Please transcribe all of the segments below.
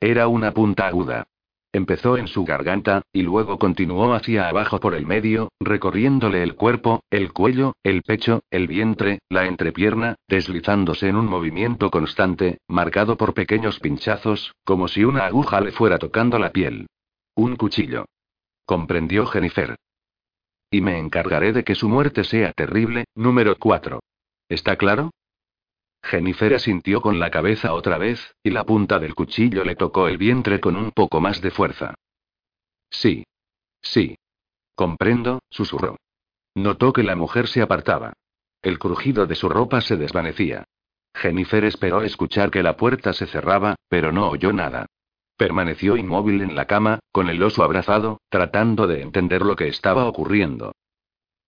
Era una punta aguda. Empezó en su garganta, y luego continuó hacia abajo por el medio, recorriéndole el cuerpo, el cuello, el pecho, el vientre, la entrepierna, deslizándose en un movimiento constante, marcado por pequeños pinchazos, como si una aguja le fuera tocando la piel. Un cuchillo. Comprendió Jennifer. Y me encargaré de que su muerte sea terrible, número 4. ¿Está claro? Jennifer asintió con la cabeza otra vez, y la punta del cuchillo le tocó el vientre con un poco más de fuerza. Sí. Sí. Comprendo, susurró. Notó que la mujer se apartaba. El crujido de su ropa se desvanecía. Jennifer esperó escuchar que la puerta se cerraba, pero no oyó nada. Permaneció inmóvil en la cama, con el oso abrazado, tratando de entender lo que estaba ocurriendo.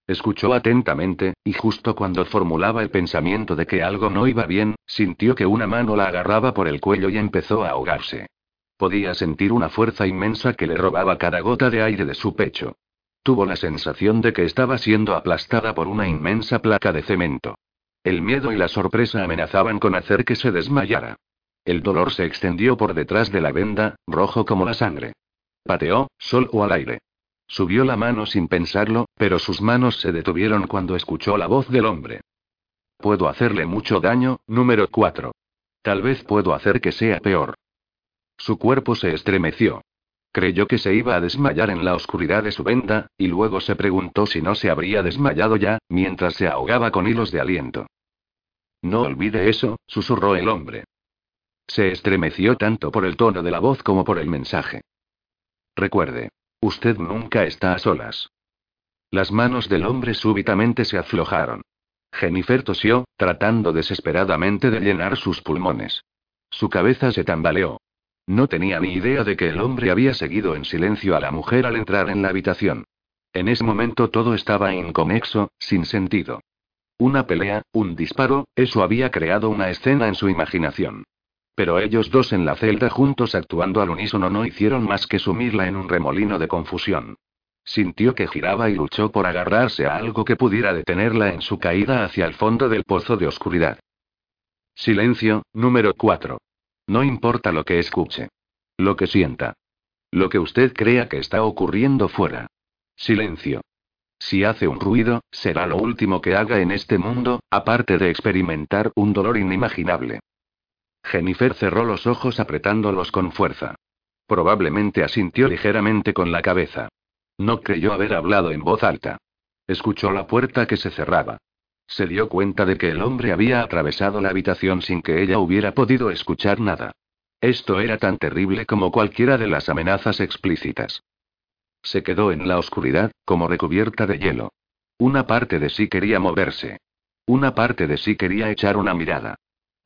Escuchó atentamente, y justo cuando formulaba el pensamiento de que algo no iba bien, sintió que una mano la agarraba por el cuello y empezó a ahogarse. Podía sentir una fuerza inmensa que le robaba cada gota de aire de su pecho. Tuvo la sensación de que estaba siendo aplastada por una inmensa placa de cemento. El miedo y la sorpresa amenazaban con hacer que se desmayara. El dolor se extendió por detrás de la venda, rojo como la sangre. Pateó, sol o al aire. Subió la mano sin pensarlo, pero sus manos se detuvieron cuando escuchó la voz del hombre. Puedo hacerle mucho daño, número 4. Tal vez puedo hacer que sea peor. Su cuerpo se estremeció. Creyó que se iba a desmayar en la oscuridad de su venda, y luego se preguntó si no se habría desmayado ya, mientras se ahogaba con hilos de aliento. No olvide eso, susurró el hombre. Se estremeció tanto por el tono de la voz como por el mensaje. Recuerde, Usted nunca está a solas. Las manos del hombre súbitamente se aflojaron. Jennifer tosió, tratando desesperadamente de llenar sus pulmones. Su cabeza se tambaleó. No tenía ni idea de que el hombre había seguido en silencio a la mujer al entrar en la habitación. En ese momento todo estaba inconexo, sin sentido. Una pelea, un disparo, eso había creado una escena en su imaginación. Pero ellos dos en la celda juntos actuando al unísono no hicieron más que sumirla en un remolino de confusión. Sintió que giraba y luchó por agarrarse a algo que pudiera detenerla en su caída hacia el fondo del pozo de oscuridad. Silencio, número 4. No importa lo que escuche. Lo que sienta. Lo que usted crea que está ocurriendo fuera. Silencio. Si hace un ruido, será lo último que haga en este mundo, aparte de experimentar un dolor inimaginable. Jennifer cerró los ojos apretándolos con fuerza. Probablemente asintió ligeramente con la cabeza. No creyó haber hablado en voz alta. Escuchó la puerta que se cerraba. Se dio cuenta de que el hombre había atravesado la habitación sin que ella hubiera podido escuchar nada. Esto era tan terrible como cualquiera de las amenazas explícitas. Se quedó en la oscuridad, como recubierta de hielo. Una parte de sí quería moverse. Una parte de sí quería echar una mirada.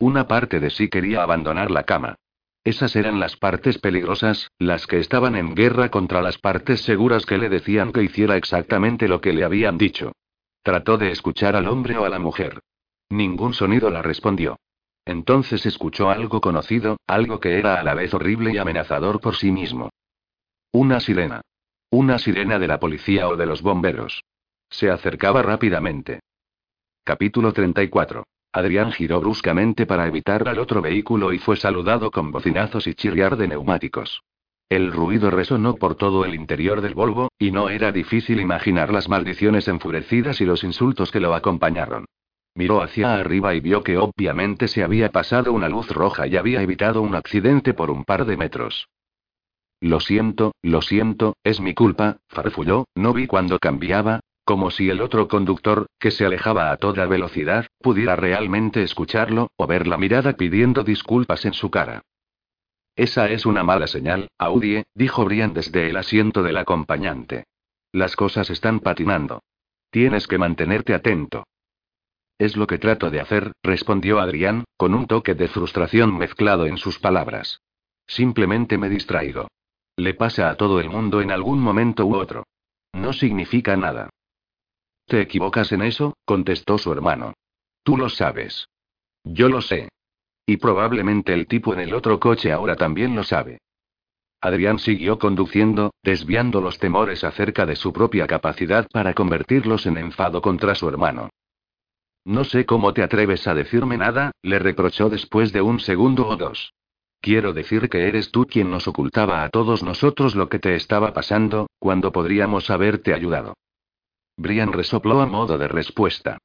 Una parte de sí quería abandonar la cama. Esas eran las partes peligrosas, las que estaban en guerra contra las partes seguras que le decían que hiciera exactamente lo que le habían dicho. Trató de escuchar al hombre o a la mujer. Ningún sonido la respondió. Entonces escuchó algo conocido, algo que era a la vez horrible y amenazador por sí mismo. Una sirena. Una sirena de la policía o de los bomberos. Se acercaba rápidamente. Capítulo 34. Adrián giró bruscamente para evitar al otro vehículo y fue saludado con bocinazos y chirriar de neumáticos. El ruido resonó por todo el interior del Volvo, y no era difícil imaginar las maldiciones enfurecidas y los insultos que lo acompañaron. Miró hacia arriba y vio que obviamente se había pasado una luz roja y había evitado un accidente por un par de metros. Lo siento, lo siento, es mi culpa, farfulló, no vi cuando cambiaba, como si el otro conductor, que se alejaba a toda velocidad, pudiera realmente escucharlo, o ver la mirada pidiendo disculpas en su cara. Esa es una mala señal, Audie, dijo Brian desde el asiento del acompañante. Las cosas están patinando. Tienes que mantenerte atento. Es lo que trato de hacer, respondió Adrián, con un toque de frustración mezclado en sus palabras. Simplemente me distraigo. Le pasa a todo el mundo en algún momento u otro. No significa nada. ¿Te equivocas en eso? contestó su hermano. Tú lo sabes. Yo lo sé. Y probablemente el tipo en el otro coche ahora también lo sabe. Adrián siguió conduciendo, desviando los temores acerca de su propia capacidad para convertirlos en enfado contra su hermano. No sé cómo te atreves a decirme nada, le reprochó después de un segundo o dos. Quiero decir que eres tú quien nos ocultaba a todos nosotros lo que te estaba pasando, cuando podríamos haberte ayudado. Brian resopló a modo de respuesta.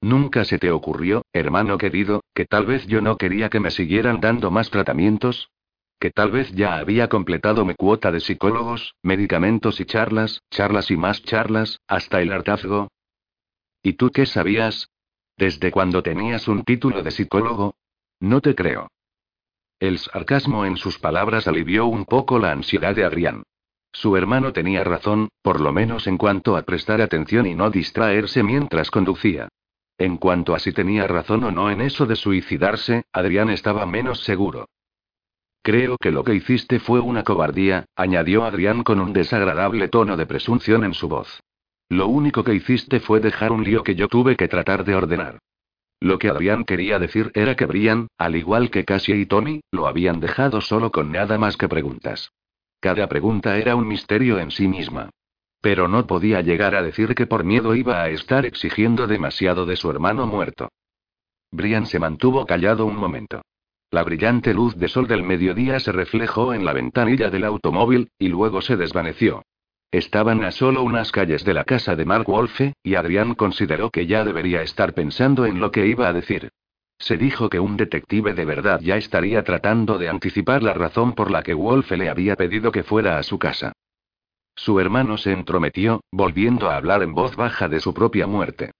¿Nunca se te ocurrió, hermano querido, que tal vez yo no quería que me siguieran dando más tratamientos? Que tal vez ya había completado mi cuota de psicólogos, medicamentos y charlas, charlas y más charlas, hasta el hartazgo. ¿Y tú qué sabías? ¿Desde cuando tenías un título de psicólogo? No te creo. El sarcasmo en sus palabras alivió un poco la ansiedad de Adrián. Su hermano tenía razón, por lo menos en cuanto a prestar atención y no distraerse mientras conducía. En cuanto a si tenía razón o no en eso de suicidarse, Adrián estaba menos seguro. Creo que lo que hiciste fue una cobardía, añadió Adrián con un desagradable tono de presunción en su voz. Lo único que hiciste fue dejar un lío que yo tuve que tratar de ordenar. Lo que Adrián quería decir era que Brian, al igual que Cassie y Tony, lo habían dejado solo con nada más que preguntas. Cada pregunta era un misterio en sí misma. Pero no podía llegar a decir que por miedo iba a estar exigiendo demasiado de su hermano muerto. Brian se mantuvo callado un momento. La brillante luz de sol del mediodía se reflejó en la ventanilla del automóvil, y luego se desvaneció. Estaban a solo unas calles de la casa de Mark Wolfe, y Adrián consideró que ya debería estar pensando en lo que iba a decir. Se dijo que un detective de verdad ya estaría tratando de anticipar la razón por la que Wolfe le había pedido que fuera a su casa. Su hermano se entrometió, volviendo a hablar en voz baja de su propia muerte.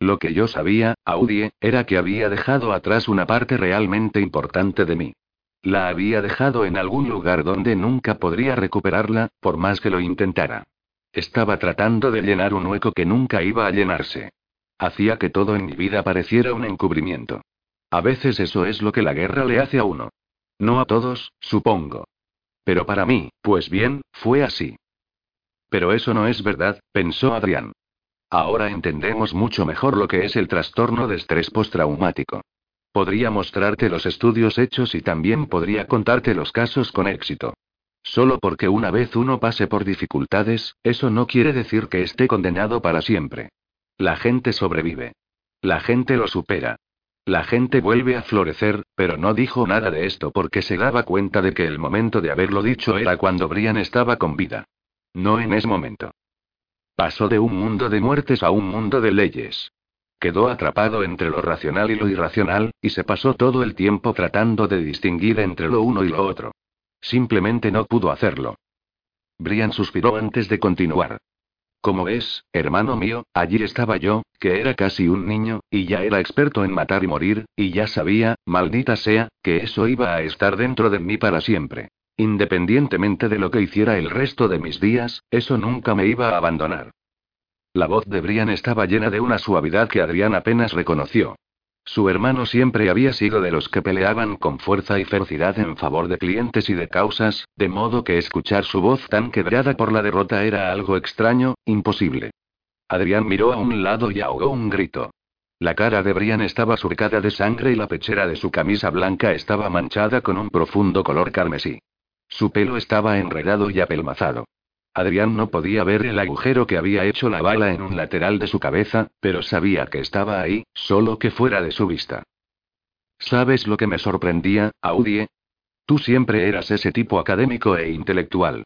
Lo que yo sabía, Audie, era que había dejado atrás una parte realmente importante de mí. La había dejado en algún lugar donde nunca podría recuperarla, por más que lo intentara. Estaba tratando de llenar un hueco que nunca iba a llenarse. Hacía que todo en mi vida pareciera un encubrimiento. A veces eso es lo que la guerra le hace a uno. No a todos, supongo. Pero para mí, pues bien, fue así. Pero eso no es verdad, pensó Adrián. Ahora entendemos mucho mejor lo que es el trastorno de estrés postraumático. Podría mostrarte los estudios hechos y también podría contarte los casos con éxito. Solo porque una vez uno pase por dificultades, eso no quiere decir que esté condenado para siempre. La gente sobrevive. La gente lo supera. La gente vuelve a florecer, pero no dijo nada de esto porque se daba cuenta de que el momento de haberlo dicho era cuando Brian estaba con vida. No en ese momento. Pasó de un mundo de muertes a un mundo de leyes. Quedó atrapado entre lo racional y lo irracional, y se pasó todo el tiempo tratando de distinguir entre lo uno y lo otro. Simplemente no pudo hacerlo. Brian suspiró antes de continuar. Como ves, hermano mío, allí estaba yo, que era casi un niño, y ya era experto en matar y morir, y ya sabía, maldita sea, que eso iba a estar dentro de mí para siempre. Independientemente de lo que hiciera el resto de mis días, eso nunca me iba a abandonar. La voz de Brian estaba llena de una suavidad que Adrián apenas reconoció. Su hermano siempre había sido de los que peleaban con fuerza y ferocidad en favor de clientes y de causas, de modo que escuchar su voz tan quebrada por la derrota era algo extraño, imposible. Adrián miró a un lado y ahogó un grito. La cara de Brian estaba surcada de sangre y la pechera de su camisa blanca estaba manchada con un profundo color carmesí. Su pelo estaba enredado y apelmazado. Adrián no podía ver el agujero que había hecho la bala en un lateral de su cabeza, pero sabía que estaba ahí, solo que fuera de su vista. ¿Sabes lo que me sorprendía, Audie? Tú siempre eras ese tipo académico e intelectual.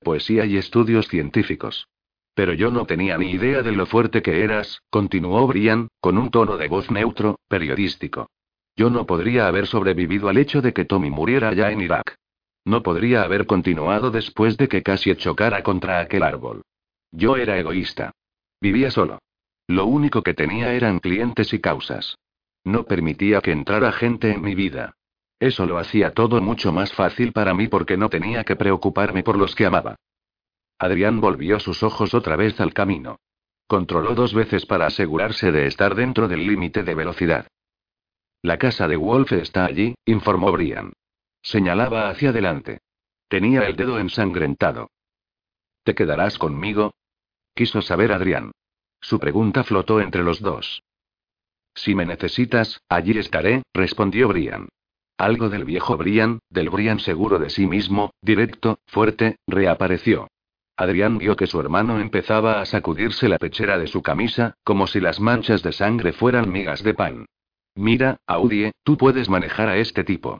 Poesía y estudios científicos. Pero yo no tenía ni idea de lo fuerte que eras, continuó Brian, con un tono de voz neutro, periodístico. Yo no podría haber sobrevivido al hecho de que Tommy muriera allá en Irak. No podría haber continuado después de que casi chocara contra aquel árbol. Yo era egoísta. Vivía solo. Lo único que tenía eran clientes y causas. No permitía que entrara gente en mi vida. Eso lo hacía todo mucho más fácil para mí porque no tenía que preocuparme por los que amaba. Adrián volvió sus ojos otra vez al camino. Controló dos veces para asegurarse de estar dentro del límite de velocidad. La casa de Wolf está allí, informó Brian. Señalaba hacia adelante. Tenía el dedo ensangrentado. ¿Te quedarás conmigo? Quiso saber Adrián. Su pregunta flotó entre los dos. Si me necesitas, allí estaré, respondió Brian. Algo del viejo Brian, del Brian seguro de sí mismo, directo, fuerte, reapareció. Adrián vio que su hermano empezaba a sacudirse la pechera de su camisa, como si las manchas de sangre fueran migas de pan. Mira, Audie, tú puedes manejar a este tipo.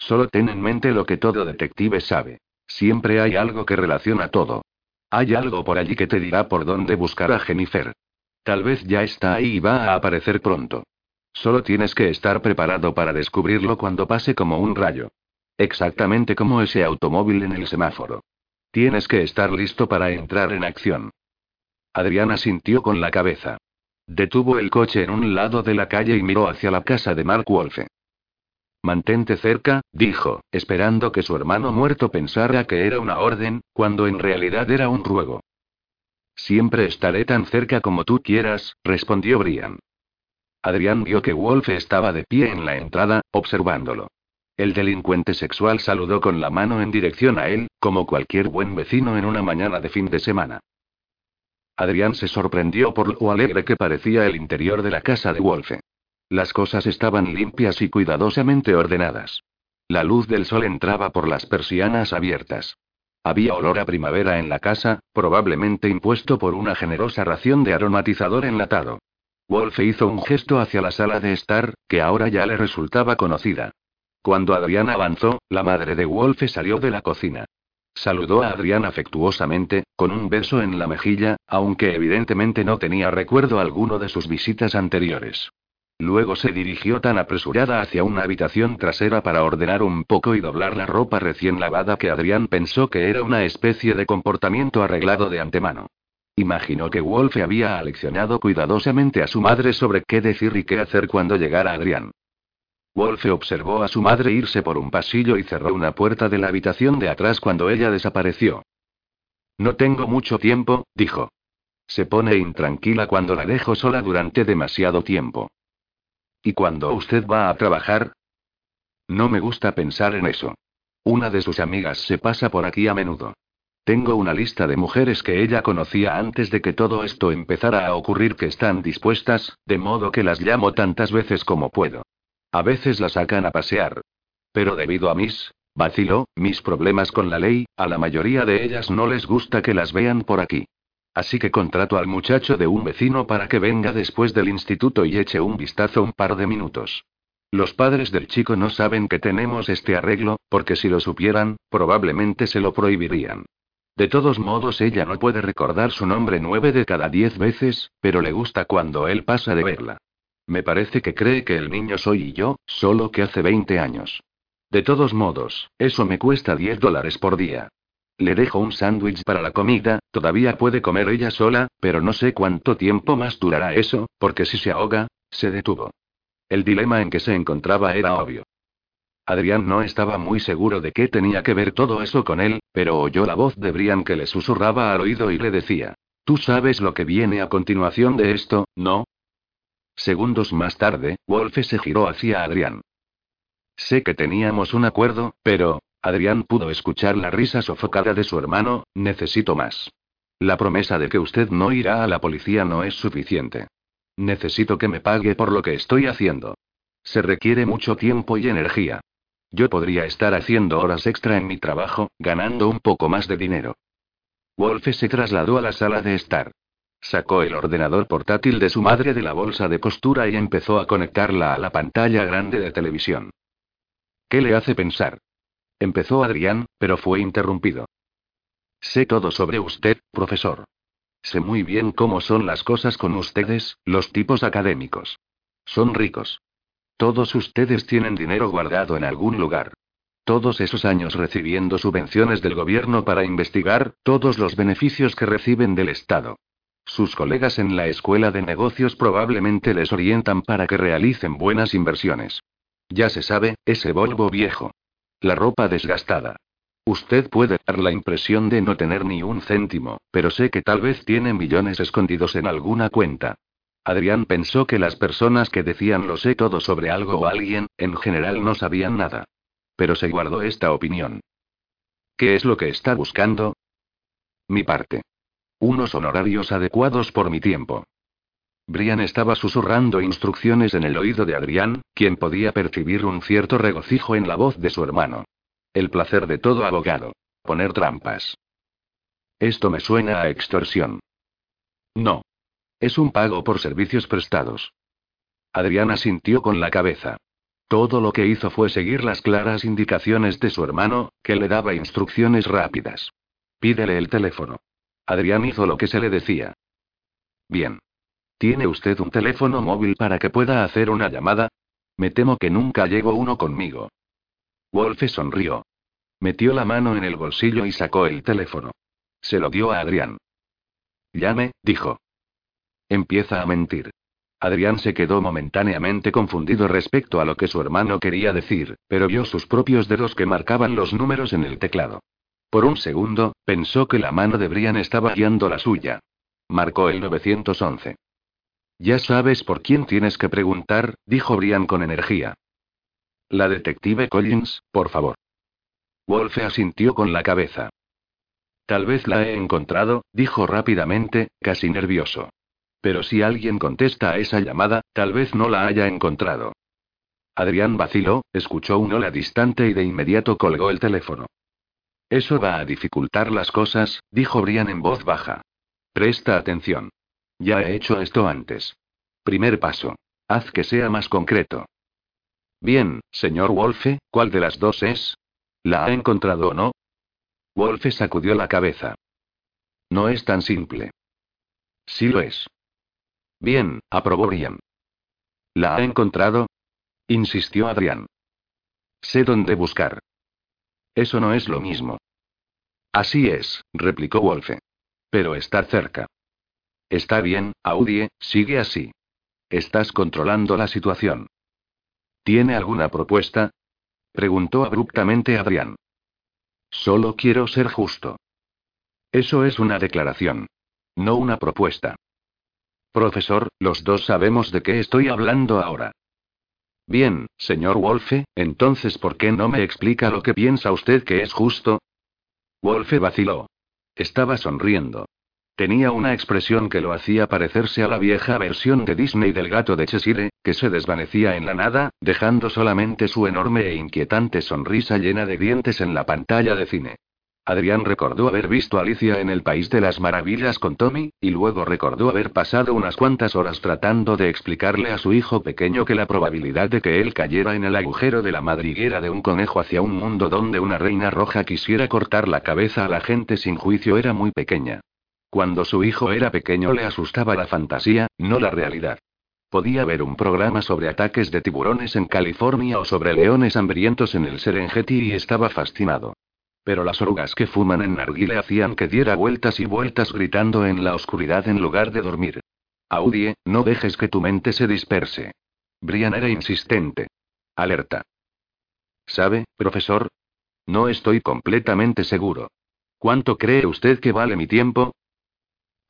Solo ten en mente lo que todo detective sabe. Siempre hay algo que relaciona todo. Hay algo por allí que te dirá por dónde buscar a Jennifer. Tal vez ya está ahí y va a aparecer pronto. Solo tienes que estar preparado para descubrirlo cuando pase como un rayo. Exactamente como ese automóvil en el semáforo. Tienes que estar listo para entrar en acción. Adriana sintió con la cabeza. Detuvo el coche en un lado de la calle y miró hacia la casa de Mark Wolfe. Mantente cerca, dijo, esperando que su hermano muerto pensara que era una orden, cuando en realidad era un ruego. Siempre estaré tan cerca como tú quieras, respondió Brian. Adrián vio que Wolfe estaba de pie en la entrada, observándolo. El delincuente sexual saludó con la mano en dirección a él, como cualquier buen vecino en una mañana de fin de semana. Adrián se sorprendió por lo alegre que parecía el interior de la casa de Wolfe. Las cosas estaban limpias y cuidadosamente ordenadas. La luz del sol entraba por las persianas abiertas. Había olor a primavera en la casa, probablemente impuesto por una generosa ración de aromatizador enlatado. Wolfe hizo un gesto hacia la sala de estar, que ahora ya le resultaba conocida. Cuando Adrián avanzó, la madre de Wolfe salió de la cocina. Saludó a Adrián afectuosamente, con un beso en la mejilla, aunque evidentemente no tenía recuerdo alguno de sus visitas anteriores. Luego se dirigió tan apresurada hacia una habitación trasera para ordenar un poco y doblar la ropa recién lavada que Adrián pensó que era una especie de comportamiento arreglado de antemano. Imaginó que Wolfe había aleccionado cuidadosamente a su madre sobre qué decir y qué hacer cuando llegara Adrián. Wolfe observó a su madre irse por un pasillo y cerró una puerta de la habitación de atrás cuando ella desapareció. No tengo mucho tiempo, dijo. Se pone intranquila cuando la dejo sola durante demasiado tiempo. ¿Y cuando usted va a trabajar? No me gusta pensar en eso. Una de sus amigas se pasa por aquí a menudo. Tengo una lista de mujeres que ella conocía antes de que todo esto empezara a ocurrir que están dispuestas, de modo que las llamo tantas veces como puedo. A veces las sacan a pasear. Pero debido a mis, vaciló, mis problemas con la ley, a la mayoría de ellas no les gusta que las vean por aquí. Así que contrato al muchacho de un vecino para que venga después del instituto y eche un vistazo un par de minutos. Los padres del chico no saben que tenemos este arreglo, porque si lo supieran, probablemente se lo prohibirían. De todos modos, ella no puede recordar su nombre nueve de cada diez veces, pero le gusta cuando él pasa de verla. Me parece que cree que el niño soy yo, solo que hace 20 años. De todos modos, eso me cuesta 10 dólares por día. Le dejo un sándwich para la comida, todavía puede comer ella sola, pero no sé cuánto tiempo más durará eso, porque si se ahoga, se detuvo. El dilema en que se encontraba era obvio. Adrián no estaba muy seguro de qué tenía que ver todo eso con él, pero oyó la voz de Brian que le susurraba al oído y le decía, Tú sabes lo que viene a continuación de esto, ¿no? Segundos más tarde, Wolfe se giró hacia Adrián. Sé que teníamos un acuerdo, pero, Adrián pudo escuchar la risa sofocada de su hermano, necesito más. La promesa de que usted no irá a la policía no es suficiente. Necesito que me pague por lo que estoy haciendo. Se requiere mucho tiempo y energía. Yo podría estar haciendo horas extra en mi trabajo, ganando un poco más de dinero. Wolfe se trasladó a la sala de estar. Sacó el ordenador portátil de su madre de la bolsa de costura y empezó a conectarla a la pantalla grande de televisión. ¿Qué le hace pensar? Empezó Adrián, pero fue interrumpido. Sé todo sobre usted, profesor. Sé muy bien cómo son las cosas con ustedes, los tipos académicos. Son ricos. Todos ustedes tienen dinero guardado en algún lugar. Todos esos años recibiendo subvenciones del gobierno para investigar, todos los beneficios que reciben del Estado. Sus colegas en la escuela de negocios probablemente les orientan para que realicen buenas inversiones. Ya se sabe, ese Volvo viejo. La ropa desgastada. Usted puede dar la impresión de no tener ni un céntimo, pero sé que tal vez tiene millones escondidos en alguna cuenta. Adrián pensó que las personas que decían lo sé todo sobre algo o alguien, en general no sabían nada. Pero se guardó esta opinión. ¿Qué es lo que está buscando? Mi parte. Unos honorarios adecuados por mi tiempo. Brian estaba susurrando instrucciones en el oído de Adrián, quien podía percibir un cierto regocijo en la voz de su hermano. El placer de todo abogado. Poner trampas. Esto me suena a extorsión. No. Es un pago por servicios prestados. Adriana sintió con la cabeza. Todo lo que hizo fue seguir las claras indicaciones de su hermano, que le daba instrucciones rápidas. Pídele el teléfono. Adrián hizo lo que se le decía. Bien. ¿Tiene usted un teléfono móvil para que pueda hacer una llamada? Me temo que nunca llevo uno conmigo. Wolfe sonrió. Metió la mano en el bolsillo y sacó el teléfono. Se lo dio a Adrián. Llame, dijo. Empieza a mentir. Adrián se quedó momentáneamente confundido respecto a lo que su hermano quería decir, pero vio sus propios dedos que marcaban los números en el teclado. Por un segundo, pensó que la mano de Brian estaba guiando la suya. Marcó el 911. Ya sabes por quién tienes que preguntar, dijo Brian con energía. La detective Collins, por favor. Wolfe asintió con la cabeza. Tal vez la he encontrado, dijo rápidamente, casi nervioso. Pero si alguien contesta a esa llamada, tal vez no la haya encontrado. Adrián vaciló, escuchó un hola distante y de inmediato colgó el teléfono. Eso va a dificultar las cosas, dijo Brian en voz baja. Presta atención. Ya he hecho esto antes. Primer paso. Haz que sea más concreto. Bien, señor Wolfe, ¿cuál de las dos es? ¿La ha encontrado o no? Wolfe sacudió la cabeza. No es tan simple. Sí lo es. Bien, aprobó Brian. ¿La ha encontrado? insistió Adrián. Sé dónde buscar. Eso no es lo mismo. Así es, replicó Wolfe. Pero está cerca. Está bien, Audie, sigue así. Estás controlando la situación. ¿Tiene alguna propuesta? preguntó abruptamente Adrián. Solo quiero ser justo. Eso es una declaración. No una propuesta. Profesor, los dos sabemos de qué estoy hablando ahora. Bien, señor Wolfe, entonces ¿por qué no me explica lo que piensa usted que es justo? Wolfe vaciló. Estaba sonriendo. Tenía una expresión que lo hacía parecerse a la vieja versión de Disney del gato de Cheshire, que se desvanecía en la nada, dejando solamente su enorme e inquietante sonrisa llena de dientes en la pantalla de cine. Adrián recordó haber visto a Alicia en el País de las Maravillas con Tommy, y luego recordó haber pasado unas cuantas horas tratando de explicarle a su hijo pequeño que la probabilidad de que él cayera en el agujero de la madriguera de un conejo hacia un mundo donde una reina roja quisiera cortar la cabeza a la gente sin juicio era muy pequeña. Cuando su hijo era pequeño le asustaba la fantasía, no la realidad. Podía ver un programa sobre ataques de tiburones en California o sobre leones hambrientos en el Serengeti y estaba fascinado. Pero las orugas que fuman en narguile hacían que diera vueltas y vueltas gritando en la oscuridad en lugar de dormir. Audie, no dejes que tu mente se disperse. Brian era insistente. Alerta. ¿Sabe, profesor? No estoy completamente seguro. ¿Cuánto cree usted que vale mi tiempo?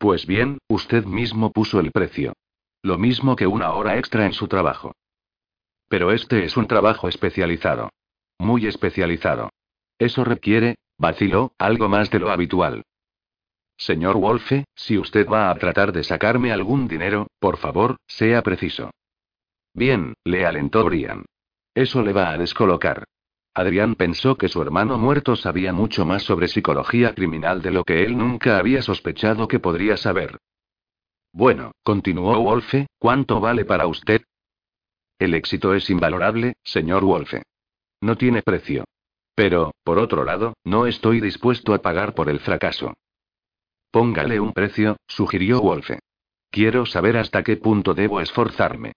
Pues bien, usted mismo puso el precio. Lo mismo que una hora extra en su trabajo. Pero este es un trabajo especializado. Muy especializado. Eso requiere, vaciló, algo más de lo habitual. Señor Wolfe, si usted va a tratar de sacarme algún dinero, por favor, sea preciso. Bien, le alentó Brian. Eso le va a descolocar. Adrián pensó que su hermano muerto sabía mucho más sobre psicología criminal de lo que él nunca había sospechado que podría saber. Bueno, continuó Wolfe, ¿cuánto vale para usted? El éxito es invalorable, señor Wolfe. No tiene precio. Pero, por otro lado, no estoy dispuesto a pagar por el fracaso. Póngale un precio, sugirió Wolfe. Quiero saber hasta qué punto debo esforzarme.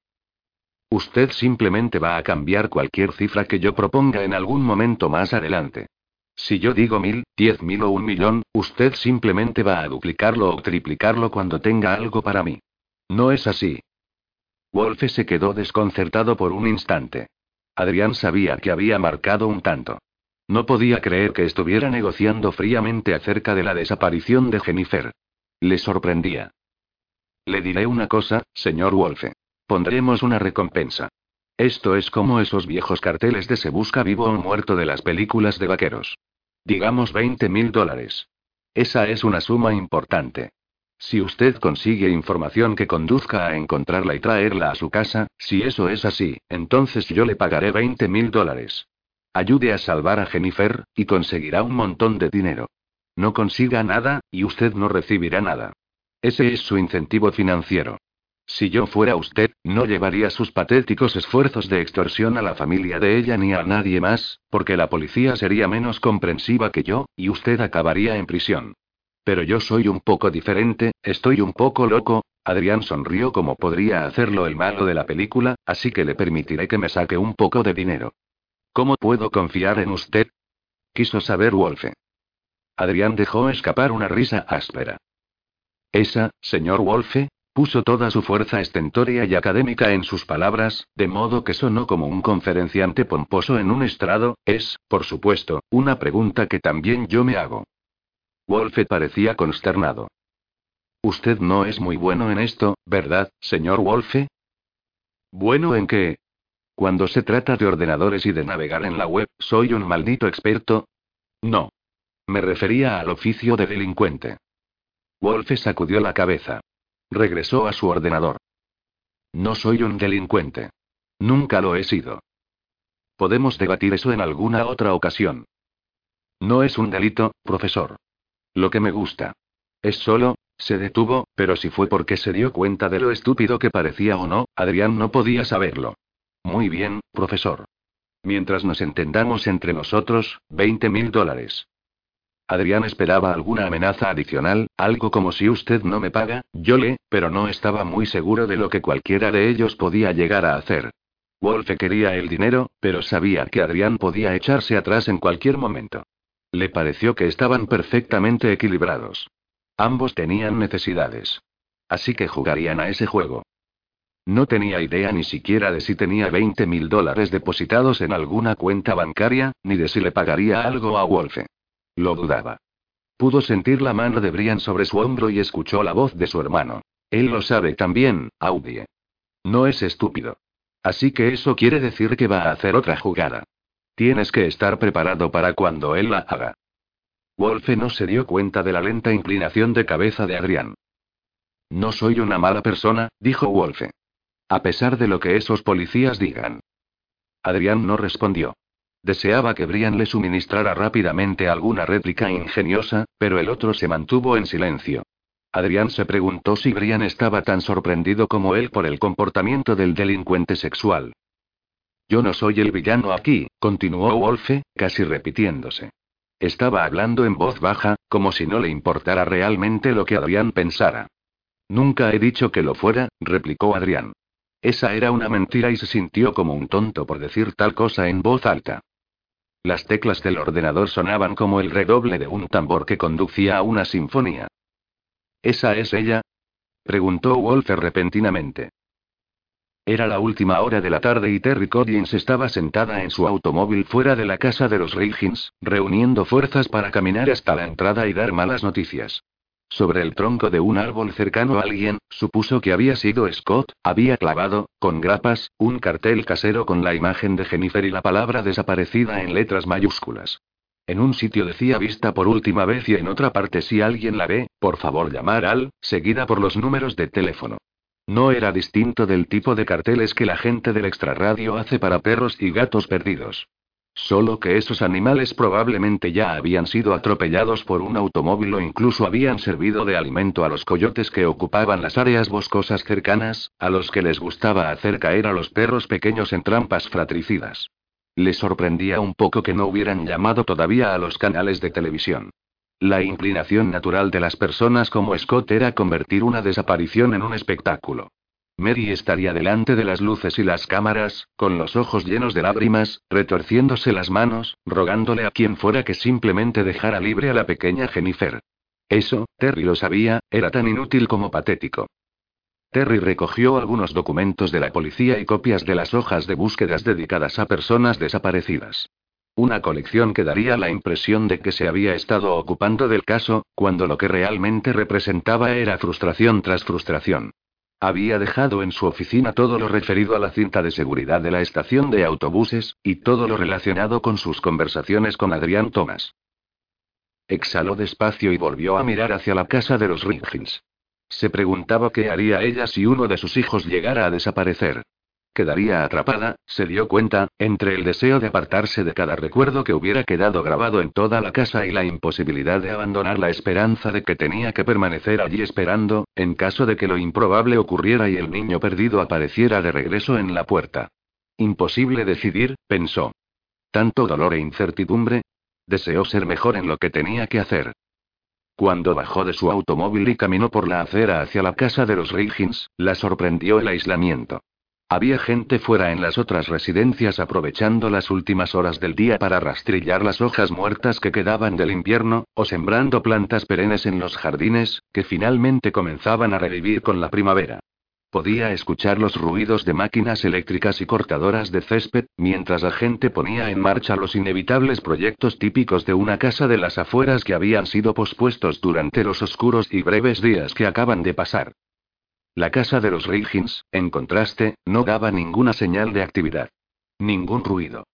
Usted simplemente va a cambiar cualquier cifra que yo proponga en algún momento más adelante. Si yo digo mil, diez mil o un millón, usted simplemente va a duplicarlo o triplicarlo cuando tenga algo para mí. No es así. Wolfe se quedó desconcertado por un instante. Adrián sabía que había marcado un tanto. No podía creer que estuviera negociando fríamente acerca de la desaparición de Jennifer. Le sorprendía. Le diré una cosa, señor Wolfe. Pondremos una recompensa. Esto es como esos viejos carteles de se busca vivo o muerto de las películas de vaqueros. Digamos 20 mil dólares. Esa es una suma importante. Si usted consigue información que conduzca a encontrarla y traerla a su casa, si eso es así, entonces yo le pagaré 20 mil dólares. Ayude a salvar a Jennifer, y conseguirá un montón de dinero. No consiga nada, y usted no recibirá nada. Ese es su incentivo financiero. Si yo fuera usted, no llevaría sus patéticos esfuerzos de extorsión a la familia de ella ni a nadie más, porque la policía sería menos comprensiva que yo, y usted acabaría en prisión. Pero yo soy un poco diferente, estoy un poco loco. Adrián sonrió como podría hacerlo el malo de la película, así que le permitiré que me saque un poco de dinero. ¿Cómo puedo confiar en usted? Quiso saber Wolfe. Adrián dejó escapar una risa áspera. Esa, señor Wolfe, Puso toda su fuerza estentoria y académica en sus palabras, de modo que sonó como un conferenciante pomposo en un estrado, es, por supuesto, una pregunta que también yo me hago. Wolfe parecía consternado. Usted no es muy bueno en esto, ¿verdad, señor Wolfe? ¿Bueno en qué? Cuando se trata de ordenadores y de navegar en la web, ¿soy un maldito experto? No. Me refería al oficio de delincuente. Wolfe sacudió la cabeza. Regresó a su ordenador. No soy un delincuente. Nunca lo he sido. Podemos debatir eso en alguna otra ocasión. No es un delito, profesor. Lo que me gusta. Es solo, se detuvo, pero si fue porque se dio cuenta de lo estúpido que parecía o no, Adrián no podía saberlo. Muy bien, profesor. Mientras nos entendamos entre nosotros, 20 mil dólares. Adrián esperaba alguna amenaza adicional, algo como si usted no me paga, yo le, pero no estaba muy seguro de lo que cualquiera de ellos podía llegar a hacer. Wolfe quería el dinero, pero sabía que Adrián podía echarse atrás en cualquier momento. Le pareció que estaban perfectamente equilibrados. Ambos tenían necesidades. Así que jugarían a ese juego. No tenía idea ni siquiera de si tenía 20 mil dólares depositados en alguna cuenta bancaria, ni de si le pagaría algo a Wolfe. Lo dudaba. Pudo sentir la mano de Brian sobre su hombro y escuchó la voz de su hermano. Él lo sabe también, Audie. No es estúpido. Así que eso quiere decir que va a hacer otra jugada. Tienes que estar preparado para cuando él la haga. Wolfe no se dio cuenta de la lenta inclinación de cabeza de Adrián. No soy una mala persona, dijo Wolfe. A pesar de lo que esos policías digan. Adrián no respondió. Deseaba que Brian le suministrara rápidamente alguna réplica ingeniosa, pero el otro se mantuvo en silencio. Adrián se preguntó si Brian estaba tan sorprendido como él por el comportamiento del delincuente sexual. Yo no soy el villano aquí, continuó Wolfe, casi repitiéndose. Estaba hablando en voz baja, como si no le importara realmente lo que Adrián pensara. Nunca he dicho que lo fuera, replicó Adrián. Esa era una mentira y se sintió como un tonto por decir tal cosa en voz alta. Las teclas del ordenador sonaban como el redoble de un tambor que conducía a una sinfonía. ¿Esa es ella? preguntó Walter repentinamente. Era la última hora de la tarde y Terry Collins estaba sentada en su automóvil fuera de la casa de los Riggins, reuniendo fuerzas para caminar hasta la entrada y dar malas noticias. Sobre el tronco de un árbol cercano alguien, supuso que había sido Scott, había clavado, con grapas, un cartel casero con la imagen de Jennifer y la palabra desaparecida en letras mayúsculas. En un sitio decía vista por última vez y en otra parte si alguien la ve, por favor llamar al, seguida por los números de teléfono. No era distinto del tipo de carteles que la gente del extrarradio hace para perros y gatos perdidos. Solo que esos animales probablemente ya habían sido atropellados por un automóvil o incluso habían servido de alimento a los coyotes que ocupaban las áreas boscosas cercanas, a los que les gustaba hacer caer a los perros pequeños en trampas fratricidas. Le sorprendía un poco que no hubieran llamado todavía a los canales de televisión. La inclinación natural de las personas como Scott era convertir una desaparición en un espectáculo. Mary estaría delante de las luces y las cámaras, con los ojos llenos de lágrimas, retorciéndose las manos, rogándole a quien fuera que simplemente dejara libre a la pequeña Jennifer. Eso, Terry lo sabía, era tan inútil como patético. Terry recogió algunos documentos de la policía y copias de las hojas de búsquedas dedicadas a personas desaparecidas. Una colección que daría la impresión de que se había estado ocupando del caso, cuando lo que realmente representaba era frustración tras frustración. Había dejado en su oficina todo lo referido a la cinta de seguridad de la estación de autobuses, y todo lo relacionado con sus conversaciones con Adrián Thomas. Exhaló despacio y volvió a mirar hacia la casa de los Ringins. Se preguntaba qué haría ella si uno de sus hijos llegara a desaparecer. Quedaría atrapada, se dio cuenta, entre el deseo de apartarse de cada recuerdo que hubiera quedado grabado en toda la casa y la imposibilidad de abandonar la esperanza de que tenía que permanecer allí esperando, en caso de que lo improbable ocurriera y el niño perdido apareciera de regreso en la puerta. Imposible decidir, pensó. Tanto dolor e incertidumbre. Deseó ser mejor en lo que tenía que hacer. Cuando bajó de su automóvil y caminó por la acera hacia la casa de los Riggins, la sorprendió el aislamiento. Había gente fuera en las otras residencias aprovechando las últimas horas del día para rastrillar las hojas muertas que quedaban del invierno, o sembrando plantas perennes en los jardines, que finalmente comenzaban a revivir con la primavera. Podía escuchar los ruidos de máquinas eléctricas y cortadoras de césped, mientras la gente ponía en marcha los inevitables proyectos típicos de una casa de las afueras que habían sido pospuestos durante los oscuros y breves días que acaban de pasar. La casa de los Riggins, en contraste, no daba ninguna señal de actividad. Ningún ruido.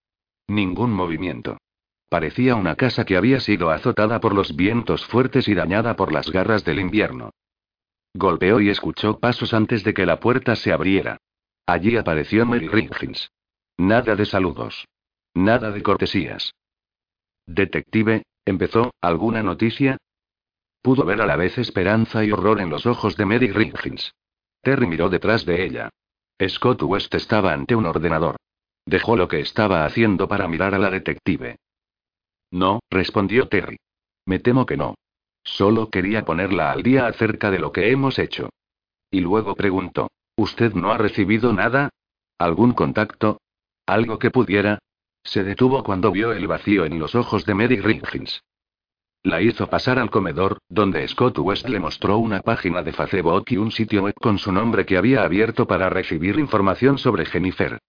Ningún movimiento. Parecía una casa que había sido azotada por los vientos fuertes y dañada por las garras del invierno. Golpeó y escuchó pasos antes de que la puerta se abriera. Allí apareció Mary Riggins. Nada de saludos. Nada de cortesías. Detective, empezó, ¿alguna noticia? Pudo ver a la vez esperanza y horror en los ojos de Mary Riggins. Terry miró detrás de ella. Scott West estaba ante un ordenador. Dejó lo que estaba haciendo para mirar a la detective. No, respondió Terry. Me temo que no. Solo quería ponerla al día acerca de lo que hemos hecho. Y luego preguntó, ¿Usted no ha recibido nada? ¿Algún contacto? ¿Algo que pudiera? Se detuvo cuando vio el vacío en los ojos de Mary Riggins. La hizo pasar al comedor, donde Scott West le mostró una página de Facebook y un sitio web con su nombre que había abierto para recibir información sobre Jennifer.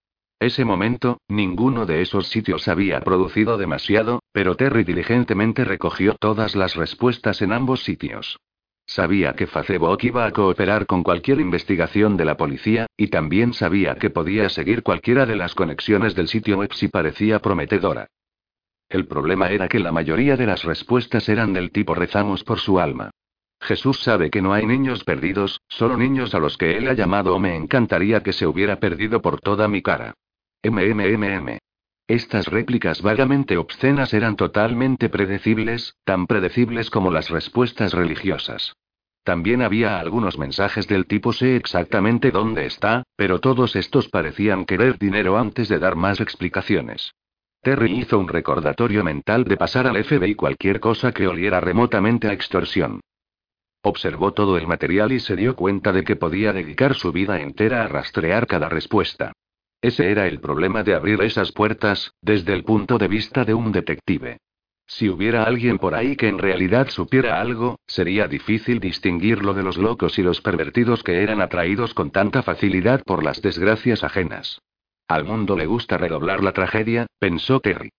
Ese momento, ninguno de esos sitios había producido demasiado, pero Terry diligentemente recogió todas las respuestas en ambos sitios. Sabía que Facebook iba a cooperar con cualquier investigación de la policía, y también sabía que podía seguir cualquiera de las conexiones del sitio web si parecía prometedora. El problema era que la mayoría de las respuestas eran del tipo rezamos por su alma. Jesús sabe que no hay niños perdidos, solo niños a los que él ha llamado o me encantaría que se hubiera perdido por toda mi cara. MMMM. Estas réplicas vagamente obscenas eran totalmente predecibles, tan predecibles como las respuestas religiosas. También había algunos mensajes del tipo sé exactamente dónde está, pero todos estos parecían querer dinero antes de dar más explicaciones. Terry hizo un recordatorio mental de pasar al FBI cualquier cosa que oliera remotamente a extorsión. Observó todo el material y se dio cuenta de que podía dedicar su vida entera a rastrear cada respuesta. Ese era el problema de abrir esas puertas, desde el punto de vista de un detective. Si hubiera alguien por ahí que en realidad supiera algo, sería difícil distinguirlo de los locos y los pervertidos que eran atraídos con tanta facilidad por las desgracias ajenas. Al mundo le gusta redoblar la tragedia, pensó Terry.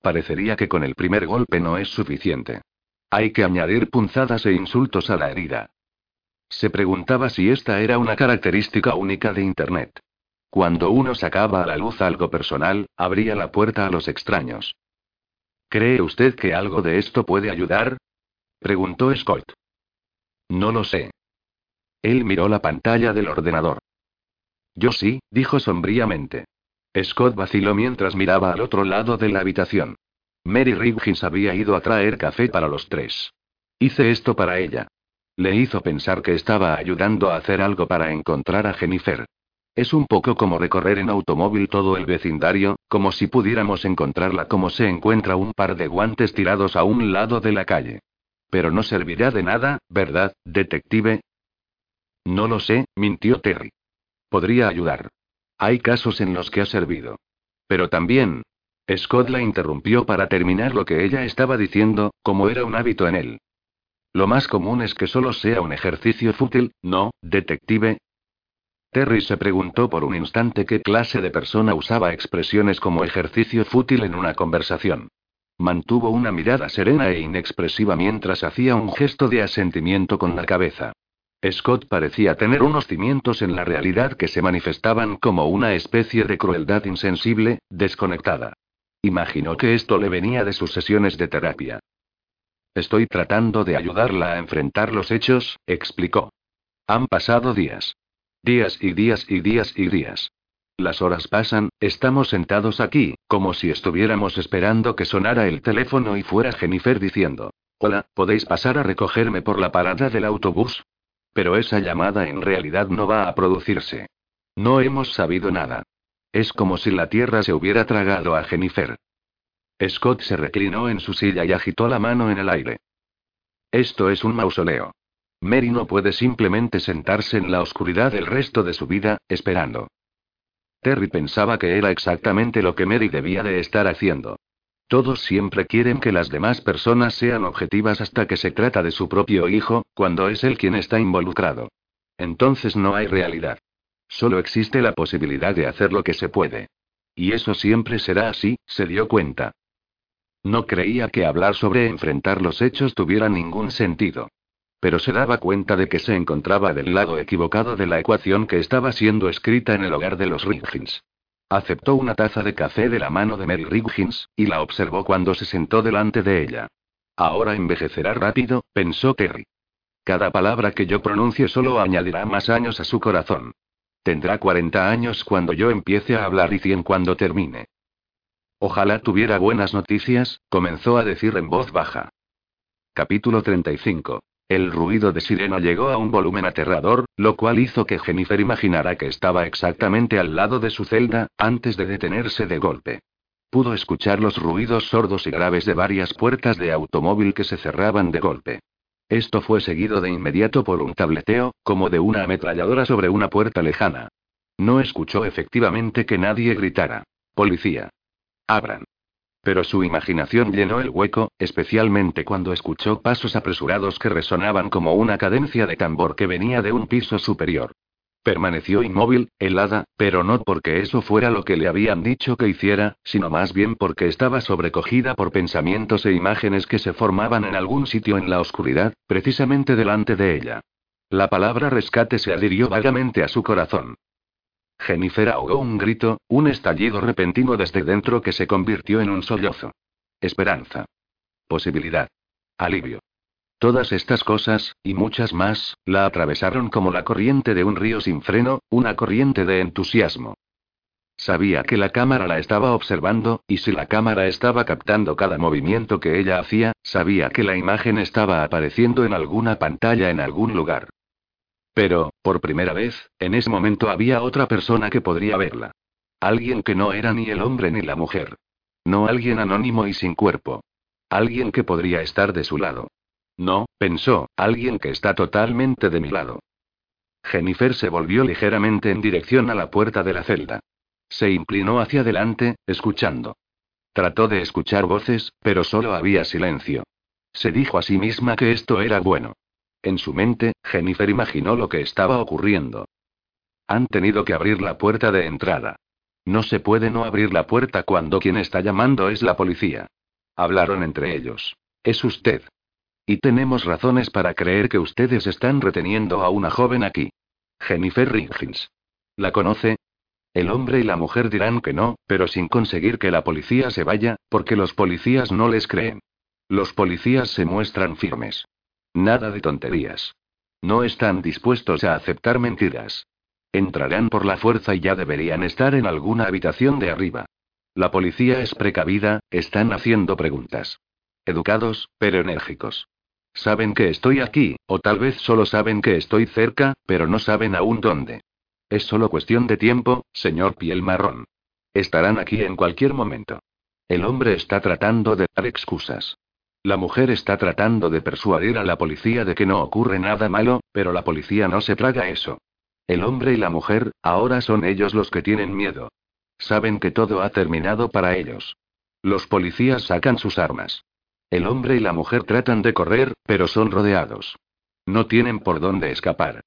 Parecería que con el primer golpe no es suficiente. Hay que añadir punzadas e insultos a la herida. Se preguntaba si esta era una característica única de Internet. Cuando uno sacaba a la luz algo personal, abría la puerta a los extraños. ¿Cree usted que algo de esto puede ayudar? preguntó Scott. No lo sé. Él miró la pantalla del ordenador. Yo sí, dijo sombríamente. Scott vaciló mientras miraba al otro lado de la habitación. Mary Riggins había ido a traer café para los tres. Hice esto para ella. Le hizo pensar que estaba ayudando a hacer algo para encontrar a Jennifer. Es un poco como recorrer en automóvil todo el vecindario, como si pudiéramos encontrarla como se encuentra un par de guantes tirados a un lado de la calle. Pero no servirá de nada, ¿verdad, detective? No lo sé, mintió Terry. Podría ayudar. Hay casos en los que ha servido. Pero también... Scott la interrumpió para terminar lo que ella estaba diciendo, como era un hábito en él. Lo más común es que solo sea un ejercicio fútil, ¿no, detective? Terry se preguntó por un instante qué clase de persona usaba expresiones como ejercicio fútil en una conversación. Mantuvo una mirada serena e inexpresiva mientras hacía un gesto de asentimiento con la cabeza. Scott parecía tener unos cimientos en la realidad que se manifestaban como una especie de crueldad insensible, desconectada. Imaginó que esto le venía de sus sesiones de terapia. Estoy tratando de ayudarla a enfrentar los hechos, explicó. Han pasado días. Días y días y días y días. Las horas pasan, estamos sentados aquí, como si estuviéramos esperando que sonara el teléfono y fuera Jennifer diciendo, Hola, ¿podéis pasar a recogerme por la parada del autobús? Pero esa llamada en realidad no va a producirse. No hemos sabido nada. Es como si la tierra se hubiera tragado a Jennifer. Scott se reclinó en su silla y agitó la mano en el aire. Esto es un mausoleo. Mary no puede simplemente sentarse en la oscuridad el resto de su vida, esperando. Terry pensaba que era exactamente lo que Mary debía de estar haciendo. Todos siempre quieren que las demás personas sean objetivas hasta que se trata de su propio hijo, cuando es él quien está involucrado. Entonces no hay realidad. Solo existe la posibilidad de hacer lo que se puede. Y eso siempre será así, se dio cuenta. No creía que hablar sobre enfrentar los hechos tuviera ningún sentido. Pero se daba cuenta de que se encontraba del lado equivocado de la ecuación que estaba siendo escrita en el hogar de los Riggins. Aceptó una taza de café de la mano de Mary Riggins, y la observó cuando se sentó delante de ella. Ahora envejecerá rápido, pensó Terry. Cada palabra que yo pronuncie solo añadirá más años a su corazón. Tendrá 40 años cuando yo empiece a hablar y 100 cuando termine. Ojalá tuviera buenas noticias, comenzó a decir en voz baja. Capítulo 35. El ruido de sirena llegó a un volumen aterrador, lo cual hizo que Jennifer imaginara que estaba exactamente al lado de su celda, antes de detenerse de golpe. Pudo escuchar los ruidos sordos y graves de varias puertas de automóvil que se cerraban de golpe. Esto fue seguido de inmediato por un tableteo, como de una ametralladora sobre una puerta lejana. No escuchó efectivamente que nadie gritara. Policía. Abran. Pero su imaginación llenó el hueco, especialmente cuando escuchó pasos apresurados que resonaban como una cadencia de tambor que venía de un piso superior. Permaneció inmóvil, helada, pero no porque eso fuera lo que le habían dicho que hiciera, sino más bien porque estaba sobrecogida por pensamientos e imágenes que se formaban en algún sitio en la oscuridad, precisamente delante de ella. La palabra rescate se adhirió vagamente a su corazón. Jennifer ahogó un grito, un estallido repentino desde dentro que se convirtió en un sollozo. Esperanza. Posibilidad. Alivio. Todas estas cosas, y muchas más, la atravesaron como la corriente de un río sin freno, una corriente de entusiasmo. Sabía que la cámara la estaba observando, y si la cámara estaba captando cada movimiento que ella hacía, sabía que la imagen estaba apareciendo en alguna pantalla en algún lugar. Pero, por primera vez, en ese momento había otra persona que podría verla. Alguien que no era ni el hombre ni la mujer. No alguien anónimo y sin cuerpo. Alguien que podría estar de su lado. No, pensó, alguien que está totalmente de mi lado. Jennifer se volvió ligeramente en dirección a la puerta de la celda. Se inclinó hacia adelante, escuchando. Trató de escuchar voces, pero solo había silencio. Se dijo a sí misma que esto era bueno. En su mente, Jennifer imaginó lo que estaba ocurriendo. Han tenido que abrir la puerta de entrada. No se puede no abrir la puerta cuando quien está llamando es la policía. Hablaron entre ellos. Es usted. Y tenemos razones para creer que ustedes están reteniendo a una joven aquí. Jennifer Riggins. ¿La conoce? El hombre y la mujer dirán que no, pero sin conseguir que la policía se vaya, porque los policías no les creen. Los policías se muestran firmes. Nada de tonterías. No están dispuestos a aceptar mentiras. Entrarán por la fuerza y ya deberían estar en alguna habitación de arriba. La policía es precavida, están haciendo preguntas. Educados, pero enérgicos. Saben que estoy aquí, o tal vez solo saben que estoy cerca, pero no saben aún dónde. Es solo cuestión de tiempo, señor piel marrón. Estarán aquí en cualquier momento. El hombre está tratando de dar excusas. La mujer está tratando de persuadir a la policía de que no ocurre nada malo, pero la policía no se traga eso. El hombre y la mujer, ahora son ellos los que tienen miedo. Saben que todo ha terminado para ellos. Los policías sacan sus armas. El hombre y la mujer tratan de correr, pero son rodeados. No tienen por dónde escapar.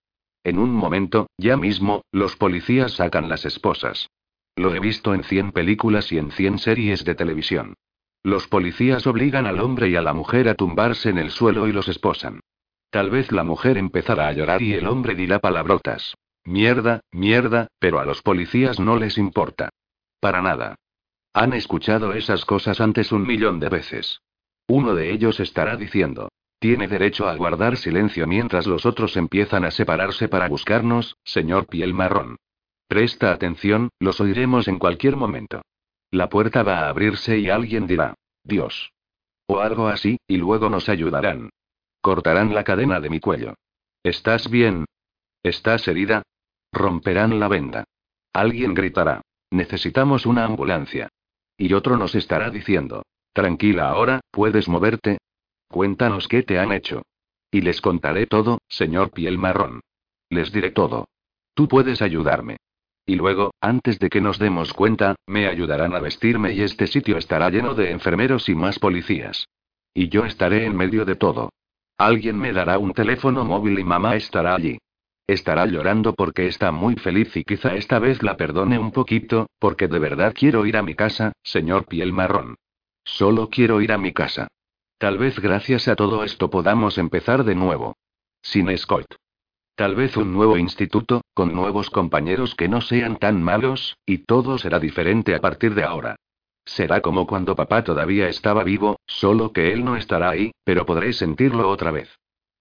En un momento, ya mismo, los policías sacan las esposas. Lo he visto en 100 películas y en 100 series de televisión. Los policías obligan al hombre y a la mujer a tumbarse en el suelo y los esposan. Tal vez la mujer empezará a llorar y el hombre dirá palabrotas. Mierda, mierda, pero a los policías no les importa. Para nada. Han escuchado esas cosas antes un millón de veces. Uno de ellos estará diciendo. Tiene derecho a guardar silencio mientras los otros empiezan a separarse para buscarnos, señor piel marrón. Presta atención, los oiremos en cualquier momento. La puerta va a abrirse y alguien dirá, Dios. O algo así, y luego nos ayudarán. Cortarán la cadena de mi cuello. ¿Estás bien? ¿Estás herida? Romperán la venda. Alguien gritará. Necesitamos una ambulancia. Y otro nos estará diciendo. Tranquila ahora, ¿puedes moverte? Cuéntanos qué te han hecho. Y les contaré todo, señor piel marrón. Les diré todo. Tú puedes ayudarme. Y luego, antes de que nos demos cuenta, me ayudarán a vestirme y este sitio estará lleno de enfermeros y más policías. Y yo estaré en medio de todo. Alguien me dará un teléfono móvil y mamá estará allí. Estará llorando porque está muy feliz y quizá esta vez la perdone un poquito, porque de verdad quiero ir a mi casa, señor piel marrón. Solo quiero ir a mi casa. Tal vez gracias a todo esto podamos empezar de nuevo. Sin Scott. Tal vez un nuevo instituto, con nuevos compañeros que no sean tan malos, y todo será diferente a partir de ahora. Será como cuando papá todavía estaba vivo, solo que él no estará ahí, pero podré sentirlo otra vez.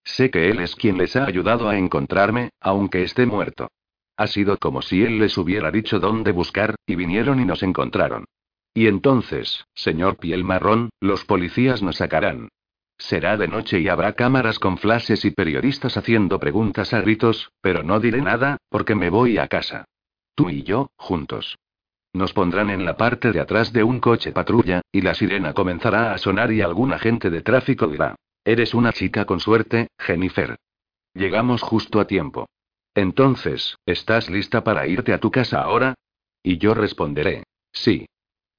Sé que él es quien les ha ayudado a encontrarme, aunque esté muerto. Ha sido como si él les hubiera dicho dónde buscar, y vinieron y nos encontraron. Y entonces, señor piel marrón, los policías nos sacarán. Será de noche y habrá cámaras con flashes y periodistas haciendo preguntas a gritos, pero no diré nada, porque me voy a casa. Tú y yo, juntos. Nos pondrán en la parte de atrás de un coche patrulla, y la sirena comenzará a sonar y algún agente de tráfico dirá, Eres una chica con suerte, Jennifer. Llegamos justo a tiempo. Entonces, ¿estás lista para irte a tu casa ahora? Y yo responderé, sí.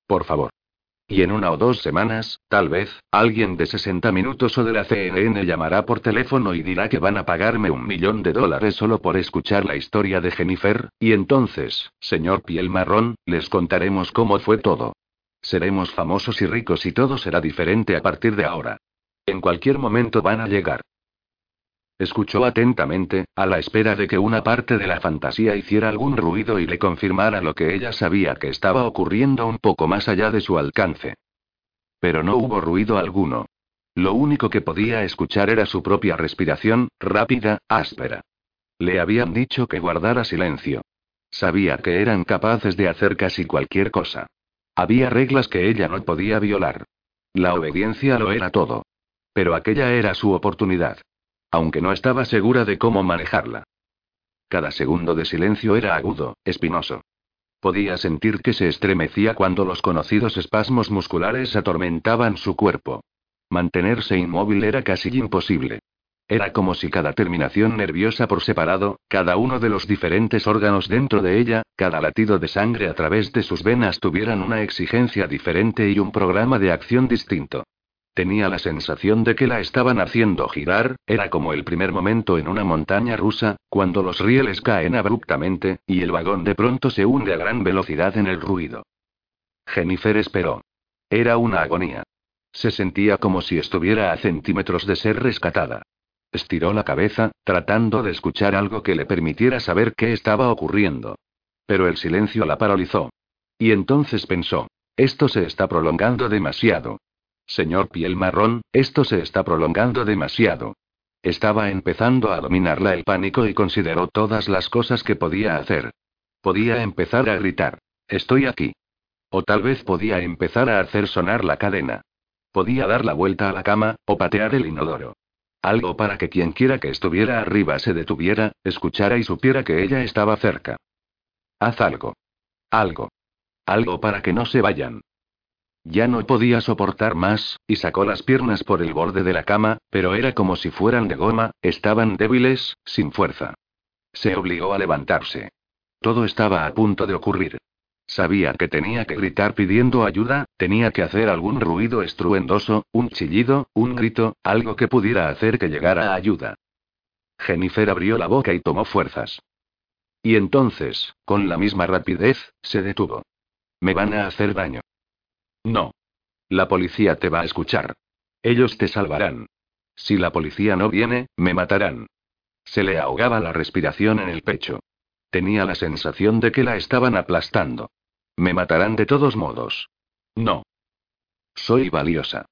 Por favor. Y en una o dos semanas, tal vez, alguien de 60 minutos o de la CNN llamará por teléfono y dirá que van a pagarme un millón de dólares solo por escuchar la historia de Jennifer, y entonces, señor piel marrón, les contaremos cómo fue todo. Seremos famosos y ricos y todo será diferente a partir de ahora. En cualquier momento van a llegar. Escuchó atentamente, a la espera de que una parte de la fantasía hiciera algún ruido y le confirmara lo que ella sabía que estaba ocurriendo un poco más allá de su alcance. Pero no hubo ruido alguno. Lo único que podía escuchar era su propia respiración, rápida, áspera. Le habían dicho que guardara silencio. Sabía que eran capaces de hacer casi cualquier cosa. Había reglas que ella no podía violar. La obediencia lo era todo. Pero aquella era su oportunidad aunque no estaba segura de cómo manejarla. Cada segundo de silencio era agudo, espinoso. Podía sentir que se estremecía cuando los conocidos espasmos musculares atormentaban su cuerpo. Mantenerse inmóvil era casi imposible. Era como si cada terminación nerviosa por separado, cada uno de los diferentes órganos dentro de ella, cada latido de sangre a través de sus venas tuvieran una exigencia diferente y un programa de acción distinto. Tenía la sensación de que la estaban haciendo girar, era como el primer momento en una montaña rusa, cuando los rieles caen abruptamente, y el vagón de pronto se hunde a gran velocidad en el ruido. Jennifer esperó. Era una agonía. Se sentía como si estuviera a centímetros de ser rescatada. Estiró la cabeza, tratando de escuchar algo que le permitiera saber qué estaba ocurriendo. Pero el silencio la paralizó. Y entonces pensó, esto se está prolongando demasiado. Señor piel marrón, esto se está prolongando demasiado. Estaba empezando a dominarla el pánico y consideró todas las cosas que podía hacer. Podía empezar a gritar. Estoy aquí. O tal vez podía empezar a hacer sonar la cadena. Podía dar la vuelta a la cama, o patear el inodoro. Algo para que quien quiera que estuviera arriba se detuviera, escuchara y supiera que ella estaba cerca. Haz algo. Algo. Algo para que no se vayan. Ya no podía soportar más, y sacó las piernas por el borde de la cama, pero era como si fueran de goma, estaban débiles, sin fuerza. Se obligó a levantarse. Todo estaba a punto de ocurrir. Sabía que tenía que gritar pidiendo ayuda, tenía que hacer algún ruido estruendoso, un chillido, un grito, algo que pudiera hacer que llegara ayuda. Jennifer abrió la boca y tomó fuerzas. Y entonces, con la misma rapidez, se detuvo. Me van a hacer daño. No. La policía te va a escuchar. Ellos te salvarán. Si la policía no viene, me matarán. Se le ahogaba la respiración en el pecho. Tenía la sensación de que la estaban aplastando. Me matarán de todos modos. No. Soy valiosa.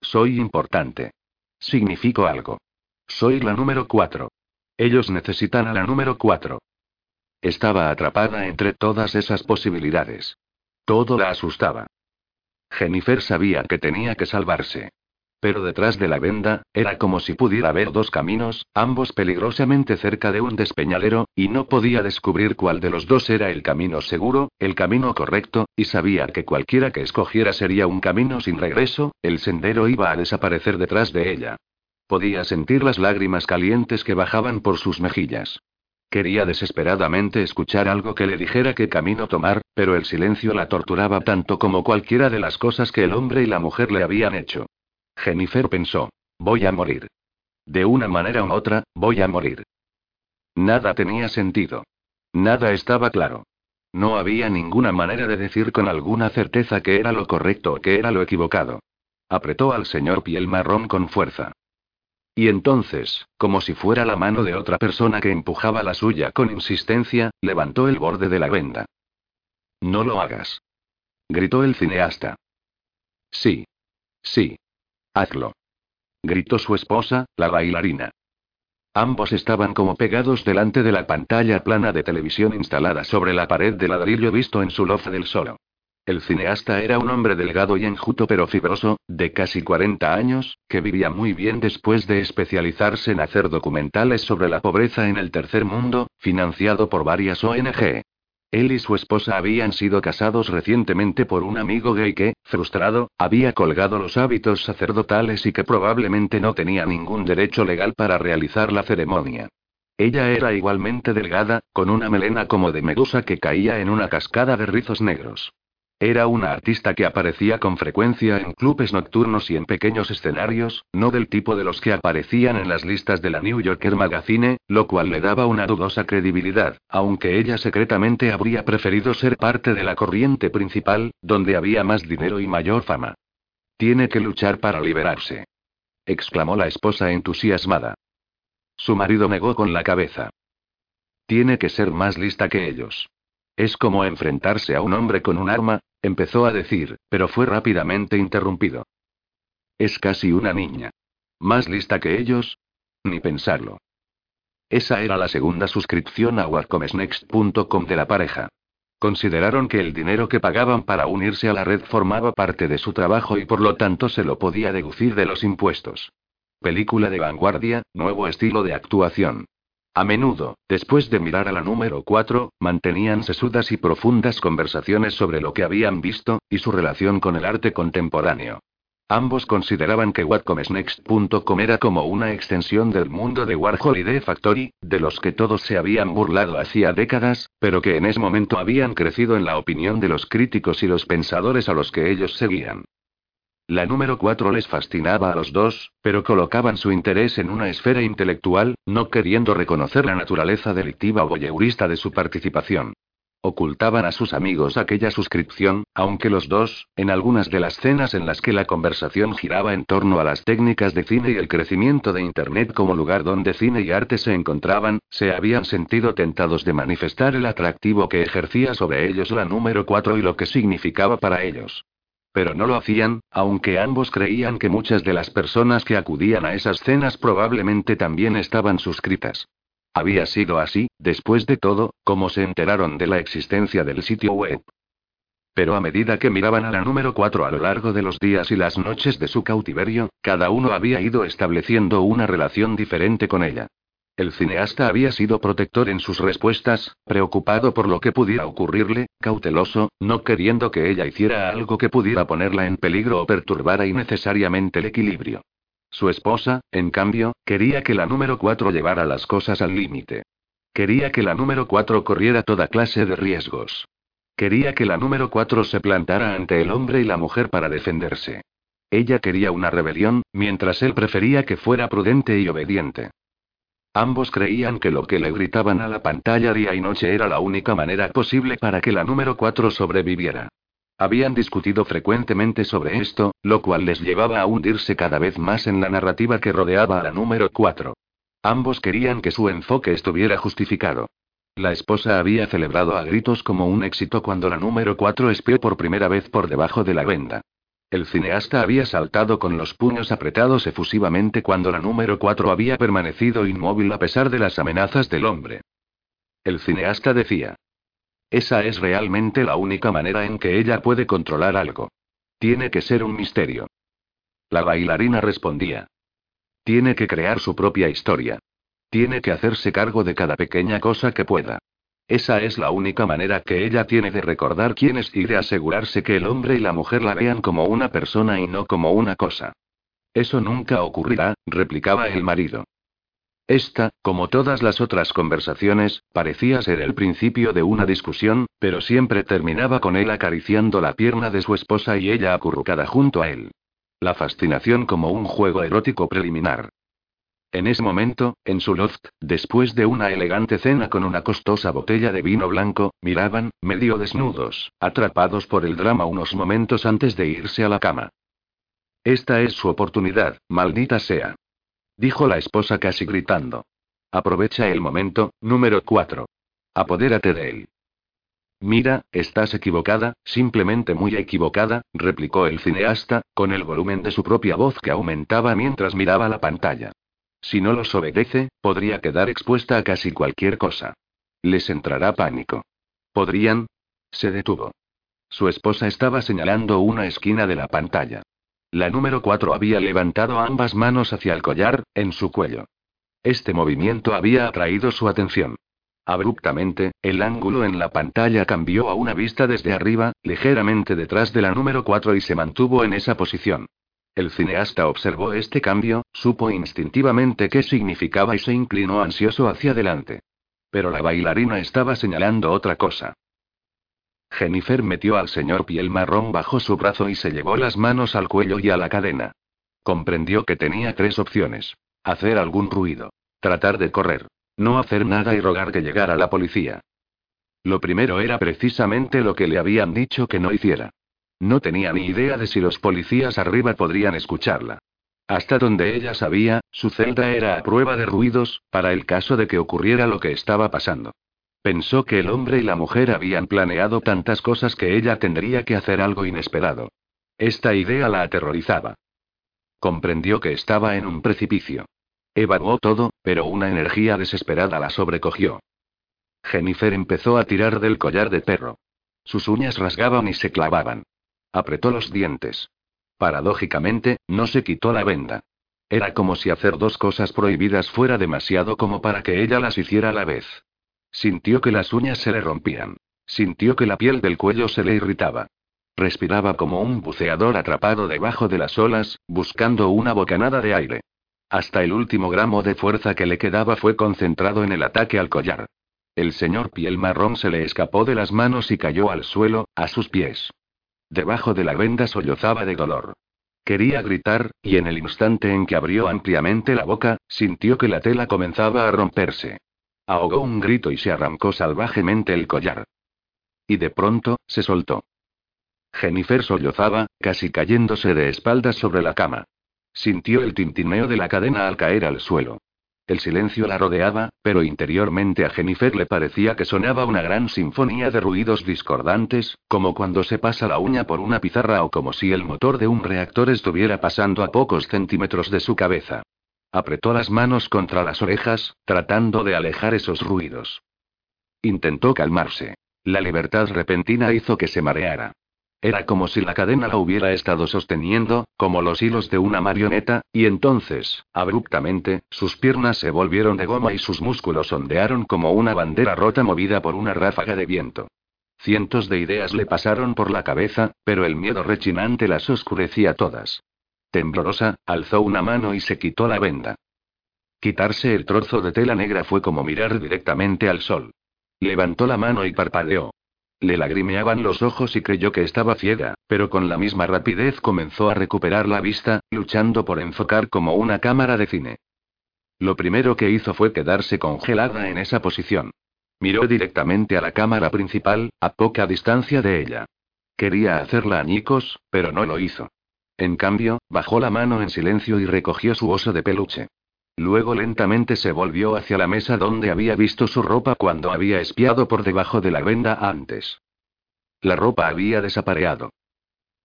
Soy importante. Significo algo. Soy la número cuatro. Ellos necesitan a la número cuatro. Estaba atrapada entre todas esas posibilidades. Todo la asustaba. Jennifer sabía que tenía que salvarse. Pero detrás de la venda, era como si pudiera ver dos caminos, ambos peligrosamente cerca de un despeñadero, y no podía descubrir cuál de los dos era el camino seguro, el camino correcto, y sabía que cualquiera que escogiera sería un camino sin regreso, el sendero iba a desaparecer detrás de ella. Podía sentir las lágrimas calientes que bajaban por sus mejillas. Quería desesperadamente escuchar algo que le dijera qué camino tomar, pero el silencio la torturaba tanto como cualquiera de las cosas que el hombre y la mujer le habían hecho. Jennifer pensó. Voy a morir. De una manera u otra, voy a morir. Nada tenía sentido. Nada estaba claro. No había ninguna manera de decir con alguna certeza que era lo correcto o que era lo equivocado. Apretó al señor piel marrón con fuerza. Y entonces, como si fuera la mano de otra persona que empujaba la suya con insistencia, levantó el borde de la venda. No lo hagas. Gritó el cineasta. Sí. Sí. Hazlo. Gritó su esposa, la bailarina. Ambos estaban como pegados delante de la pantalla plana de televisión instalada sobre la pared de ladrillo visto en su loft del solo. El cineasta era un hombre delgado y enjuto pero fibroso, de casi 40 años, que vivía muy bien después de especializarse en hacer documentales sobre la pobreza en el tercer mundo, financiado por varias ONG. Él y su esposa habían sido casados recientemente por un amigo gay que, frustrado, había colgado los hábitos sacerdotales y que probablemente no tenía ningún derecho legal para realizar la ceremonia. Ella era igualmente delgada, con una melena como de medusa que caía en una cascada de rizos negros. Era una artista que aparecía con frecuencia en clubes nocturnos y en pequeños escenarios, no del tipo de los que aparecían en las listas de la New Yorker Magazine, lo cual le daba una dudosa credibilidad, aunque ella secretamente habría preferido ser parte de la corriente principal, donde había más dinero y mayor fama. Tiene que luchar para liberarse. exclamó la esposa entusiasmada. Su marido negó con la cabeza. Tiene que ser más lista que ellos. Es como enfrentarse a un hombre con un arma, empezó a decir, pero fue rápidamente interrumpido. Es casi una niña. ¿Más lista que ellos? Ni pensarlo. Esa era la segunda suscripción a WordComesNext.com de la pareja. Consideraron que el dinero que pagaban para unirse a la red formaba parte de su trabajo y por lo tanto se lo podía deducir de los impuestos. Película de vanguardia, nuevo estilo de actuación. A menudo, después de mirar a la número 4, mantenían sesudas y profundas conversaciones sobre lo que habían visto, y su relación con el arte contemporáneo. Ambos consideraban que whatcomesnext.com era como una extensión del mundo de Warhol y de Factory, de los que todos se habían burlado hacía décadas, pero que en ese momento habían crecido en la opinión de los críticos y los pensadores a los que ellos seguían. La número 4 les fascinaba a los dos, pero colocaban su interés en una esfera intelectual, no queriendo reconocer la naturaleza delictiva o voyeurista de su participación. Ocultaban a sus amigos aquella suscripción, aunque los dos, en algunas de las cenas en las que la conversación giraba en torno a las técnicas de cine y el crecimiento de Internet como lugar donde cine y arte se encontraban, se habían sentido tentados de manifestar el atractivo que ejercía sobre ellos la número 4 y lo que significaba para ellos. Pero no lo hacían, aunque ambos creían que muchas de las personas que acudían a esas cenas probablemente también estaban suscritas. Había sido así, después de todo, como se enteraron de la existencia del sitio web. Pero a medida que miraban a la número 4 a lo largo de los días y las noches de su cautiverio, cada uno había ido estableciendo una relación diferente con ella. El cineasta había sido protector en sus respuestas, preocupado por lo que pudiera ocurrirle, cauteloso, no queriendo que ella hiciera algo que pudiera ponerla en peligro o perturbara innecesariamente el equilibrio. Su esposa, en cambio, quería que la número 4 llevara las cosas al límite. Quería que la número 4 corriera toda clase de riesgos. Quería que la número 4 se plantara ante el hombre y la mujer para defenderse. Ella quería una rebelión, mientras él prefería que fuera prudente y obediente. Ambos creían que lo que le gritaban a la pantalla día y noche era la única manera posible para que la número 4 sobreviviera. Habían discutido frecuentemente sobre esto, lo cual les llevaba a hundirse cada vez más en la narrativa que rodeaba a la número 4. Ambos querían que su enfoque estuviera justificado. La esposa había celebrado a gritos como un éxito cuando la número 4 espió por primera vez por debajo de la venda. El cineasta había saltado con los puños apretados efusivamente cuando la número 4 había permanecido inmóvil a pesar de las amenazas del hombre. El cineasta decía. Esa es realmente la única manera en que ella puede controlar algo. Tiene que ser un misterio. La bailarina respondía. Tiene que crear su propia historia. Tiene que hacerse cargo de cada pequeña cosa que pueda. Esa es la única manera que ella tiene de recordar quién es y de asegurarse que el hombre y la mujer la vean como una persona y no como una cosa. Eso nunca ocurrirá, replicaba el marido. Esta, como todas las otras conversaciones, parecía ser el principio de una discusión, pero siempre terminaba con él acariciando la pierna de su esposa y ella acurrucada junto a él. La fascinación como un juego erótico preliminar. En ese momento, en su loft, después de una elegante cena con una costosa botella de vino blanco, miraban, medio desnudos, atrapados por el drama unos momentos antes de irse a la cama. Esta es su oportunidad, maldita sea. Dijo la esposa casi gritando. Aprovecha el momento, número 4. Apodérate de él. Mira, estás equivocada, simplemente muy equivocada, replicó el cineasta, con el volumen de su propia voz que aumentaba mientras miraba la pantalla. Si no los obedece, podría quedar expuesta a casi cualquier cosa. Les entrará pánico. ¿Podrían? Se detuvo. Su esposa estaba señalando una esquina de la pantalla. La número 4 había levantado ambas manos hacia el collar, en su cuello. Este movimiento había atraído su atención. Abruptamente, el ángulo en la pantalla cambió a una vista desde arriba, ligeramente detrás de la número 4 y se mantuvo en esa posición. El cineasta observó este cambio, supo instintivamente qué significaba y se inclinó ansioso hacia adelante. Pero la bailarina estaba señalando otra cosa. Jennifer metió al señor piel marrón bajo su brazo y se llevó las manos al cuello y a la cadena. Comprendió que tenía tres opciones. Hacer algún ruido. Tratar de correr. No hacer nada y rogar que llegara la policía. Lo primero era precisamente lo que le habían dicho que no hiciera. No tenía ni idea de si los policías arriba podrían escucharla. Hasta donde ella sabía, su celda era a prueba de ruidos, para el caso de que ocurriera lo que estaba pasando. Pensó que el hombre y la mujer habían planeado tantas cosas que ella tendría que hacer algo inesperado. Esta idea la aterrorizaba. Comprendió que estaba en un precipicio. Evaluó todo, pero una energía desesperada la sobrecogió. Jennifer empezó a tirar del collar de perro. Sus uñas rasgaban y se clavaban. Apretó los dientes. Paradójicamente, no se quitó la venda. Era como si hacer dos cosas prohibidas fuera demasiado como para que ella las hiciera a la vez. Sintió que las uñas se le rompían. Sintió que la piel del cuello se le irritaba. Respiraba como un buceador atrapado debajo de las olas, buscando una bocanada de aire. Hasta el último gramo de fuerza que le quedaba fue concentrado en el ataque al collar. El señor piel marrón se le escapó de las manos y cayó al suelo, a sus pies. Debajo de la venda sollozaba de dolor. Quería gritar, y en el instante en que abrió ampliamente la boca, sintió que la tela comenzaba a romperse. Ahogó un grito y se arrancó salvajemente el collar. Y de pronto, se soltó. Jennifer sollozaba, casi cayéndose de espaldas sobre la cama. Sintió el tintineo de la cadena al caer al suelo. El silencio la rodeaba, pero interiormente a Jennifer le parecía que sonaba una gran sinfonía de ruidos discordantes, como cuando se pasa la uña por una pizarra o como si el motor de un reactor estuviera pasando a pocos centímetros de su cabeza. Apretó las manos contra las orejas, tratando de alejar esos ruidos. Intentó calmarse. La libertad repentina hizo que se mareara. Era como si la cadena la hubiera estado sosteniendo, como los hilos de una marioneta, y entonces, abruptamente, sus piernas se volvieron de goma y sus músculos ondearon como una bandera rota movida por una ráfaga de viento. Cientos de ideas le pasaron por la cabeza, pero el miedo rechinante las oscurecía todas. Temblorosa, alzó una mano y se quitó la venda. Quitarse el trozo de tela negra fue como mirar directamente al sol. Levantó la mano y parpadeó. Le lagrimeaban los ojos y creyó que estaba ciega, pero con la misma rapidez comenzó a recuperar la vista, luchando por enfocar como una cámara de cine. Lo primero que hizo fue quedarse congelada en esa posición. Miró directamente a la cámara principal, a poca distancia de ella. Quería hacerla añicos, pero no lo hizo. En cambio, bajó la mano en silencio y recogió su oso de peluche. Luego lentamente se volvió hacia la mesa donde había visto su ropa cuando había espiado por debajo de la venda antes. La ropa había desapareado.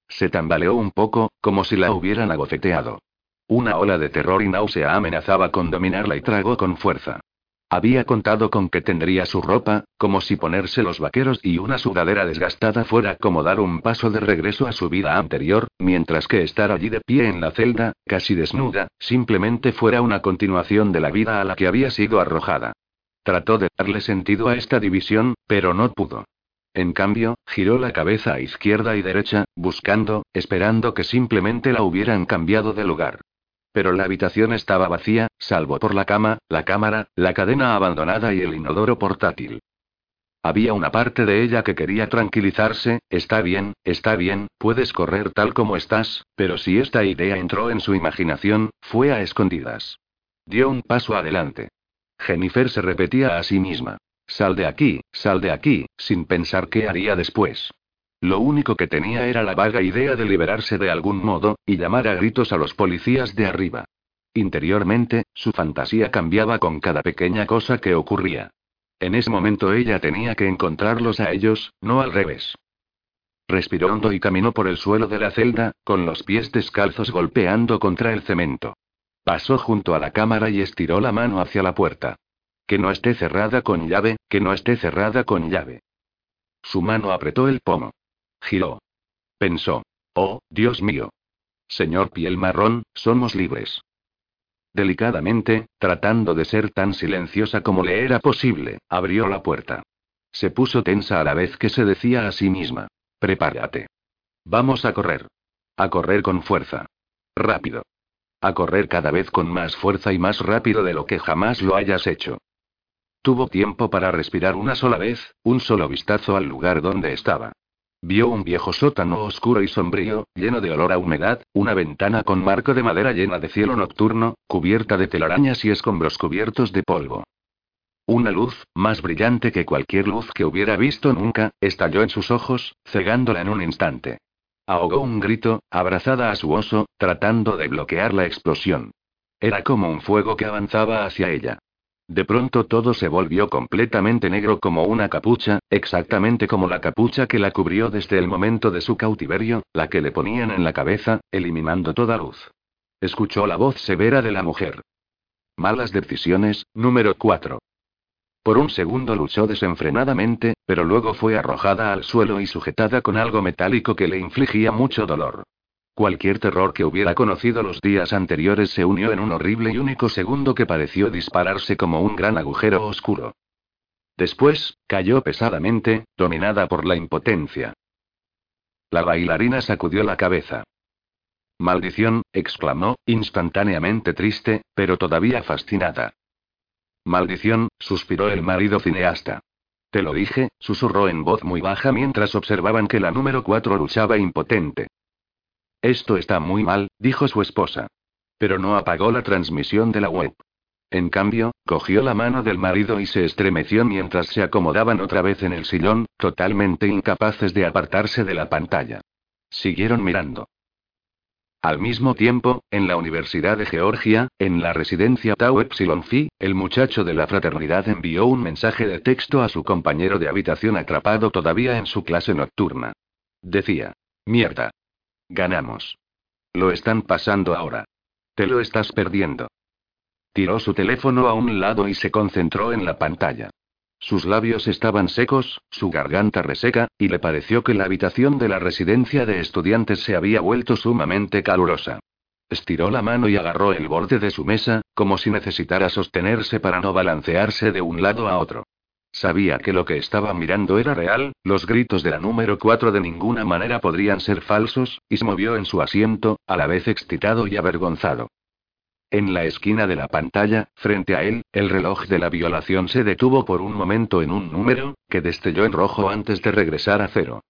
Se tambaleó un poco, como si la hubieran agofeteado. Una ola de terror y náusea amenazaba con dominarla y tragó con fuerza. Había contado con que tendría su ropa, como si ponerse los vaqueros y una sudadera desgastada fuera como dar un paso de regreso a su vida anterior, mientras que estar allí de pie en la celda, casi desnuda, simplemente fuera una continuación de la vida a la que había sido arrojada. Trató de darle sentido a esta división, pero no pudo. En cambio, giró la cabeza a izquierda y derecha, buscando, esperando que simplemente la hubieran cambiado de lugar. Pero la habitación estaba vacía, salvo por la cama, la cámara, la cadena abandonada y el inodoro portátil. Había una parte de ella que quería tranquilizarse, está bien, está bien, puedes correr tal como estás, pero si esta idea entró en su imaginación, fue a escondidas. Dio un paso adelante. Jennifer se repetía a sí misma. Sal de aquí, sal de aquí, sin pensar qué haría después. Lo único que tenía era la vaga idea de liberarse de algún modo, y llamar a gritos a los policías de arriba. Interiormente, su fantasía cambiaba con cada pequeña cosa que ocurría. En ese momento ella tenía que encontrarlos a ellos, no al revés. Respiró hondo y caminó por el suelo de la celda, con los pies descalzos golpeando contra el cemento. Pasó junto a la cámara y estiró la mano hacia la puerta. Que no esté cerrada con llave, que no esté cerrada con llave. Su mano apretó el pomo. Giró. Pensó. Oh, Dios mío. Señor piel marrón, somos libres. Delicadamente, tratando de ser tan silenciosa como le era posible, abrió la puerta. Se puso tensa a la vez que se decía a sí misma. Prepárate. Vamos a correr. A correr con fuerza. Rápido. A correr cada vez con más fuerza y más rápido de lo que jamás lo hayas hecho. Tuvo tiempo para respirar una sola vez, un solo vistazo al lugar donde estaba. Vio un viejo sótano oscuro y sombrío, lleno de olor a humedad, una ventana con marco de madera llena de cielo nocturno, cubierta de telarañas y escombros cubiertos de polvo. Una luz, más brillante que cualquier luz que hubiera visto nunca, estalló en sus ojos, cegándola en un instante. Ahogó un grito, abrazada a su oso, tratando de bloquear la explosión. Era como un fuego que avanzaba hacia ella. De pronto todo se volvió completamente negro como una capucha, exactamente como la capucha que la cubrió desde el momento de su cautiverio, la que le ponían en la cabeza, eliminando toda luz. Escuchó la voz severa de la mujer. Malas decisiones, número 4. Por un segundo luchó desenfrenadamente, pero luego fue arrojada al suelo y sujetada con algo metálico que le infligía mucho dolor. Cualquier terror que hubiera conocido los días anteriores se unió en un horrible y único segundo que pareció dispararse como un gran agujero oscuro. Después, cayó pesadamente, dominada por la impotencia. La bailarina sacudió la cabeza. Maldición, exclamó, instantáneamente triste, pero todavía fascinada. Maldición, suspiró el marido cineasta. Te lo dije, susurró en voz muy baja mientras observaban que la número cuatro luchaba impotente. Esto está muy mal, dijo su esposa. Pero no apagó la transmisión de la web. En cambio, cogió la mano del marido y se estremeció mientras se acomodaban otra vez en el sillón, totalmente incapaces de apartarse de la pantalla. Siguieron mirando. Al mismo tiempo, en la Universidad de Georgia, en la residencia Tau Epsilon Phi, el muchacho de la fraternidad envió un mensaje de texto a su compañero de habitación atrapado todavía en su clase nocturna. Decía: Mierda. Ganamos. Lo están pasando ahora. Te lo estás perdiendo. Tiró su teléfono a un lado y se concentró en la pantalla. Sus labios estaban secos, su garganta reseca, y le pareció que la habitación de la residencia de estudiantes se había vuelto sumamente calurosa. Estiró la mano y agarró el borde de su mesa, como si necesitara sostenerse para no balancearse de un lado a otro. Sabía que lo que estaba mirando era real, los gritos de la número 4 de ninguna manera podrían ser falsos, y se movió en su asiento, a la vez excitado y avergonzado. En la esquina de la pantalla, frente a él, el reloj de la violación se detuvo por un momento en un número, que destelló en rojo antes de regresar a cero.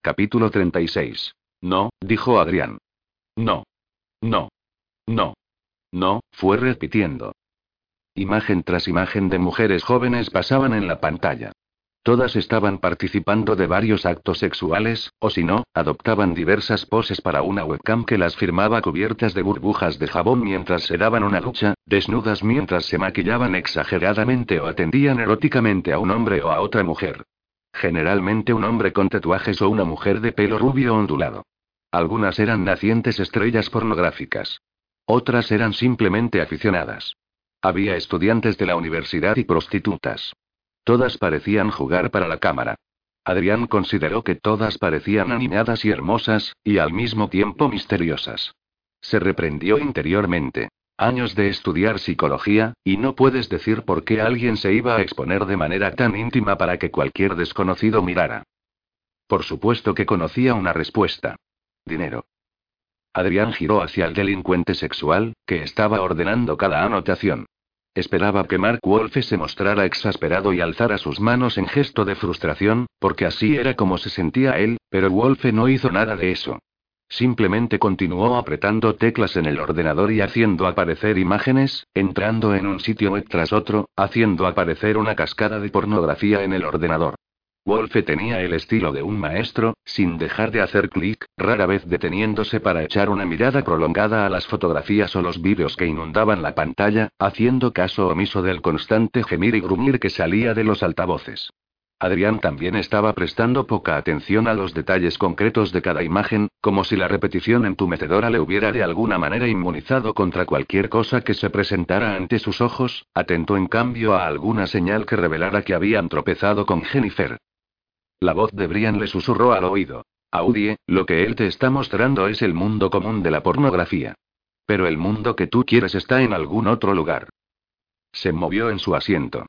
Capítulo 36. No, dijo Adrián. No. No. No. No, fue repitiendo. Imagen tras imagen de mujeres jóvenes pasaban en la pantalla. Todas estaban participando de varios actos sexuales, o si no, adoptaban diversas poses para una webcam que las firmaba cubiertas de burbujas de jabón mientras se daban una ducha, desnudas mientras se maquillaban exageradamente o atendían eróticamente a un hombre o a otra mujer. Generalmente un hombre con tatuajes o una mujer de pelo rubio ondulado. Algunas eran nacientes estrellas pornográficas. Otras eran simplemente aficionadas. Había estudiantes de la universidad y prostitutas. Todas parecían jugar para la cámara. Adrián consideró que todas parecían animadas y hermosas, y al mismo tiempo misteriosas. Se reprendió interiormente. Años de estudiar psicología, y no puedes decir por qué alguien se iba a exponer de manera tan íntima para que cualquier desconocido mirara. Por supuesto que conocía una respuesta. Dinero. Adrián giró hacia el delincuente sexual, que estaba ordenando cada anotación. Esperaba que Mark Wolfe se mostrara exasperado y alzara sus manos en gesto de frustración, porque así era como se sentía él, pero Wolfe no hizo nada de eso. Simplemente continuó apretando teclas en el ordenador y haciendo aparecer imágenes, entrando en un sitio web tras otro, haciendo aparecer una cascada de pornografía en el ordenador. Wolfe tenía el estilo de un maestro, sin dejar de hacer clic, rara vez deteniéndose para echar una mirada prolongada a las fotografías o los vídeos que inundaban la pantalla, haciendo caso omiso del constante gemir y grumir que salía de los altavoces. Adrián también estaba prestando poca atención a los detalles concretos de cada imagen, como si la repetición entumecedora le hubiera de alguna manera inmunizado contra cualquier cosa que se presentara ante sus ojos, atento en cambio a alguna señal que revelara que habían tropezado con Jennifer. La voz de Brian le susurró al oído. Audie, lo que él te está mostrando es el mundo común de la pornografía. Pero el mundo que tú quieres está en algún otro lugar. Se movió en su asiento.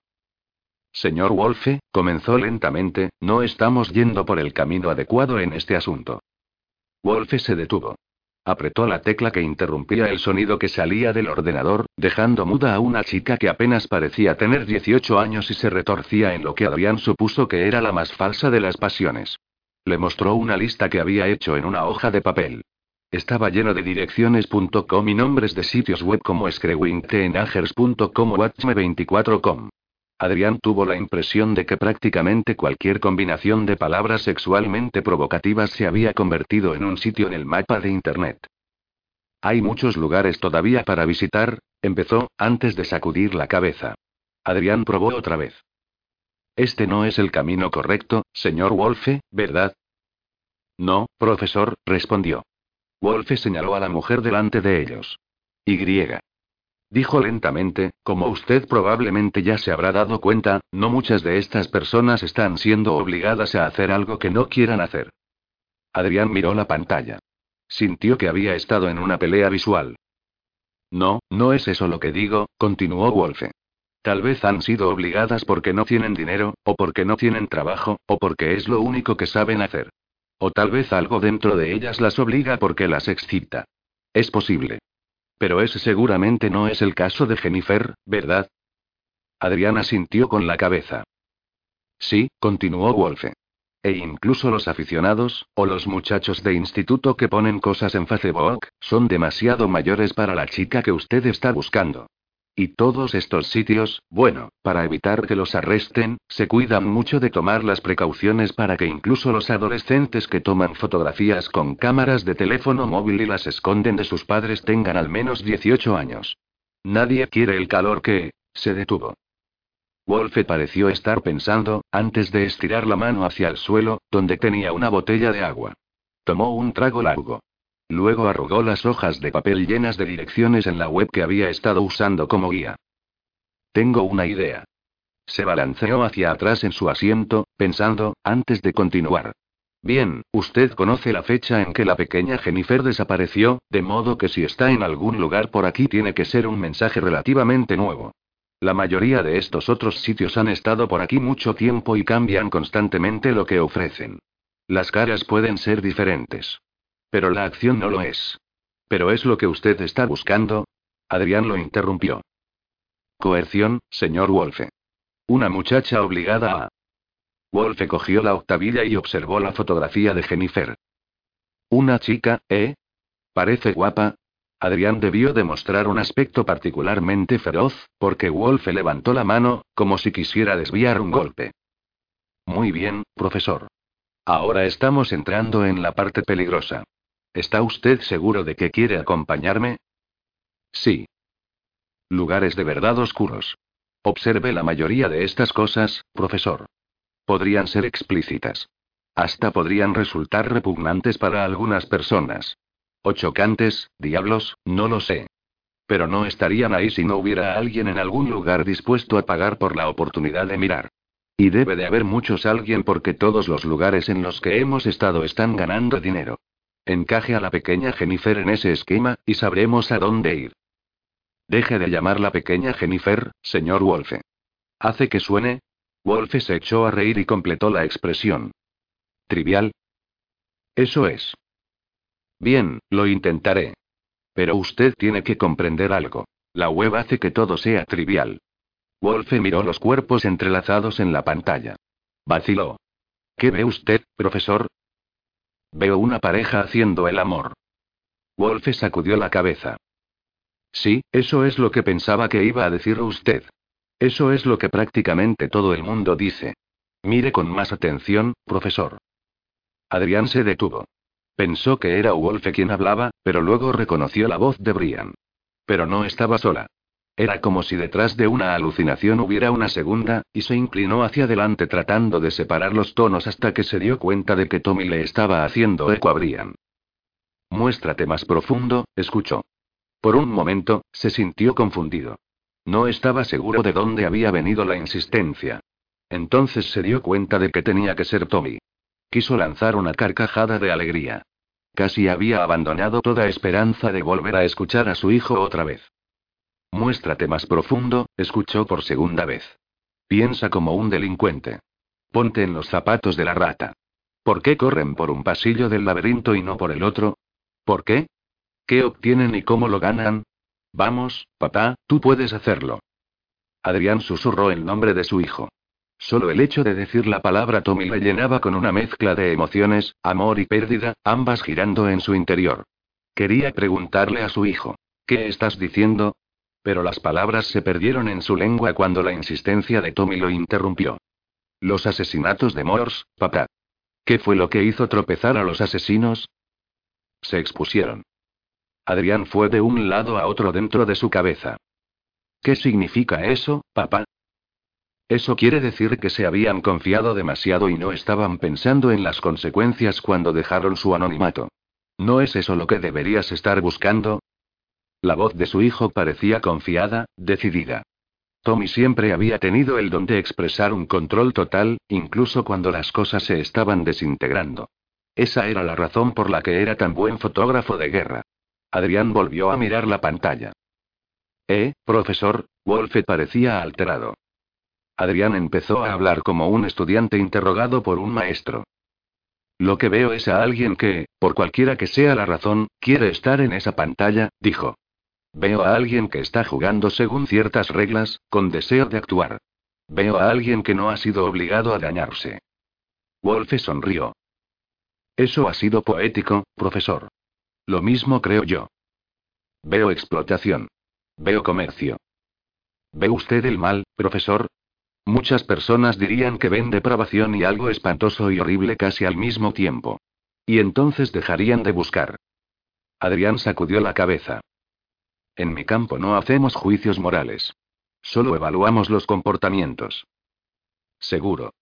Señor Wolfe, comenzó lentamente, no estamos yendo por el camino adecuado en este asunto. Wolfe se detuvo. Apretó la tecla que interrumpía el sonido que salía del ordenador, dejando muda a una chica que apenas parecía tener 18 años y se retorcía en lo que Adrián supuso que era la más falsa de las pasiones. Le mostró una lista que había hecho en una hoja de papel. Estaba lleno de direcciones.com y nombres de sitios web como screwingteenagers.com o watchme24com. Adrián tuvo la impresión de que prácticamente cualquier combinación de palabras sexualmente provocativas se había convertido en un sitio en el mapa de Internet. Hay muchos lugares todavía para visitar, empezó, antes de sacudir la cabeza. Adrián probó otra vez. Este no es el camino correcto, señor Wolfe, ¿verdad? No, profesor, respondió. Wolfe señaló a la mujer delante de ellos. Y. Dijo lentamente, como usted probablemente ya se habrá dado cuenta, no muchas de estas personas están siendo obligadas a hacer algo que no quieran hacer. Adrián miró la pantalla. Sintió que había estado en una pelea visual. No, no es eso lo que digo, continuó Wolfe. Tal vez han sido obligadas porque no tienen dinero, o porque no tienen trabajo, o porque es lo único que saben hacer. O tal vez algo dentro de ellas las obliga porque las excita. Es posible. Pero ese seguramente no es el caso de Jennifer, ¿verdad? Adriana sintió con la cabeza. Sí, continuó Wolfe. E incluso los aficionados, o los muchachos de instituto que ponen cosas en Facebook, son demasiado mayores para la chica que usted está buscando. Y todos estos sitios, bueno, para evitar que los arresten, se cuidan mucho de tomar las precauciones para que incluso los adolescentes que toman fotografías con cámaras de teléfono móvil y las esconden de sus padres tengan al menos 18 años. Nadie quiere el calor que... se detuvo. Wolfe pareció estar pensando, antes de estirar la mano hacia el suelo, donde tenía una botella de agua. Tomó un trago largo. Luego arrugó las hojas de papel llenas de direcciones en la web que había estado usando como guía. Tengo una idea. Se balanceó hacia atrás en su asiento, pensando, antes de continuar. Bien, usted conoce la fecha en que la pequeña Jennifer desapareció, de modo que si está en algún lugar por aquí tiene que ser un mensaje relativamente nuevo. La mayoría de estos otros sitios han estado por aquí mucho tiempo y cambian constantemente lo que ofrecen. Las caras pueden ser diferentes. Pero la acción no lo es. ¿Pero es lo que usted está buscando? Adrián lo interrumpió. Coerción, señor Wolfe. Una muchacha obligada a... Wolfe cogió la octavilla y observó la fotografía de Jennifer. Una chica, ¿eh? Parece guapa. Adrián debió demostrar un aspecto particularmente feroz, porque Wolfe levantó la mano, como si quisiera desviar un golpe. Muy bien, profesor. Ahora estamos entrando en la parte peligrosa. ¿Está usted seguro de que quiere acompañarme? Sí. Lugares de verdad oscuros. Observe la mayoría de estas cosas, profesor. Podrían ser explícitas. Hasta podrían resultar repugnantes para algunas personas. O chocantes, diablos, no lo sé. Pero no estarían ahí si no hubiera alguien en algún lugar dispuesto a pagar por la oportunidad de mirar. Y debe de haber muchos alguien porque todos los lugares en los que hemos estado están ganando dinero. Encaje a la pequeña Jennifer en ese esquema, y sabremos a dónde ir. Deje de llamar la pequeña Jennifer, señor Wolfe. ¿Hace que suene? Wolfe se echó a reír y completó la expresión. ¿Trivial? Eso es. Bien, lo intentaré. Pero usted tiene que comprender algo. La web hace que todo sea trivial. Wolfe miró los cuerpos entrelazados en la pantalla. Vaciló. ¿Qué ve usted, profesor? Veo una pareja haciendo el amor. Wolfe sacudió la cabeza. Sí, eso es lo que pensaba que iba a decir usted. Eso es lo que prácticamente todo el mundo dice. Mire con más atención, profesor. Adrián se detuvo. Pensó que era Wolfe quien hablaba, pero luego reconoció la voz de Brian. Pero no estaba sola. Era como si detrás de una alucinación hubiera una segunda, y se inclinó hacia adelante tratando de separar los tonos hasta que se dio cuenta de que Tommy le estaba haciendo eco a Brian. Muéstrate más profundo, escuchó. Por un momento, se sintió confundido. No estaba seguro de dónde había venido la insistencia. Entonces se dio cuenta de que tenía que ser Tommy. Quiso lanzar una carcajada de alegría. Casi había abandonado toda esperanza de volver a escuchar a su hijo otra vez. Muéstrate más profundo, escuchó por segunda vez. Piensa como un delincuente. Ponte en los zapatos de la rata. ¿Por qué corren por un pasillo del laberinto y no por el otro? ¿Por qué? ¿Qué obtienen y cómo lo ganan? Vamos, papá, tú puedes hacerlo. Adrián susurró el nombre de su hijo. Solo el hecho de decir la palabra Tommy le llenaba con una mezcla de emociones, amor y pérdida, ambas girando en su interior. Quería preguntarle a su hijo, ¿qué estás diciendo? Pero las palabras se perdieron en su lengua cuando la insistencia de Tommy lo interrumpió. Los asesinatos de Morse, papá. ¿Qué fue lo que hizo tropezar a los asesinos? Se expusieron. Adrián fue de un lado a otro dentro de su cabeza. ¿Qué significa eso, papá? Eso quiere decir que se habían confiado demasiado y no estaban pensando en las consecuencias cuando dejaron su anonimato. ¿No es eso lo que deberías estar buscando? La voz de su hijo parecía confiada, decidida. Tommy siempre había tenido el don de expresar un control total, incluso cuando las cosas se estaban desintegrando. Esa era la razón por la que era tan buen fotógrafo de guerra. Adrián volvió a mirar la pantalla. Eh, profesor, Wolfe parecía alterado. Adrián empezó a hablar como un estudiante interrogado por un maestro. Lo que veo es a alguien que, por cualquiera que sea la razón, quiere estar en esa pantalla, dijo. Veo a alguien que está jugando según ciertas reglas, con deseo de actuar. Veo a alguien que no ha sido obligado a dañarse. Wolfe sonrió. Eso ha sido poético, profesor. Lo mismo creo yo. Veo explotación. Veo comercio. ¿Ve usted el mal, profesor? Muchas personas dirían que ven depravación y algo espantoso y horrible casi al mismo tiempo. Y entonces dejarían de buscar. Adrián sacudió la cabeza. En mi campo no hacemos juicios morales. Solo evaluamos los comportamientos. Seguro.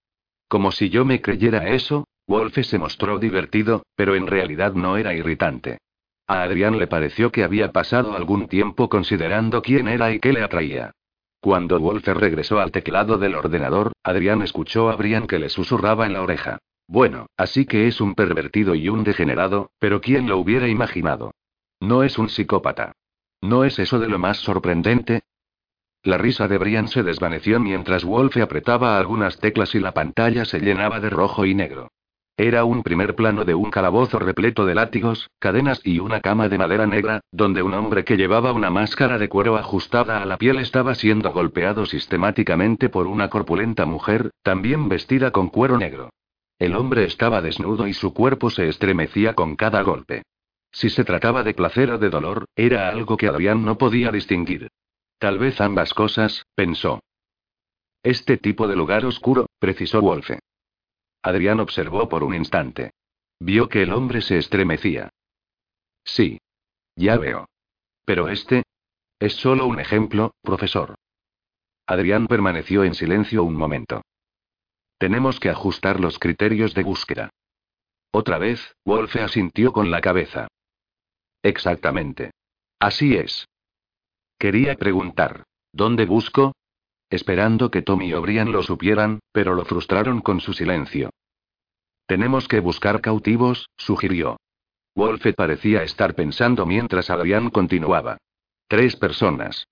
Como si yo me creyera eso, Wolfe se mostró divertido, pero en realidad no era irritante. A Adrián le pareció que había pasado algún tiempo considerando quién era y qué le atraía. Cuando Wolfe regresó al teclado del ordenador, Adrián escuchó a Brian que le susurraba en la oreja. Bueno, así que es un pervertido y un degenerado, pero ¿quién lo hubiera imaginado? No es un psicópata. ¿No es eso de lo más sorprendente? La risa de Brian se desvaneció mientras Wolfe apretaba algunas teclas y la pantalla se llenaba de rojo y negro. Era un primer plano de un calabozo repleto de látigos, cadenas y una cama de madera negra, donde un hombre que llevaba una máscara de cuero ajustada a la piel estaba siendo golpeado sistemáticamente por una corpulenta mujer, también vestida con cuero negro. El hombre estaba desnudo y su cuerpo se estremecía con cada golpe. Si se trataba de placer o de dolor, era algo que Adrián no podía distinguir. Tal vez ambas cosas, pensó. Este tipo de lugar oscuro, precisó Wolfe. Adrián observó por un instante. Vio que el hombre se estremecía. Sí. Ya veo. Pero este. Es solo un ejemplo, profesor. Adrián permaneció en silencio un momento. Tenemos que ajustar los criterios de búsqueda. Otra vez, Wolfe asintió con la cabeza. Exactamente. Así es. Quería preguntar. ¿Dónde busco? Esperando que Tommy y O'Brien lo supieran, pero lo frustraron con su silencio. Tenemos que buscar cautivos, sugirió. Wolfe parecía estar pensando mientras Adrián continuaba. Tres personas.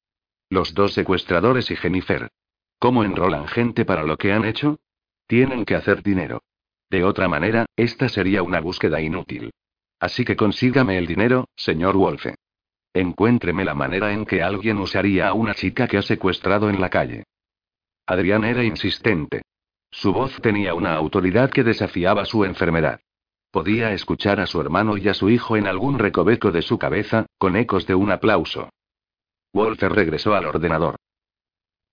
Los dos secuestradores y Jennifer. ¿Cómo enrolan gente para lo que han hecho? Tienen que hacer dinero. De otra manera, esta sería una búsqueda inútil. Así que consígame el dinero, señor Wolfe. Encuéntreme la manera en que alguien usaría a una chica que ha secuestrado en la calle. Adrián era insistente. Su voz tenía una autoridad que desafiaba su enfermedad. Podía escuchar a su hermano y a su hijo en algún recoveco de su cabeza, con ecos de un aplauso. Wolfe regresó al ordenador.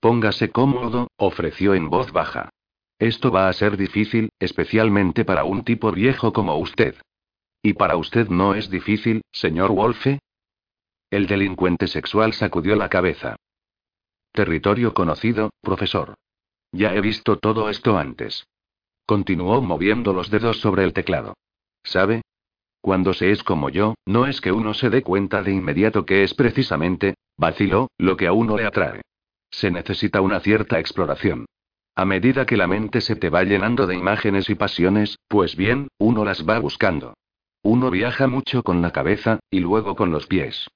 Póngase cómodo, ofreció en voz baja. Esto va a ser difícil, especialmente para un tipo viejo como usted. ¿Y para usted no es difícil, señor Wolfe? El delincuente sexual sacudió la cabeza. Territorio conocido, profesor. Ya he visto todo esto antes. Continuó moviendo los dedos sobre el teclado. ¿Sabe? Cuando se es como yo, no es que uno se dé cuenta de inmediato que es precisamente, vaciló, lo que a uno le atrae. Se necesita una cierta exploración. A medida que la mente se te va llenando de imágenes y pasiones, pues bien, uno las va buscando. Uno viaja mucho con la cabeza, y luego con los pies.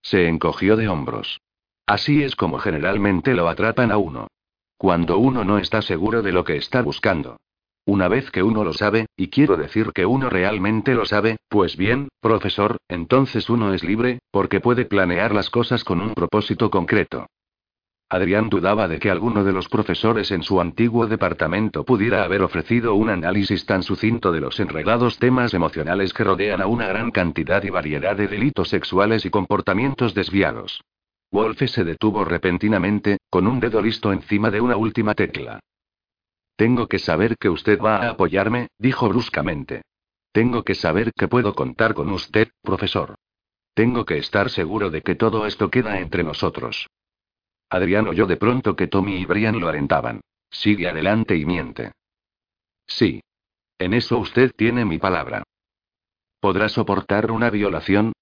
Se encogió de hombros. Así es como generalmente lo atrapan a uno. Cuando uno no está seguro de lo que está buscando. Una vez que uno lo sabe, y quiero decir que uno realmente lo sabe, pues bien, profesor, entonces uno es libre, porque puede planear las cosas con un propósito concreto. Adrián dudaba de que alguno de los profesores en su antiguo departamento pudiera haber ofrecido un análisis tan sucinto de los enredados temas emocionales que rodean a una gran cantidad y variedad de delitos sexuales y comportamientos desviados. Wolfe se detuvo repentinamente, con un dedo listo encima de una última tecla. Tengo que saber que usted va a apoyarme, dijo bruscamente. Tengo que saber que puedo contar con usted, profesor. Tengo que estar seguro de que todo esto queda entre nosotros. Adrián oyó de pronto que Tommy y Brian lo alentaban. Sigue adelante y miente. Sí. En eso usted tiene mi palabra. ¿Podrá soportar una violación?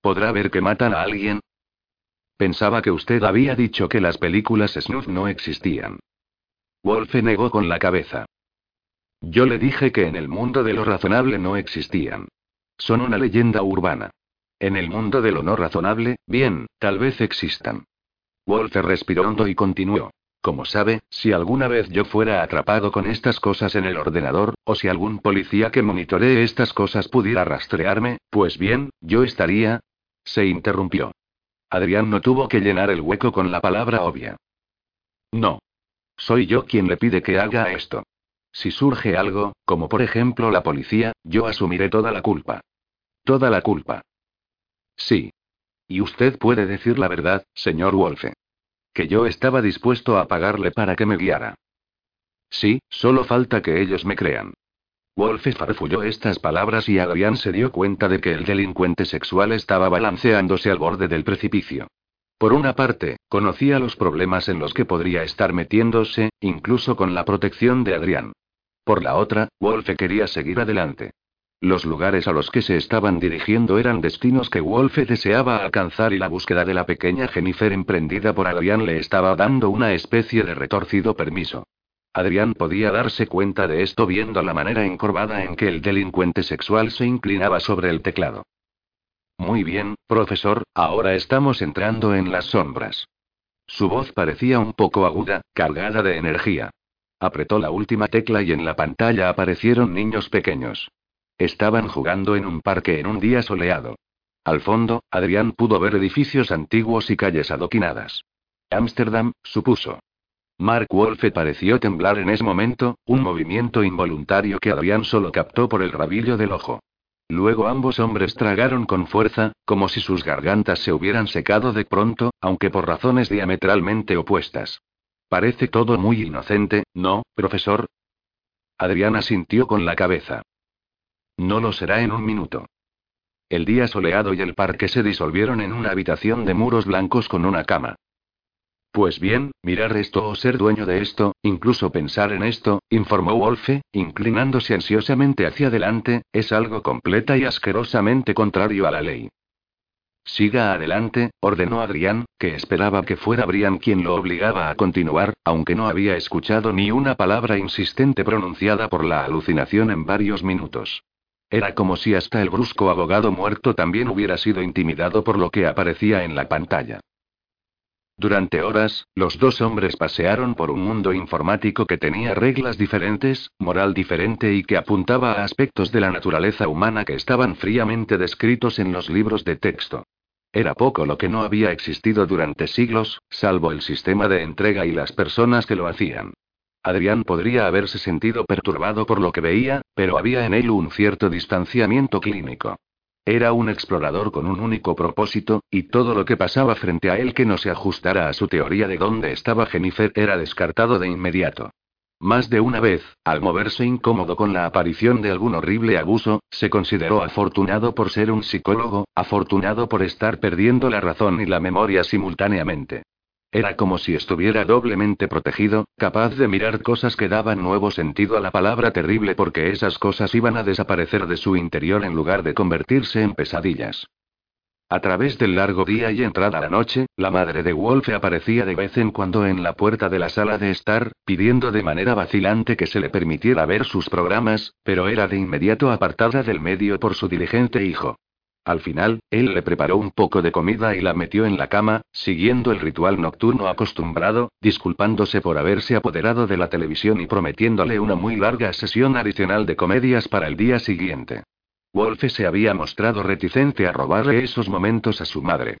¿Podrá ver que matan a alguien? Pensaba que usted había dicho que las películas snuff no existían. Wolfe negó con la cabeza. Yo le dije que en el mundo de lo razonable no existían. Son una leyenda urbana. En el mundo de lo no razonable, bien, tal vez existan. Wolfe respiró hondo y continuó. Como sabe, si alguna vez yo fuera atrapado con estas cosas en el ordenador, o si algún policía que monitoree estas cosas pudiera rastrearme, pues bien, yo estaría... Se interrumpió. Adrián no tuvo que llenar el hueco con la palabra obvia. No. Soy yo quien le pide que haga esto. Si surge algo, como por ejemplo la policía, yo asumiré toda la culpa. Toda la culpa. Sí. Y usted puede decir la verdad, señor Wolfe. Que yo estaba dispuesto a pagarle para que me guiara. Sí, solo falta que ellos me crean. Wolfe farfulló estas palabras y Adrián se dio cuenta de que el delincuente sexual estaba balanceándose al borde del precipicio. Por una parte, conocía los problemas en los que podría estar metiéndose, incluso con la protección de Adrián. Por la otra, Wolfe quería seguir adelante. Los lugares a los que se estaban dirigiendo eran destinos que Wolfe deseaba alcanzar y la búsqueda de la pequeña Jennifer emprendida por Adrián le estaba dando una especie de retorcido permiso. Adrián podía darse cuenta de esto viendo la manera encorvada en que el delincuente sexual se inclinaba sobre el teclado. Muy bien, profesor, ahora estamos entrando en las sombras. Su voz parecía un poco aguda, cargada de energía. Apretó la última tecla y en la pantalla aparecieron niños pequeños. Estaban jugando en un parque en un día soleado. Al fondo, Adrián pudo ver edificios antiguos y calles adoquinadas. Ámsterdam, supuso. Mark Wolfe pareció temblar en ese momento, un movimiento involuntario que Adrián solo captó por el rabillo del ojo. Luego ambos hombres tragaron con fuerza, como si sus gargantas se hubieran secado de pronto, aunque por razones diametralmente opuestas. Parece todo muy inocente, ¿no, profesor? Adriana sintió con la cabeza. No lo será en un minuto. El día soleado y el parque se disolvieron en una habitación de muros blancos con una cama. Pues bien, mirar esto o ser dueño de esto, incluso pensar en esto, informó Wolfe, inclinándose ansiosamente hacia adelante, es algo completa y asquerosamente contrario a la ley. Siga adelante, ordenó Adrián, que esperaba que fuera Brian quien lo obligaba a continuar, aunque no había escuchado ni una palabra insistente pronunciada por la alucinación en varios minutos. Era como si hasta el brusco abogado muerto también hubiera sido intimidado por lo que aparecía en la pantalla. Durante horas, los dos hombres pasearon por un mundo informático que tenía reglas diferentes, moral diferente y que apuntaba a aspectos de la naturaleza humana que estaban fríamente descritos en los libros de texto. Era poco lo que no había existido durante siglos, salvo el sistema de entrega y las personas que lo hacían. Adrián podría haberse sentido perturbado por lo que veía, pero había en él un cierto distanciamiento clínico. Era un explorador con un único propósito, y todo lo que pasaba frente a él que no se ajustara a su teoría de dónde estaba Jennifer era descartado de inmediato. Más de una vez, al moverse incómodo con la aparición de algún horrible abuso, se consideró afortunado por ser un psicólogo, afortunado por estar perdiendo la razón y la memoria simultáneamente. Era como si estuviera doblemente protegido, capaz de mirar cosas que daban nuevo sentido a la palabra terrible porque esas cosas iban a desaparecer de su interior en lugar de convertirse en pesadillas. A través del largo día y entrada la noche, la madre de Wolfe aparecía de vez en cuando en la puerta de la sala de estar, pidiendo de manera vacilante que se le permitiera ver sus programas, pero era de inmediato apartada del medio por su diligente hijo. Al final, él le preparó un poco de comida y la metió en la cama, siguiendo el ritual nocturno acostumbrado, disculpándose por haberse apoderado de la televisión y prometiéndole una muy larga sesión adicional de comedias para el día siguiente. Wolfe se había mostrado reticente a robarle esos momentos a su madre.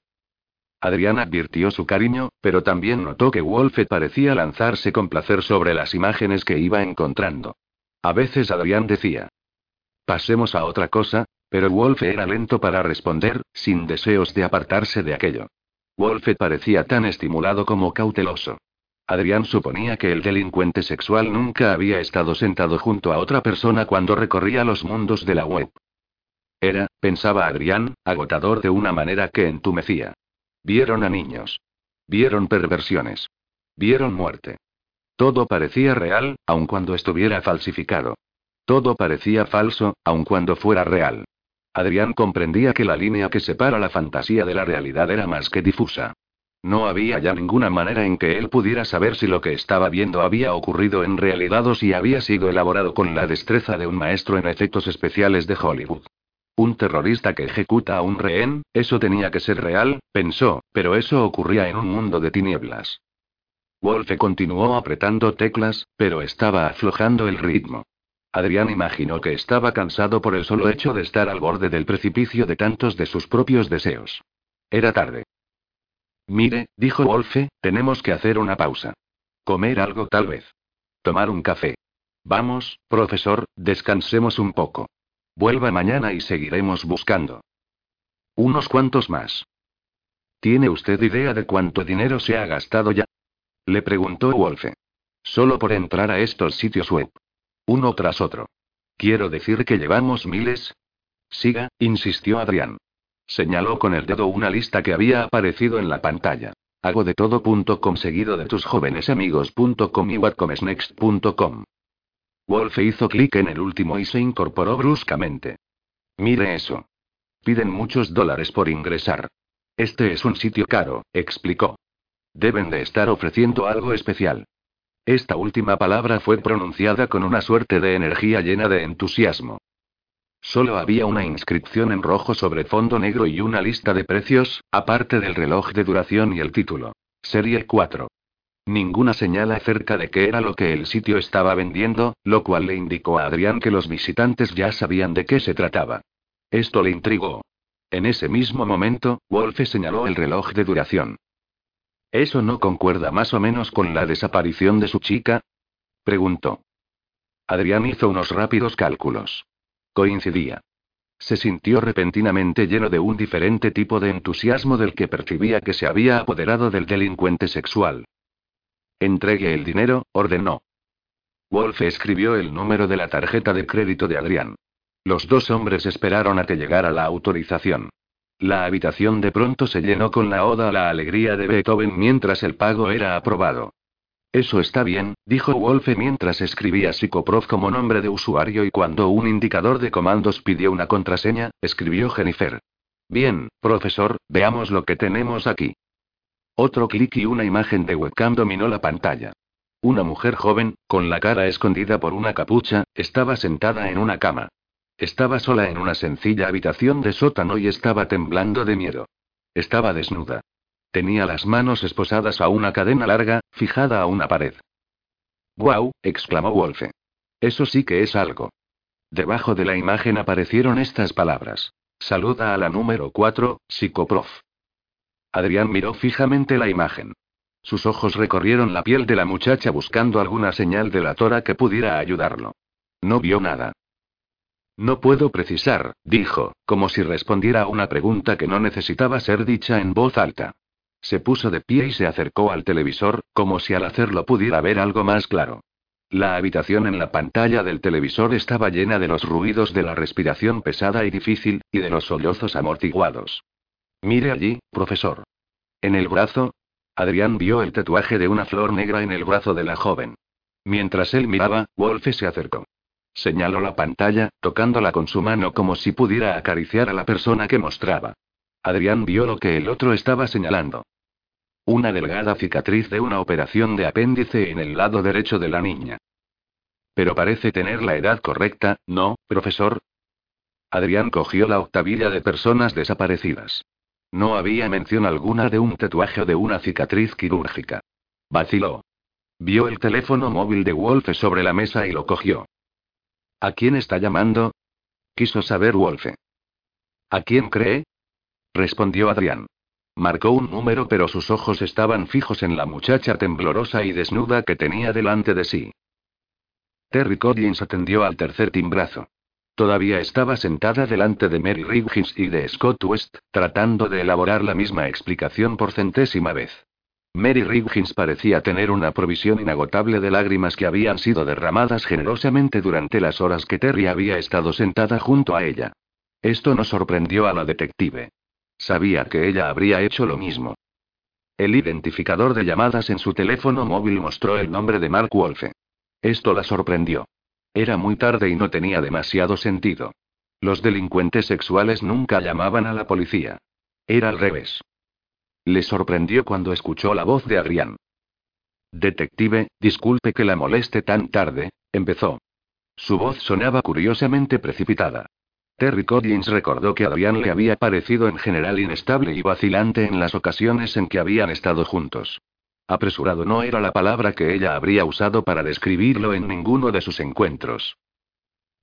Adrián advirtió su cariño, pero también notó que Wolfe parecía lanzarse con placer sobre las imágenes que iba encontrando. A veces Adrián decía: Pasemos a otra cosa, pero Wolfe era lento para responder, sin deseos de apartarse de aquello. Wolfe parecía tan estimulado como cauteloso. Adrián suponía que el delincuente sexual nunca había estado sentado junto a otra persona cuando recorría los mundos de la web. Era, pensaba Adrián, agotador de una manera que entumecía. Vieron a niños. Vieron perversiones. Vieron muerte. Todo parecía real, aun cuando estuviera falsificado. Todo parecía falso, aun cuando fuera real. Adrián comprendía que la línea que separa la fantasía de la realidad era más que difusa. No había ya ninguna manera en que él pudiera saber si lo que estaba viendo había ocurrido en realidad o si había sido elaborado con la destreza de un maestro en efectos especiales de Hollywood. Un terrorista que ejecuta a un rehén, eso tenía que ser real, pensó, pero eso ocurría en un mundo de tinieblas. Wolfe continuó apretando teclas, pero estaba aflojando el ritmo. Adrián imaginó que estaba cansado por el solo hecho de estar al borde del precipicio de tantos de sus propios deseos. Era tarde. Mire, dijo Wolfe, tenemos que hacer una pausa. Comer algo tal vez. Tomar un café. Vamos, profesor, descansemos un poco. Vuelva mañana y seguiremos buscando. Unos cuantos más. ¿Tiene usted idea de cuánto dinero se ha gastado ya? Le preguntó Wolfe. Solo por entrar a estos sitios web. Uno tras otro. Quiero decir que llevamos miles. Siga, insistió Adrián. Señaló con el dedo una lista que había aparecido en la pantalla. Hago de todo.com seguido de tus jóvenes amigos.com y whatcomesnext.com. Wolfe hizo clic en el último y se incorporó bruscamente. Mire eso. Piden muchos dólares por ingresar. Este es un sitio caro, explicó. Deben de estar ofreciendo algo especial. Esta última palabra fue pronunciada con una suerte de energía llena de entusiasmo. Solo había una inscripción en rojo sobre fondo negro y una lista de precios, aparte del reloj de duración y el título. Serie 4. Ninguna señal acerca de qué era lo que el sitio estaba vendiendo, lo cual le indicó a Adrián que los visitantes ya sabían de qué se trataba. Esto le intrigó. En ese mismo momento, Wolfe señaló el reloj de duración. ¿Eso no concuerda más o menos con la desaparición de su chica? preguntó. Adrián hizo unos rápidos cálculos. Coincidía. Se sintió repentinamente lleno de un diferente tipo de entusiasmo del que percibía que se había apoderado del delincuente sexual. Entregue el dinero, ordenó. Wolfe escribió el número de la tarjeta de crédito de Adrián. Los dos hombres esperaron a que llegara la autorización. La habitación de pronto se llenó con la oda a la alegría de Beethoven mientras el pago era aprobado. Eso está bien, dijo Wolfe mientras escribía Psicoprof como nombre de usuario y cuando un indicador de comandos pidió una contraseña, escribió Jennifer. Bien, profesor, veamos lo que tenemos aquí. Otro clic y una imagen de webcam dominó la pantalla. Una mujer joven, con la cara escondida por una capucha, estaba sentada en una cama. Estaba sola en una sencilla habitación de sótano y estaba temblando de miedo. Estaba desnuda. Tenía las manos esposadas a una cadena larga, fijada a una pared. ¡Guau! exclamó Wolfe. Eso sí que es algo. Debajo de la imagen aparecieron estas palabras. Saluda a la número 4, psicoprof. Adrián miró fijamente la imagen. Sus ojos recorrieron la piel de la muchacha buscando alguna señal de la tora que pudiera ayudarlo. No vio nada. No puedo precisar, dijo, como si respondiera a una pregunta que no necesitaba ser dicha en voz alta. Se puso de pie y se acercó al televisor, como si al hacerlo pudiera ver algo más claro. La habitación en la pantalla del televisor estaba llena de los ruidos de la respiración pesada y difícil, y de los sollozos amortiguados. Mire allí, profesor. En el brazo. Adrián vio el tatuaje de una flor negra en el brazo de la joven. Mientras él miraba, Wolfe se acercó. Señaló la pantalla, tocándola con su mano como si pudiera acariciar a la persona que mostraba. Adrián vio lo que el otro estaba señalando. Una delgada cicatriz de una operación de apéndice en el lado derecho de la niña. Pero parece tener la edad correcta, ¿no, profesor? Adrián cogió la octavilla de personas desaparecidas. No había mención alguna de un tatuaje o de una cicatriz quirúrgica. Vaciló. Vio el teléfono móvil de Wolfe sobre la mesa y lo cogió. ¿A quién está llamando? Quiso saber Wolfe. ¿A quién cree? Respondió Adrián. Marcó un número, pero sus ojos estaban fijos en la muchacha temblorosa y desnuda que tenía delante de sí. Terry Collins atendió al tercer timbrazo. Todavía estaba sentada delante de Mary Riggins y de Scott West, tratando de elaborar la misma explicación por centésima vez. Mary Riggins parecía tener una provisión inagotable de lágrimas que habían sido derramadas generosamente durante las horas que Terry había estado sentada junto a ella. Esto no sorprendió a la detective. Sabía que ella habría hecho lo mismo. El identificador de llamadas en su teléfono móvil mostró el nombre de Mark Wolfe. Esto la sorprendió. Era muy tarde y no tenía demasiado sentido. Los delincuentes sexuales nunca llamaban a la policía. Era al revés. Le sorprendió cuando escuchó la voz de Adrián. Detective, disculpe que la moleste tan tarde, empezó. Su voz sonaba curiosamente precipitada. Terry Collins recordó que Adrián le había parecido en general inestable y vacilante en las ocasiones en que habían estado juntos. Apresurado no era la palabra que ella habría usado para describirlo en ninguno de sus encuentros.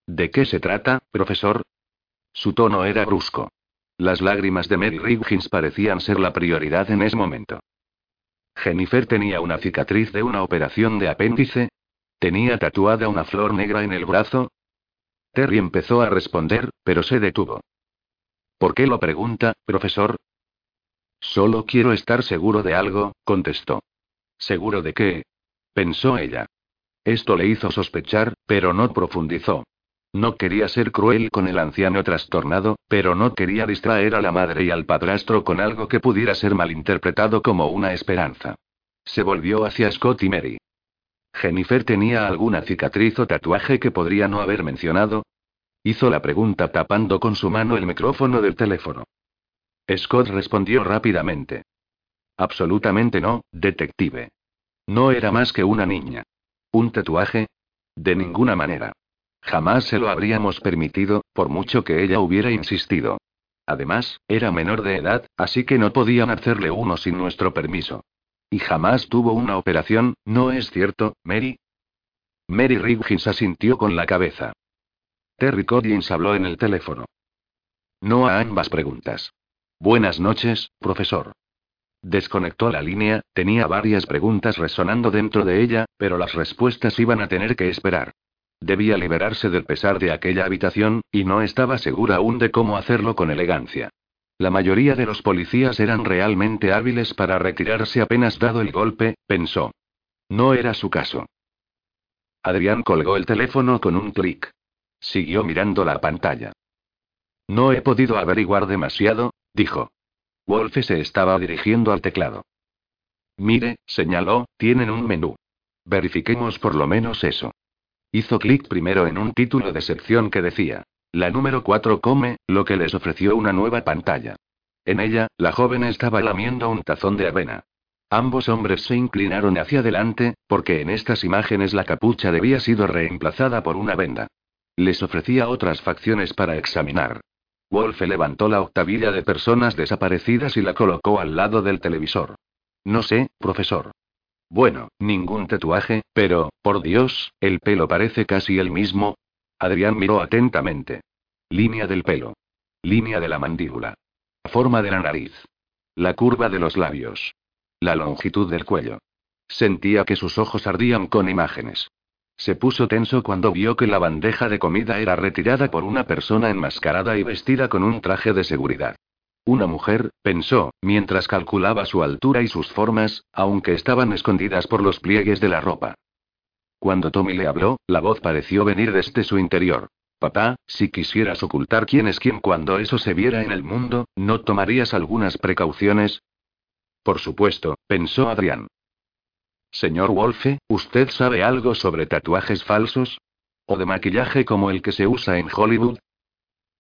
¿De qué se trata, profesor? Su tono era brusco. Las lágrimas de Mary Riggins parecían ser la prioridad en ese momento. Jennifer tenía una cicatriz de una operación de apéndice. Tenía tatuada una flor negra en el brazo, Terry empezó a responder, pero se detuvo. ¿Por qué lo pregunta, profesor? Solo quiero estar seguro de algo, contestó. ¿Seguro de qué? pensó ella. Esto le hizo sospechar, pero no profundizó. No quería ser cruel con el anciano trastornado, pero no quería distraer a la madre y al padrastro con algo que pudiera ser malinterpretado como una esperanza. Se volvió hacia Scott y Mary. ¿Jennifer tenía alguna cicatriz o tatuaje que podría no haber mencionado? Hizo la pregunta tapando con su mano el micrófono del teléfono. Scott respondió rápidamente. Absolutamente no, detective. No era más que una niña. ¿Un tatuaje? De ninguna manera. Jamás se lo habríamos permitido, por mucho que ella hubiera insistido. Además, era menor de edad, así que no podían hacerle uno sin nuestro permiso. Y jamás tuvo una operación, ¿no es cierto, Mary? Mary Riggins asintió con la cabeza. Terry Collins habló en el teléfono. No a ambas preguntas. Buenas noches, profesor. Desconectó la línea, tenía varias preguntas resonando dentro de ella, pero las respuestas iban a tener que esperar. Debía liberarse del pesar de aquella habitación, y no estaba segura aún de cómo hacerlo con elegancia. La mayoría de los policías eran realmente hábiles para retirarse apenas dado el golpe, pensó. No era su caso. Adrián colgó el teléfono con un clic. Siguió mirando la pantalla. No he podido averiguar demasiado, dijo. Wolfe se estaba dirigiendo al teclado. Mire, señaló, tienen un menú. Verifiquemos por lo menos eso. Hizo clic primero en un título de sección que decía, La número 4 come, lo que les ofreció una nueva pantalla. En ella, la joven estaba lamiendo un tazón de avena. Ambos hombres se inclinaron hacia adelante, porque en estas imágenes la capucha debía sido reemplazada por una venda. Les ofrecía otras facciones para examinar. Wolfe levantó la octavilla de personas desaparecidas y la colocó al lado del televisor. No sé, profesor. Bueno, ningún tatuaje, pero, por Dios, el pelo parece casi el mismo. Adrián miró atentamente. Línea del pelo. Línea de la mandíbula. Forma de la nariz. La curva de los labios. La longitud del cuello. Sentía que sus ojos ardían con imágenes. Se puso tenso cuando vio que la bandeja de comida era retirada por una persona enmascarada y vestida con un traje de seguridad. Una mujer, pensó, mientras calculaba su altura y sus formas, aunque estaban escondidas por los pliegues de la ropa. Cuando Tommy le habló, la voz pareció venir desde su interior. Papá, si quisieras ocultar quién es quién cuando eso se viera en el mundo, ¿no tomarías algunas precauciones? Por supuesto, pensó Adrián. Señor Wolfe, ¿usted sabe algo sobre tatuajes falsos? ¿O de maquillaje como el que se usa en Hollywood?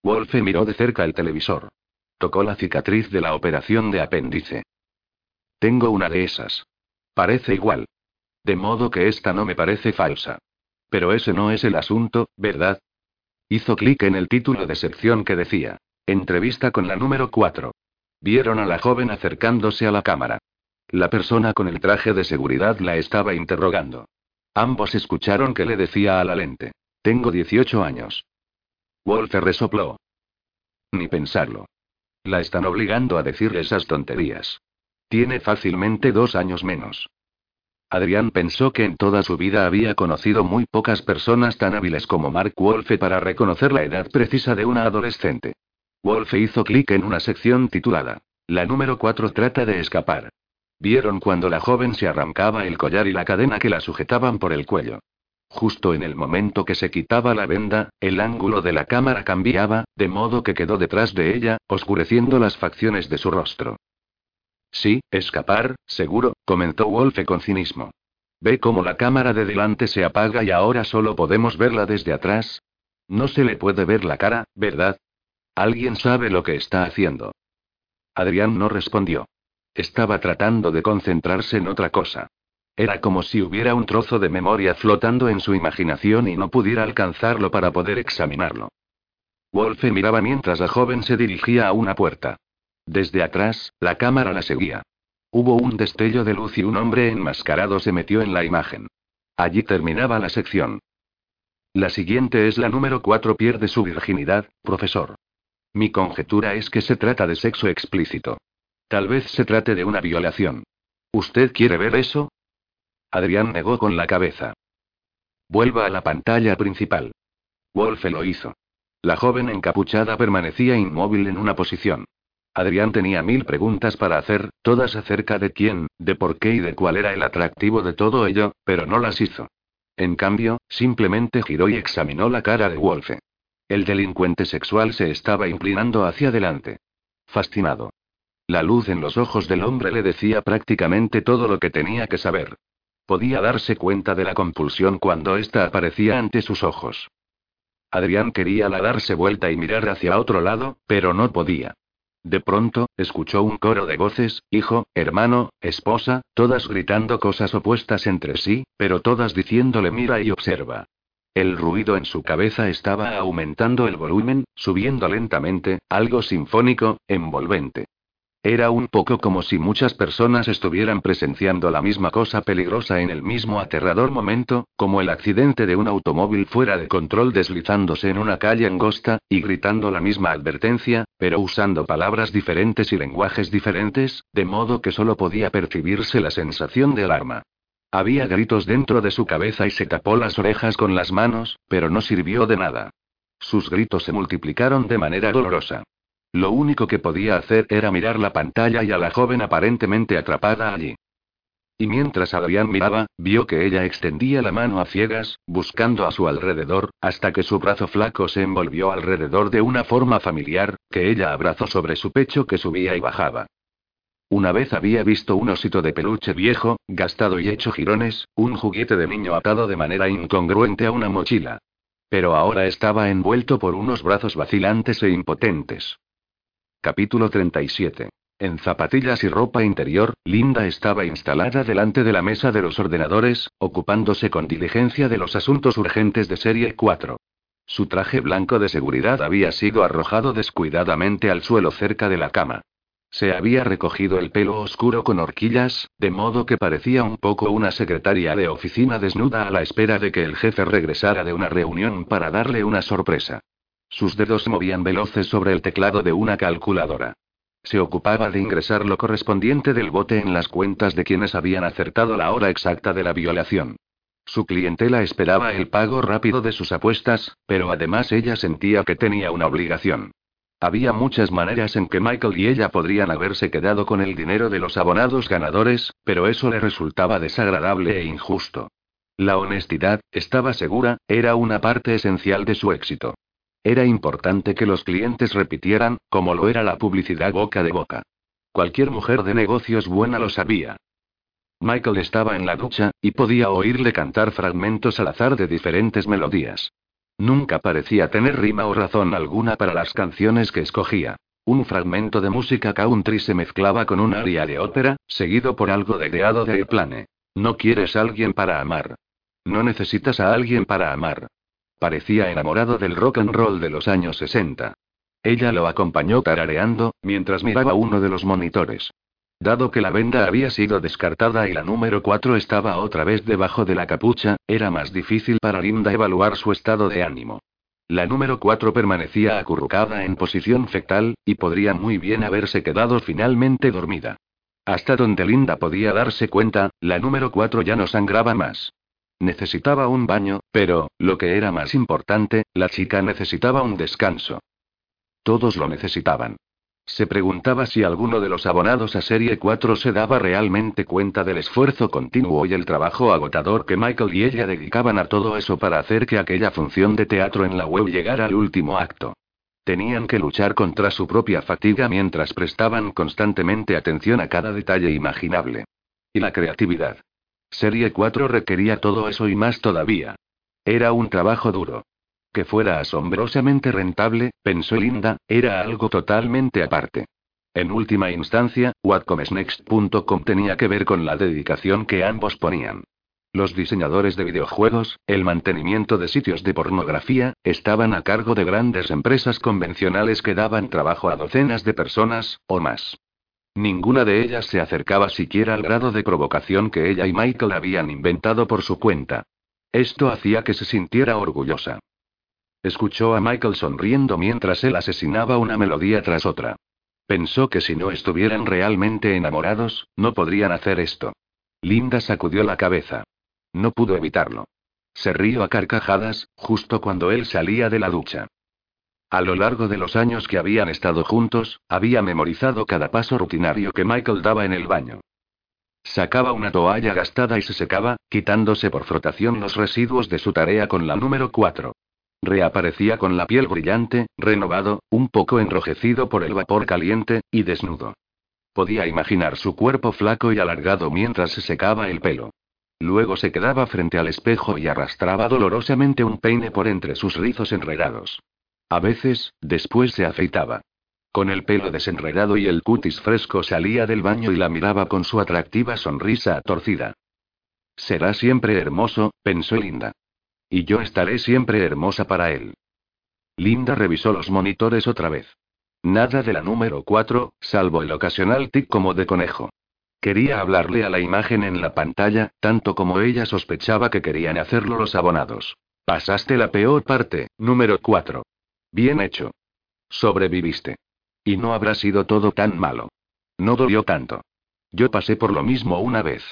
Wolfe miró de cerca el televisor. Tocó la cicatriz de la operación de apéndice. Tengo una de esas. Parece igual. De modo que esta no me parece falsa. Pero ese no es el asunto, ¿verdad? Hizo clic en el título de sección que decía. Entrevista con la número 4. Vieron a la joven acercándose a la cámara. La persona con el traje de seguridad la estaba interrogando. Ambos escucharon que le decía a la lente. Tengo 18 años. Walter resopló. Ni pensarlo. La están obligando a decir esas tonterías. Tiene fácilmente dos años menos. Adrián pensó que en toda su vida había conocido muy pocas personas tan hábiles como Mark Wolfe para reconocer la edad precisa de una adolescente. Wolfe hizo clic en una sección titulada. La número 4 trata de escapar. Vieron cuando la joven se arrancaba el collar y la cadena que la sujetaban por el cuello. Justo en el momento que se quitaba la venda, el ángulo de la cámara cambiaba, de modo que quedó detrás de ella, oscureciendo las facciones de su rostro. Sí, escapar, seguro, comentó Wolfe con cinismo. Ve cómo la cámara de delante se apaga y ahora solo podemos verla desde atrás. No se le puede ver la cara, ¿verdad? Alguien sabe lo que está haciendo. Adrián no respondió. Estaba tratando de concentrarse en otra cosa. Era como si hubiera un trozo de memoria flotando en su imaginación y no pudiera alcanzarlo para poder examinarlo. Wolfe miraba mientras la joven se dirigía a una puerta. Desde atrás, la cámara la seguía. Hubo un destello de luz y un hombre enmascarado se metió en la imagen. Allí terminaba la sección. La siguiente es la número 4. Pierde su virginidad, profesor. Mi conjetura es que se trata de sexo explícito. Tal vez se trate de una violación. ¿Usted quiere ver eso? Adrián negó con la cabeza. Vuelva a la pantalla principal. Wolfe lo hizo. La joven encapuchada permanecía inmóvil en una posición. Adrián tenía mil preguntas para hacer, todas acerca de quién, de por qué y de cuál era el atractivo de todo ello, pero no las hizo. En cambio, simplemente giró y examinó la cara de Wolfe. El delincuente sexual se estaba inclinando hacia adelante. Fascinado. La luz en los ojos del hombre le decía prácticamente todo lo que tenía que saber. Podía darse cuenta de la compulsión cuando ésta aparecía ante sus ojos. Adrián quería la darse vuelta y mirar hacia otro lado, pero no podía. De pronto, escuchó un coro de voces, hijo, hermano, esposa, todas gritando cosas opuestas entre sí, pero todas diciéndole mira y observa. El ruido en su cabeza estaba aumentando el volumen, subiendo lentamente, algo sinfónico, envolvente. Era un poco como si muchas personas estuvieran presenciando la misma cosa peligrosa en el mismo aterrador momento, como el accidente de un automóvil fuera de control deslizándose en una calle angosta, y gritando la misma advertencia, pero usando palabras diferentes y lenguajes diferentes, de modo que solo podía percibirse la sensación de alarma. Había gritos dentro de su cabeza y se tapó las orejas con las manos, pero no sirvió de nada. Sus gritos se multiplicaron de manera dolorosa. Lo único que podía hacer era mirar la pantalla y a la joven aparentemente atrapada allí. Y mientras Adrián miraba, vio que ella extendía la mano a ciegas, buscando a su alrededor, hasta que su brazo flaco se envolvió alrededor de una forma familiar, que ella abrazó sobre su pecho que subía y bajaba. Una vez había visto un osito de peluche viejo, gastado y hecho jirones, un juguete de niño atado de manera incongruente a una mochila. Pero ahora estaba envuelto por unos brazos vacilantes e impotentes. Capítulo 37. En zapatillas y ropa interior, Linda estaba instalada delante de la mesa de los ordenadores, ocupándose con diligencia de los asuntos urgentes de Serie 4. Su traje blanco de seguridad había sido arrojado descuidadamente al suelo cerca de la cama. Se había recogido el pelo oscuro con horquillas, de modo que parecía un poco una secretaria de oficina desnuda a la espera de que el jefe regresara de una reunión para darle una sorpresa. Sus dedos movían veloces sobre el teclado de una calculadora. Se ocupaba de ingresar lo correspondiente del bote en las cuentas de quienes habían acertado la hora exacta de la violación. Su clientela esperaba el pago rápido de sus apuestas, pero además ella sentía que tenía una obligación. Había muchas maneras en que Michael y ella podrían haberse quedado con el dinero de los abonados ganadores, pero eso le resultaba desagradable e injusto. La honestidad, estaba segura, era una parte esencial de su éxito. Era importante que los clientes repitieran, como lo era la publicidad boca de boca. Cualquier mujer de negocios buena lo sabía. Michael estaba en la ducha, y podía oírle cantar fragmentos al azar de diferentes melodías. Nunca parecía tener rima o razón alguna para las canciones que escogía. Un fragmento de música country se mezclaba con un aria de ópera, seguido por algo de deado de Airplane. No quieres a alguien para amar. No necesitas a alguien para amar. Parecía enamorado del rock and roll de los años 60. Ella lo acompañó tarareando, mientras miraba uno de los monitores. Dado que la venda había sido descartada y la número 4 estaba otra vez debajo de la capucha, era más difícil para Linda evaluar su estado de ánimo. La número 4 permanecía acurrucada en posición fetal, y podría muy bien haberse quedado finalmente dormida. Hasta donde Linda podía darse cuenta, la número 4 ya no sangraba más. Necesitaba un baño, pero, lo que era más importante, la chica necesitaba un descanso. Todos lo necesitaban. Se preguntaba si alguno de los abonados a Serie 4 se daba realmente cuenta del esfuerzo continuo y el trabajo agotador que Michael y ella dedicaban a todo eso para hacer que aquella función de teatro en la web llegara al último acto. Tenían que luchar contra su propia fatiga mientras prestaban constantemente atención a cada detalle imaginable. Y la creatividad. Serie 4 requería todo eso y más todavía. Era un trabajo duro. Que fuera asombrosamente rentable, pensó Linda, era algo totalmente aparte. En última instancia, whatcomesnext.com tenía que ver con la dedicación que ambos ponían. Los diseñadores de videojuegos, el mantenimiento de sitios de pornografía, estaban a cargo de grandes empresas convencionales que daban trabajo a docenas de personas, o más. Ninguna de ellas se acercaba siquiera al grado de provocación que ella y Michael habían inventado por su cuenta. Esto hacía que se sintiera orgullosa. Escuchó a Michael sonriendo mientras él asesinaba una melodía tras otra. Pensó que si no estuvieran realmente enamorados, no podrían hacer esto. Linda sacudió la cabeza. No pudo evitarlo. Se rió a carcajadas, justo cuando él salía de la ducha. A lo largo de los años que habían estado juntos, había memorizado cada paso rutinario que Michael daba en el baño. Sacaba una toalla gastada y se secaba, quitándose por frotación los residuos de su tarea con la número 4. Reaparecía con la piel brillante, renovado, un poco enrojecido por el vapor caliente, y desnudo. Podía imaginar su cuerpo flaco y alargado mientras se secaba el pelo. Luego se quedaba frente al espejo y arrastraba dolorosamente un peine por entre sus rizos enredados. A veces, después se afeitaba. Con el pelo desenredado y el cutis fresco salía del baño y la miraba con su atractiva sonrisa torcida. Será siempre hermoso, pensó Linda. Y yo estaré siempre hermosa para él. Linda revisó los monitores otra vez. Nada de la número 4, salvo el ocasional tic como de conejo. Quería hablarle a la imagen en la pantalla, tanto como ella sospechaba que querían hacerlo los abonados. Pasaste la peor parte, número 4. Bien hecho. Sobreviviste. Y no habrá sido todo tan malo. No dolió tanto. Yo pasé por lo mismo una vez.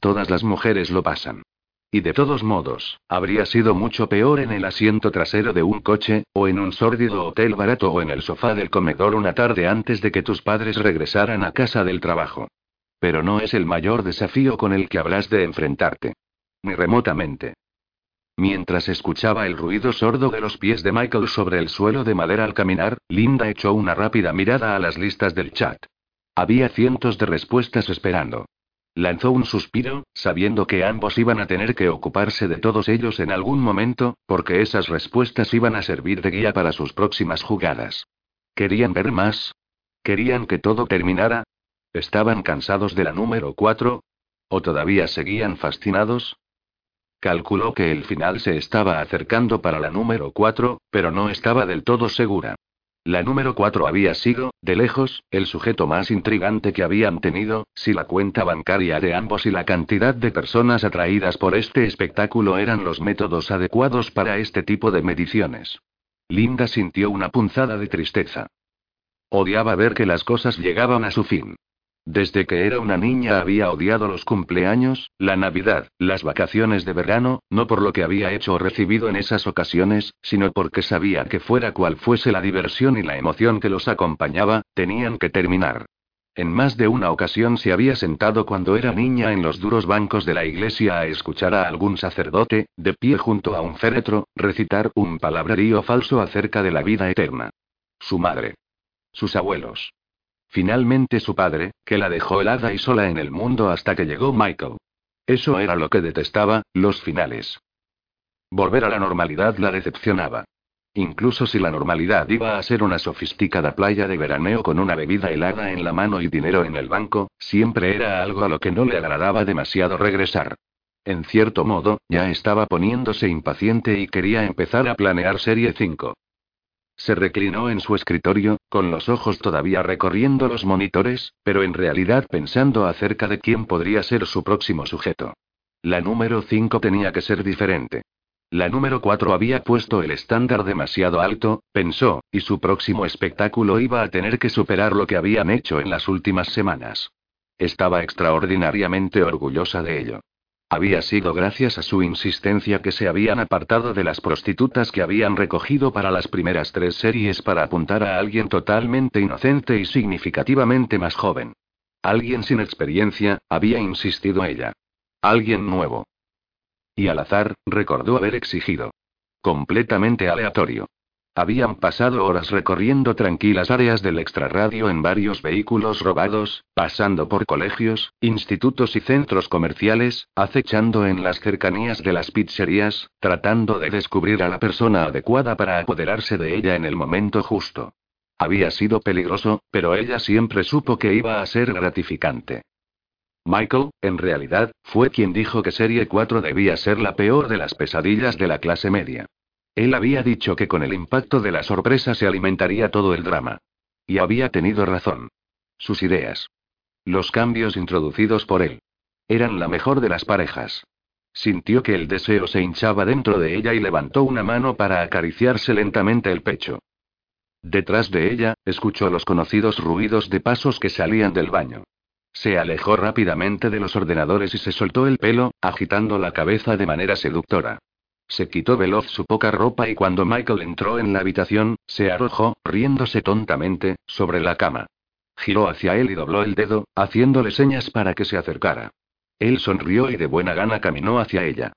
Todas las mujeres lo pasan. Y de todos modos, habría sido mucho peor en el asiento trasero de un coche, o en un sórdido hotel barato o en el sofá del comedor una tarde antes de que tus padres regresaran a casa del trabajo. Pero no es el mayor desafío con el que habrás de enfrentarte. Ni remotamente. Mientras escuchaba el ruido sordo de los pies de Michael sobre el suelo de madera al caminar, Linda echó una rápida mirada a las listas del chat. Había cientos de respuestas esperando. Lanzó un suspiro, sabiendo que ambos iban a tener que ocuparse de todos ellos en algún momento, porque esas respuestas iban a servir de guía para sus próximas jugadas. ¿Querían ver más? ¿Querían que todo terminara? ¿Estaban cansados de la número 4? ¿O todavía seguían fascinados? Calculó que el final se estaba acercando para la número 4, pero no estaba del todo segura. La número 4 había sido, de lejos, el sujeto más intrigante que habían tenido, si la cuenta bancaria de ambos y la cantidad de personas atraídas por este espectáculo eran los métodos adecuados para este tipo de mediciones. Linda sintió una punzada de tristeza. Odiaba ver que las cosas llegaban a su fin. Desde que era una niña había odiado los cumpleaños, la Navidad, las vacaciones de verano, no por lo que había hecho o recibido en esas ocasiones, sino porque sabía que fuera cual fuese la diversión y la emoción que los acompañaba, tenían que terminar. En más de una ocasión se había sentado cuando era niña en los duros bancos de la iglesia a escuchar a algún sacerdote, de pie junto a un féretro, recitar un palabrerío falso acerca de la vida eterna. Su madre. Sus abuelos. Finalmente su padre, que la dejó helada y sola en el mundo hasta que llegó Michael. Eso era lo que detestaba, los finales. Volver a la normalidad la decepcionaba. Incluso si la normalidad iba a ser una sofisticada playa de veraneo con una bebida helada en la mano y dinero en el banco, siempre era algo a lo que no le agradaba demasiado regresar. En cierto modo, ya estaba poniéndose impaciente y quería empezar a planear Serie 5. Se reclinó en su escritorio, con los ojos todavía recorriendo los monitores, pero en realidad pensando acerca de quién podría ser su próximo sujeto. La número 5 tenía que ser diferente. La número 4 había puesto el estándar demasiado alto, pensó, y su próximo espectáculo iba a tener que superar lo que habían hecho en las últimas semanas. Estaba extraordinariamente orgullosa de ello. Había sido gracias a su insistencia que se habían apartado de las prostitutas que habían recogido para las primeras tres series para apuntar a alguien totalmente inocente y significativamente más joven. Alguien sin experiencia, había insistido ella. Alguien nuevo. Y al azar, recordó haber exigido. Completamente aleatorio. Habían pasado horas recorriendo tranquilas áreas del extrarradio en varios vehículos robados, pasando por colegios, institutos y centros comerciales, acechando en las cercanías de las pizzerías, tratando de descubrir a la persona adecuada para apoderarse de ella en el momento justo. Había sido peligroso, pero ella siempre supo que iba a ser gratificante. Michael, en realidad, fue quien dijo que Serie 4 debía ser la peor de las pesadillas de la clase media. Él había dicho que con el impacto de la sorpresa se alimentaría todo el drama. Y había tenido razón. Sus ideas. Los cambios introducidos por él. Eran la mejor de las parejas. Sintió que el deseo se hinchaba dentro de ella y levantó una mano para acariciarse lentamente el pecho. Detrás de ella, escuchó los conocidos ruidos de pasos que salían del baño. Se alejó rápidamente de los ordenadores y se soltó el pelo, agitando la cabeza de manera seductora. Se quitó veloz su poca ropa y cuando Michael entró en la habitación, se arrojó, riéndose tontamente, sobre la cama. Giró hacia él y dobló el dedo, haciéndole señas para que se acercara. Él sonrió y de buena gana caminó hacia ella.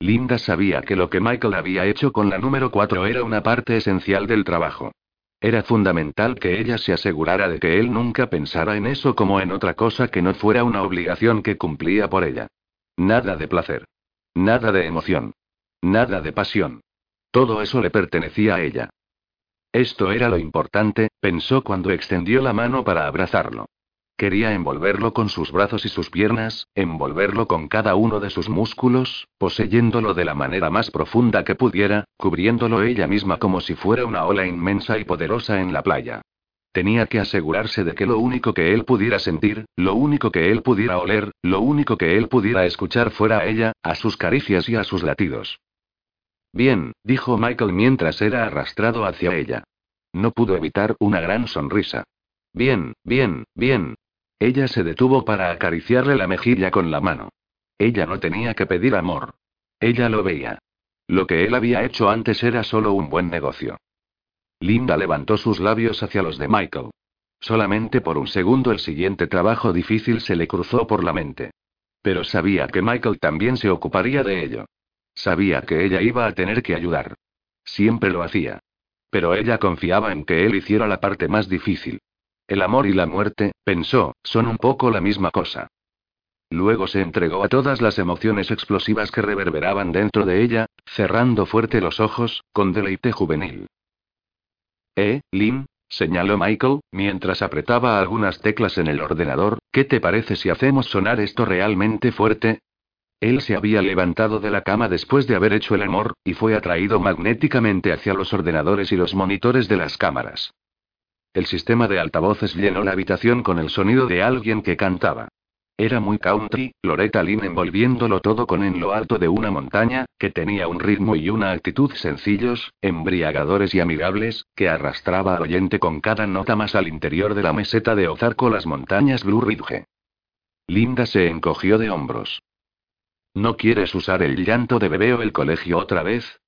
Linda sabía que lo que Michael había hecho con la número 4 era una parte esencial del trabajo. Era fundamental que ella se asegurara de que él nunca pensara en eso como en otra cosa que no fuera una obligación que cumplía por ella. Nada de placer. Nada de emoción. Nada de pasión. Todo eso le pertenecía a ella. Esto era lo importante, pensó cuando extendió la mano para abrazarlo. Quería envolverlo con sus brazos y sus piernas, envolverlo con cada uno de sus músculos, poseyéndolo de la manera más profunda que pudiera, cubriéndolo ella misma como si fuera una ola inmensa y poderosa en la playa. Tenía que asegurarse de que lo único que él pudiera sentir, lo único que él pudiera oler, lo único que él pudiera escuchar fuera a ella, a sus caricias y a sus latidos. Bien, dijo Michael mientras era arrastrado hacia ella. No pudo evitar una gran sonrisa. Bien, bien, bien. Ella se detuvo para acariciarle la mejilla con la mano. Ella no tenía que pedir amor. Ella lo veía. Lo que él había hecho antes era solo un buen negocio. Linda levantó sus labios hacia los de Michael. Solamente por un segundo el siguiente trabajo difícil se le cruzó por la mente. Pero sabía que Michael también se ocuparía de ello. Sabía que ella iba a tener que ayudar. Siempre lo hacía. Pero ella confiaba en que él hiciera la parte más difícil. El amor y la muerte, pensó, son un poco la misma cosa. Luego se entregó a todas las emociones explosivas que reverberaban dentro de ella, cerrando fuerte los ojos, con deleite juvenil. Eh, Lynn, señaló Michael, mientras apretaba algunas teclas en el ordenador, ¿qué te parece si hacemos sonar esto realmente fuerte? Él se había levantado de la cama después de haber hecho el amor, y fue atraído magnéticamente hacia los ordenadores y los monitores de las cámaras. El sistema de altavoces llenó la habitación con el sonido de alguien que cantaba. Era muy country, Loretta Lynn envolviéndolo todo con en lo alto de una montaña, que tenía un ritmo y una actitud sencillos, embriagadores y amigables, que arrastraba al oyente con cada nota más al interior de la meseta de Ozarko las montañas Blue Ridge. Linda se encogió de hombros. ¿No quieres usar el llanto de bebé o el colegio otra vez?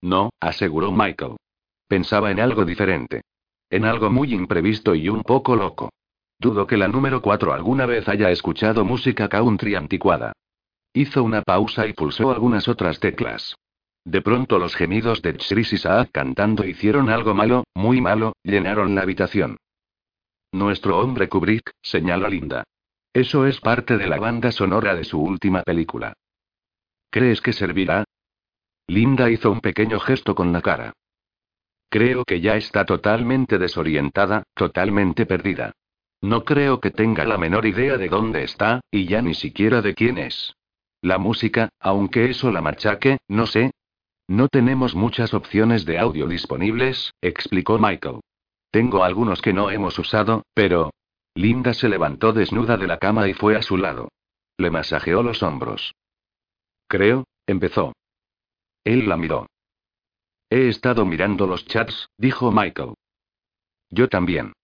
No, aseguró Michael. Pensaba en algo diferente. En algo muy imprevisto y un poco loco. Dudo que la número 4 alguna vez haya escuchado música country anticuada. Hizo una pausa y pulsó algunas otras teclas. De pronto los gemidos de Chris y cantando hicieron algo malo, muy malo, llenaron la habitación. Nuestro hombre Kubrick, señaló Linda. Eso es parte de la banda sonora de su última película. ¿Crees que servirá? Linda hizo un pequeño gesto con la cara. Creo que ya está totalmente desorientada, totalmente perdida. No creo que tenga la menor idea de dónde está, y ya ni siquiera de quién es. La música, aunque eso la machaque, no sé. No tenemos muchas opciones de audio disponibles, explicó Michael. Tengo algunos que no hemos usado, pero... Linda se levantó desnuda de la cama y fue a su lado. Le masajeó los hombros. Creo, empezó. Él la miró. He estado mirando los chats, dijo Michael. Yo también.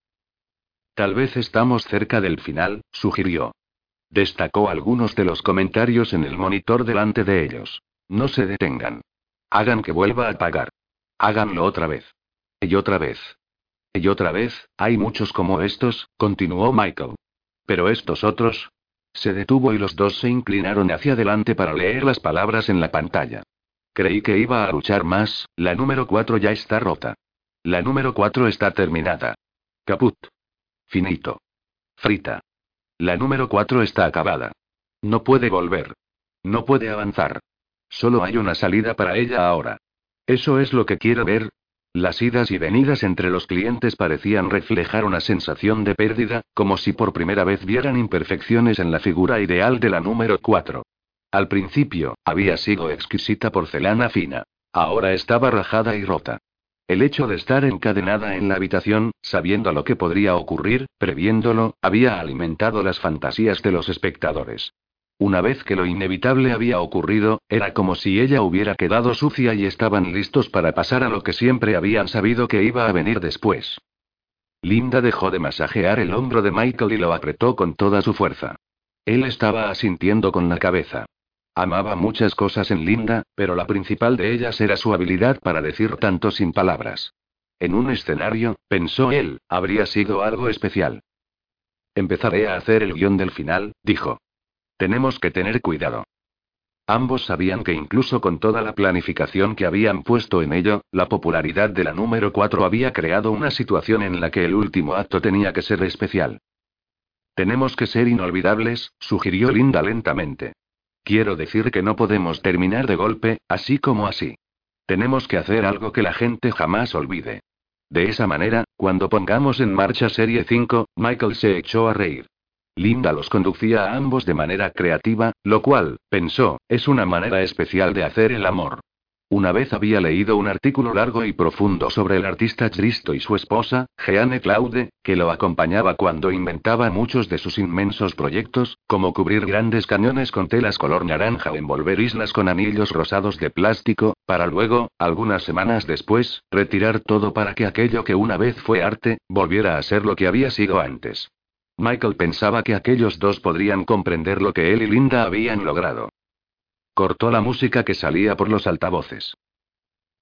Tal vez estamos cerca del final, sugirió. Destacó algunos de los comentarios en el monitor delante de ellos. No se detengan. Hagan que vuelva a pagar. Háganlo otra vez. Y otra vez. Y otra vez, hay muchos como estos, continuó Michael. Pero estos otros. Se detuvo y los dos se inclinaron hacia adelante para leer las palabras en la pantalla. Creí que iba a luchar más, la número 4 ya está rota. La número 4 está terminada. Caput. Finito. Frita. La número 4 está acabada. No puede volver. No puede avanzar. Solo hay una salida para ella ahora. Eso es lo que quiero ver. Las idas y venidas entre los clientes parecían reflejar una sensación de pérdida, como si por primera vez vieran imperfecciones en la figura ideal de la número 4. Al principio, había sido exquisita porcelana fina. Ahora estaba rajada y rota. El hecho de estar encadenada en la habitación, sabiendo lo que podría ocurrir, previéndolo, había alimentado las fantasías de los espectadores. Una vez que lo inevitable había ocurrido, era como si ella hubiera quedado sucia y estaban listos para pasar a lo que siempre habían sabido que iba a venir después. Linda dejó de masajear el hombro de Michael y lo apretó con toda su fuerza. Él estaba asintiendo con la cabeza. Amaba muchas cosas en Linda, pero la principal de ellas era su habilidad para decir tanto sin palabras. En un escenario, pensó él, habría sido algo especial. Empezaré a hacer el guion del final, dijo. Tenemos que tener cuidado. Ambos sabían que incluso con toda la planificación que habían puesto en ello, la popularidad de la número 4 había creado una situación en la que el último acto tenía que ser especial. Tenemos que ser inolvidables, sugirió Linda lentamente. Quiero decir que no podemos terminar de golpe, así como así. Tenemos que hacer algo que la gente jamás olvide. De esa manera, cuando pongamos en marcha Serie 5, Michael se echó a reír. Linda los conducía a ambos de manera creativa, lo cual, pensó, es una manera especial de hacer el amor. Una vez había leído un artículo largo y profundo sobre el artista Cristo y su esposa, Jeanne Claude, que lo acompañaba cuando inventaba muchos de sus inmensos proyectos, como cubrir grandes cañones con telas color naranja o envolver islas con anillos rosados de plástico, para luego, algunas semanas después, retirar todo para que aquello que una vez fue arte, volviera a ser lo que había sido antes. Michael pensaba que aquellos dos podrían comprender lo que él y Linda habían logrado. Cortó la música que salía por los altavoces.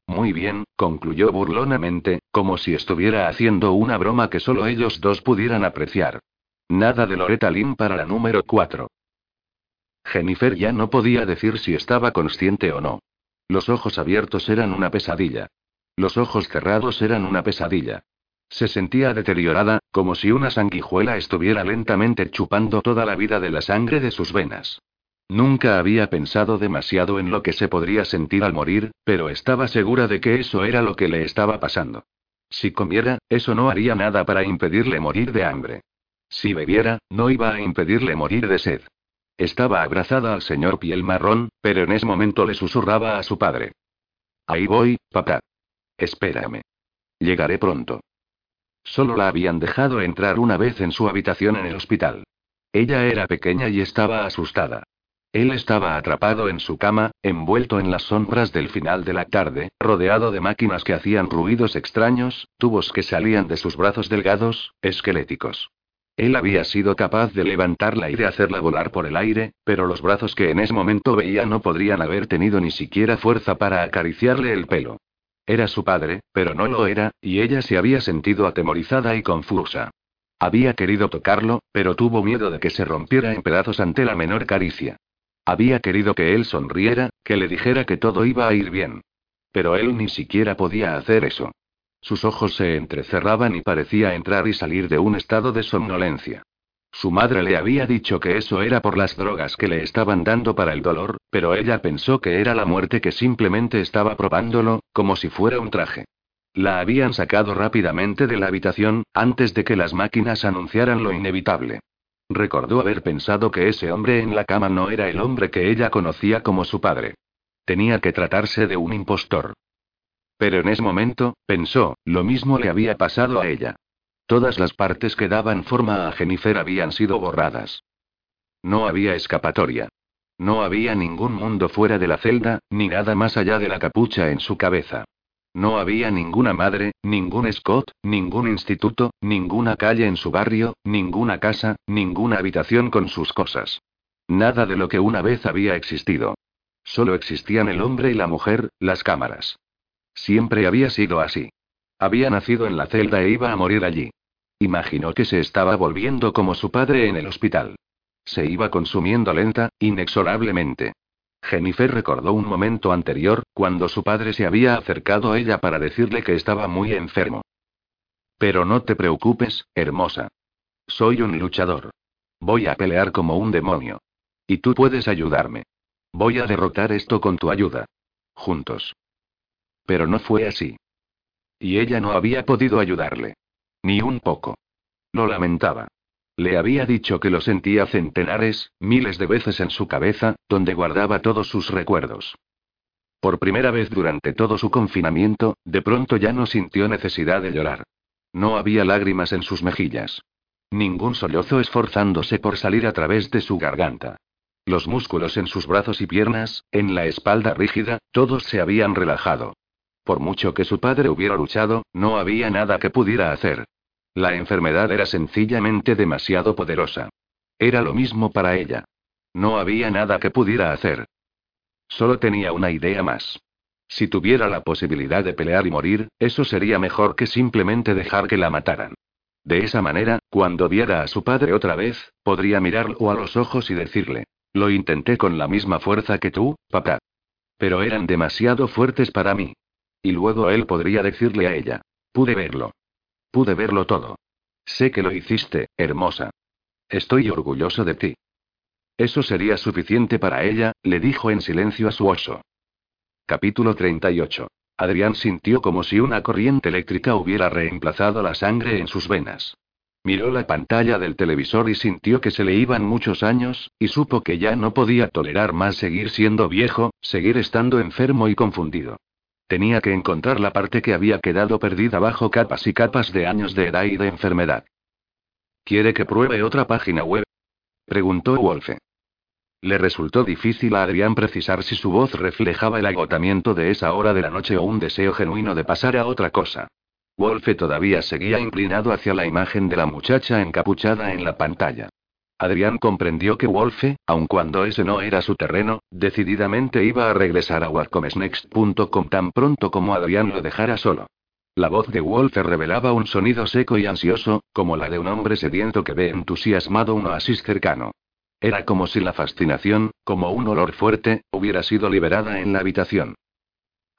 Muy bien, concluyó burlonamente, como si estuviera haciendo una broma que solo ellos dos pudieran apreciar. Nada de Loretta Lynn para la número 4. Jennifer ya no podía decir si estaba consciente o no. Los ojos abiertos eran una pesadilla. Los ojos cerrados eran una pesadilla. Se sentía deteriorada, como si una sanguijuela estuviera lentamente chupando toda la vida de la sangre de sus venas. Nunca había pensado demasiado en lo que se podría sentir al morir, pero estaba segura de que eso era lo que le estaba pasando. Si comiera, eso no haría nada para impedirle morir de hambre. Si bebiera, no iba a impedirle morir de sed. Estaba abrazada al señor piel marrón, pero en ese momento le susurraba a su padre. Ahí voy, papá. Espérame. Llegaré pronto. Solo la habían dejado entrar una vez en su habitación en el hospital. Ella era pequeña y estaba asustada. Él estaba atrapado en su cama, envuelto en las sombras del final de la tarde, rodeado de máquinas que hacían ruidos extraños, tubos que salían de sus brazos delgados, esqueléticos. Él había sido capaz de levantarla y de hacerla volar por el aire, pero los brazos que en ese momento veía no podrían haber tenido ni siquiera fuerza para acariciarle el pelo. Era su padre, pero no lo era, y ella se había sentido atemorizada y confusa. Había querido tocarlo, pero tuvo miedo de que se rompiera en pedazos ante la menor caricia. Había querido que él sonriera, que le dijera que todo iba a ir bien. Pero él ni siquiera podía hacer eso. Sus ojos se entrecerraban y parecía entrar y salir de un estado de somnolencia. Su madre le había dicho que eso era por las drogas que le estaban dando para el dolor, pero ella pensó que era la muerte que simplemente estaba probándolo, como si fuera un traje. La habían sacado rápidamente de la habitación, antes de que las máquinas anunciaran lo inevitable. Recordó haber pensado que ese hombre en la cama no era el hombre que ella conocía como su padre. Tenía que tratarse de un impostor. Pero en ese momento, pensó, lo mismo le había pasado a ella. Todas las partes que daban forma a Jennifer habían sido borradas. No había escapatoria. No había ningún mundo fuera de la celda, ni nada más allá de la capucha en su cabeza. No había ninguna madre, ningún Scott, ningún instituto, ninguna calle en su barrio, ninguna casa, ninguna habitación con sus cosas. Nada de lo que una vez había existido. Solo existían el hombre y la mujer, las cámaras. Siempre había sido así. Había nacido en la celda e iba a morir allí. Imaginó que se estaba volviendo como su padre en el hospital. Se iba consumiendo lenta, inexorablemente. Jennifer recordó un momento anterior, cuando su padre se había acercado a ella para decirle que estaba muy enfermo. Pero no te preocupes, hermosa. Soy un luchador. Voy a pelear como un demonio. Y tú puedes ayudarme. Voy a derrotar esto con tu ayuda. Juntos. Pero no fue así. Y ella no había podido ayudarle. Ni un poco. Lo lamentaba. Le había dicho que lo sentía centenares, miles de veces en su cabeza, donde guardaba todos sus recuerdos. Por primera vez durante todo su confinamiento, de pronto ya no sintió necesidad de llorar. No había lágrimas en sus mejillas. Ningún sollozo esforzándose por salir a través de su garganta. Los músculos en sus brazos y piernas, en la espalda rígida, todos se habían relajado. Por mucho que su padre hubiera luchado, no había nada que pudiera hacer. La enfermedad era sencillamente demasiado poderosa. Era lo mismo para ella. No había nada que pudiera hacer. Solo tenía una idea más. Si tuviera la posibilidad de pelear y morir, eso sería mejor que simplemente dejar que la mataran. De esa manera, cuando viera a su padre otra vez, podría mirarlo a los ojos y decirle, lo intenté con la misma fuerza que tú, papá. Pero eran demasiado fuertes para mí. Y luego él podría decirle a ella, pude verlo. Pude verlo todo. Sé que lo hiciste, hermosa. Estoy orgulloso de ti. Eso sería suficiente para ella, le dijo en silencio a su oso. Capítulo 38. Adrián sintió como si una corriente eléctrica hubiera reemplazado la sangre en sus venas. Miró la pantalla del televisor y sintió que se le iban muchos años, y supo que ya no podía tolerar más seguir siendo viejo, seguir estando enfermo y confundido. Tenía que encontrar la parte que había quedado perdida bajo capas y capas de años de edad y de enfermedad. ¿Quiere que pruebe otra página web? preguntó Wolfe. Le resultó difícil a Adrián precisar si su voz reflejaba el agotamiento de esa hora de la noche o un deseo genuino de pasar a otra cosa. Wolfe todavía seguía inclinado hacia la imagen de la muchacha encapuchada en la pantalla. Adrián comprendió que Wolfe, aun cuando ese no era su terreno, decididamente iba a regresar a whatcomesnext.com tan pronto como Adrián lo dejara solo. La voz de Wolfe revelaba un sonido seco y ansioso, como la de un hombre sediento que ve entusiasmado un oasis cercano. Era como si la fascinación, como un olor fuerte, hubiera sido liberada en la habitación.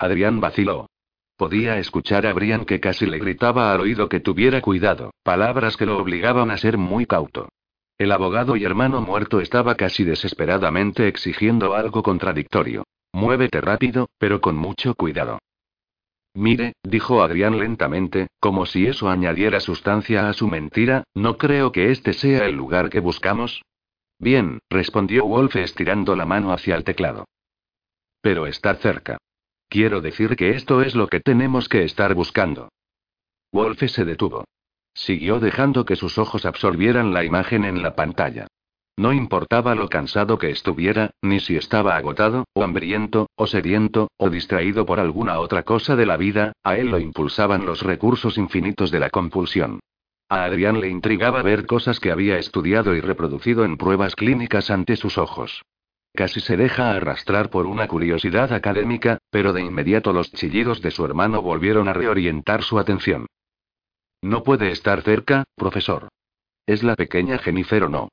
Adrián vaciló. Podía escuchar a Brian que casi le gritaba al oído que tuviera cuidado, palabras que lo obligaban a ser muy cauto. El abogado y hermano muerto estaba casi desesperadamente exigiendo algo contradictorio. Muévete rápido, pero con mucho cuidado. Mire, dijo Adrián lentamente, como si eso añadiera sustancia a su mentira, no creo que este sea el lugar que buscamos. Bien, respondió Wolf estirando la mano hacia el teclado. Pero está cerca. Quiero decir que esto es lo que tenemos que estar buscando. Wolf se detuvo. Siguió dejando que sus ojos absorbieran la imagen en la pantalla. No importaba lo cansado que estuviera, ni si estaba agotado, o hambriento, o sediento, o distraído por alguna otra cosa de la vida, a él lo impulsaban los recursos infinitos de la compulsión. A Adrián le intrigaba ver cosas que había estudiado y reproducido en pruebas clínicas ante sus ojos. Casi se deja arrastrar por una curiosidad académica, pero de inmediato los chillidos de su hermano volvieron a reorientar su atención. No puede estar cerca, profesor. ¿Es la pequeña Jennifer o no?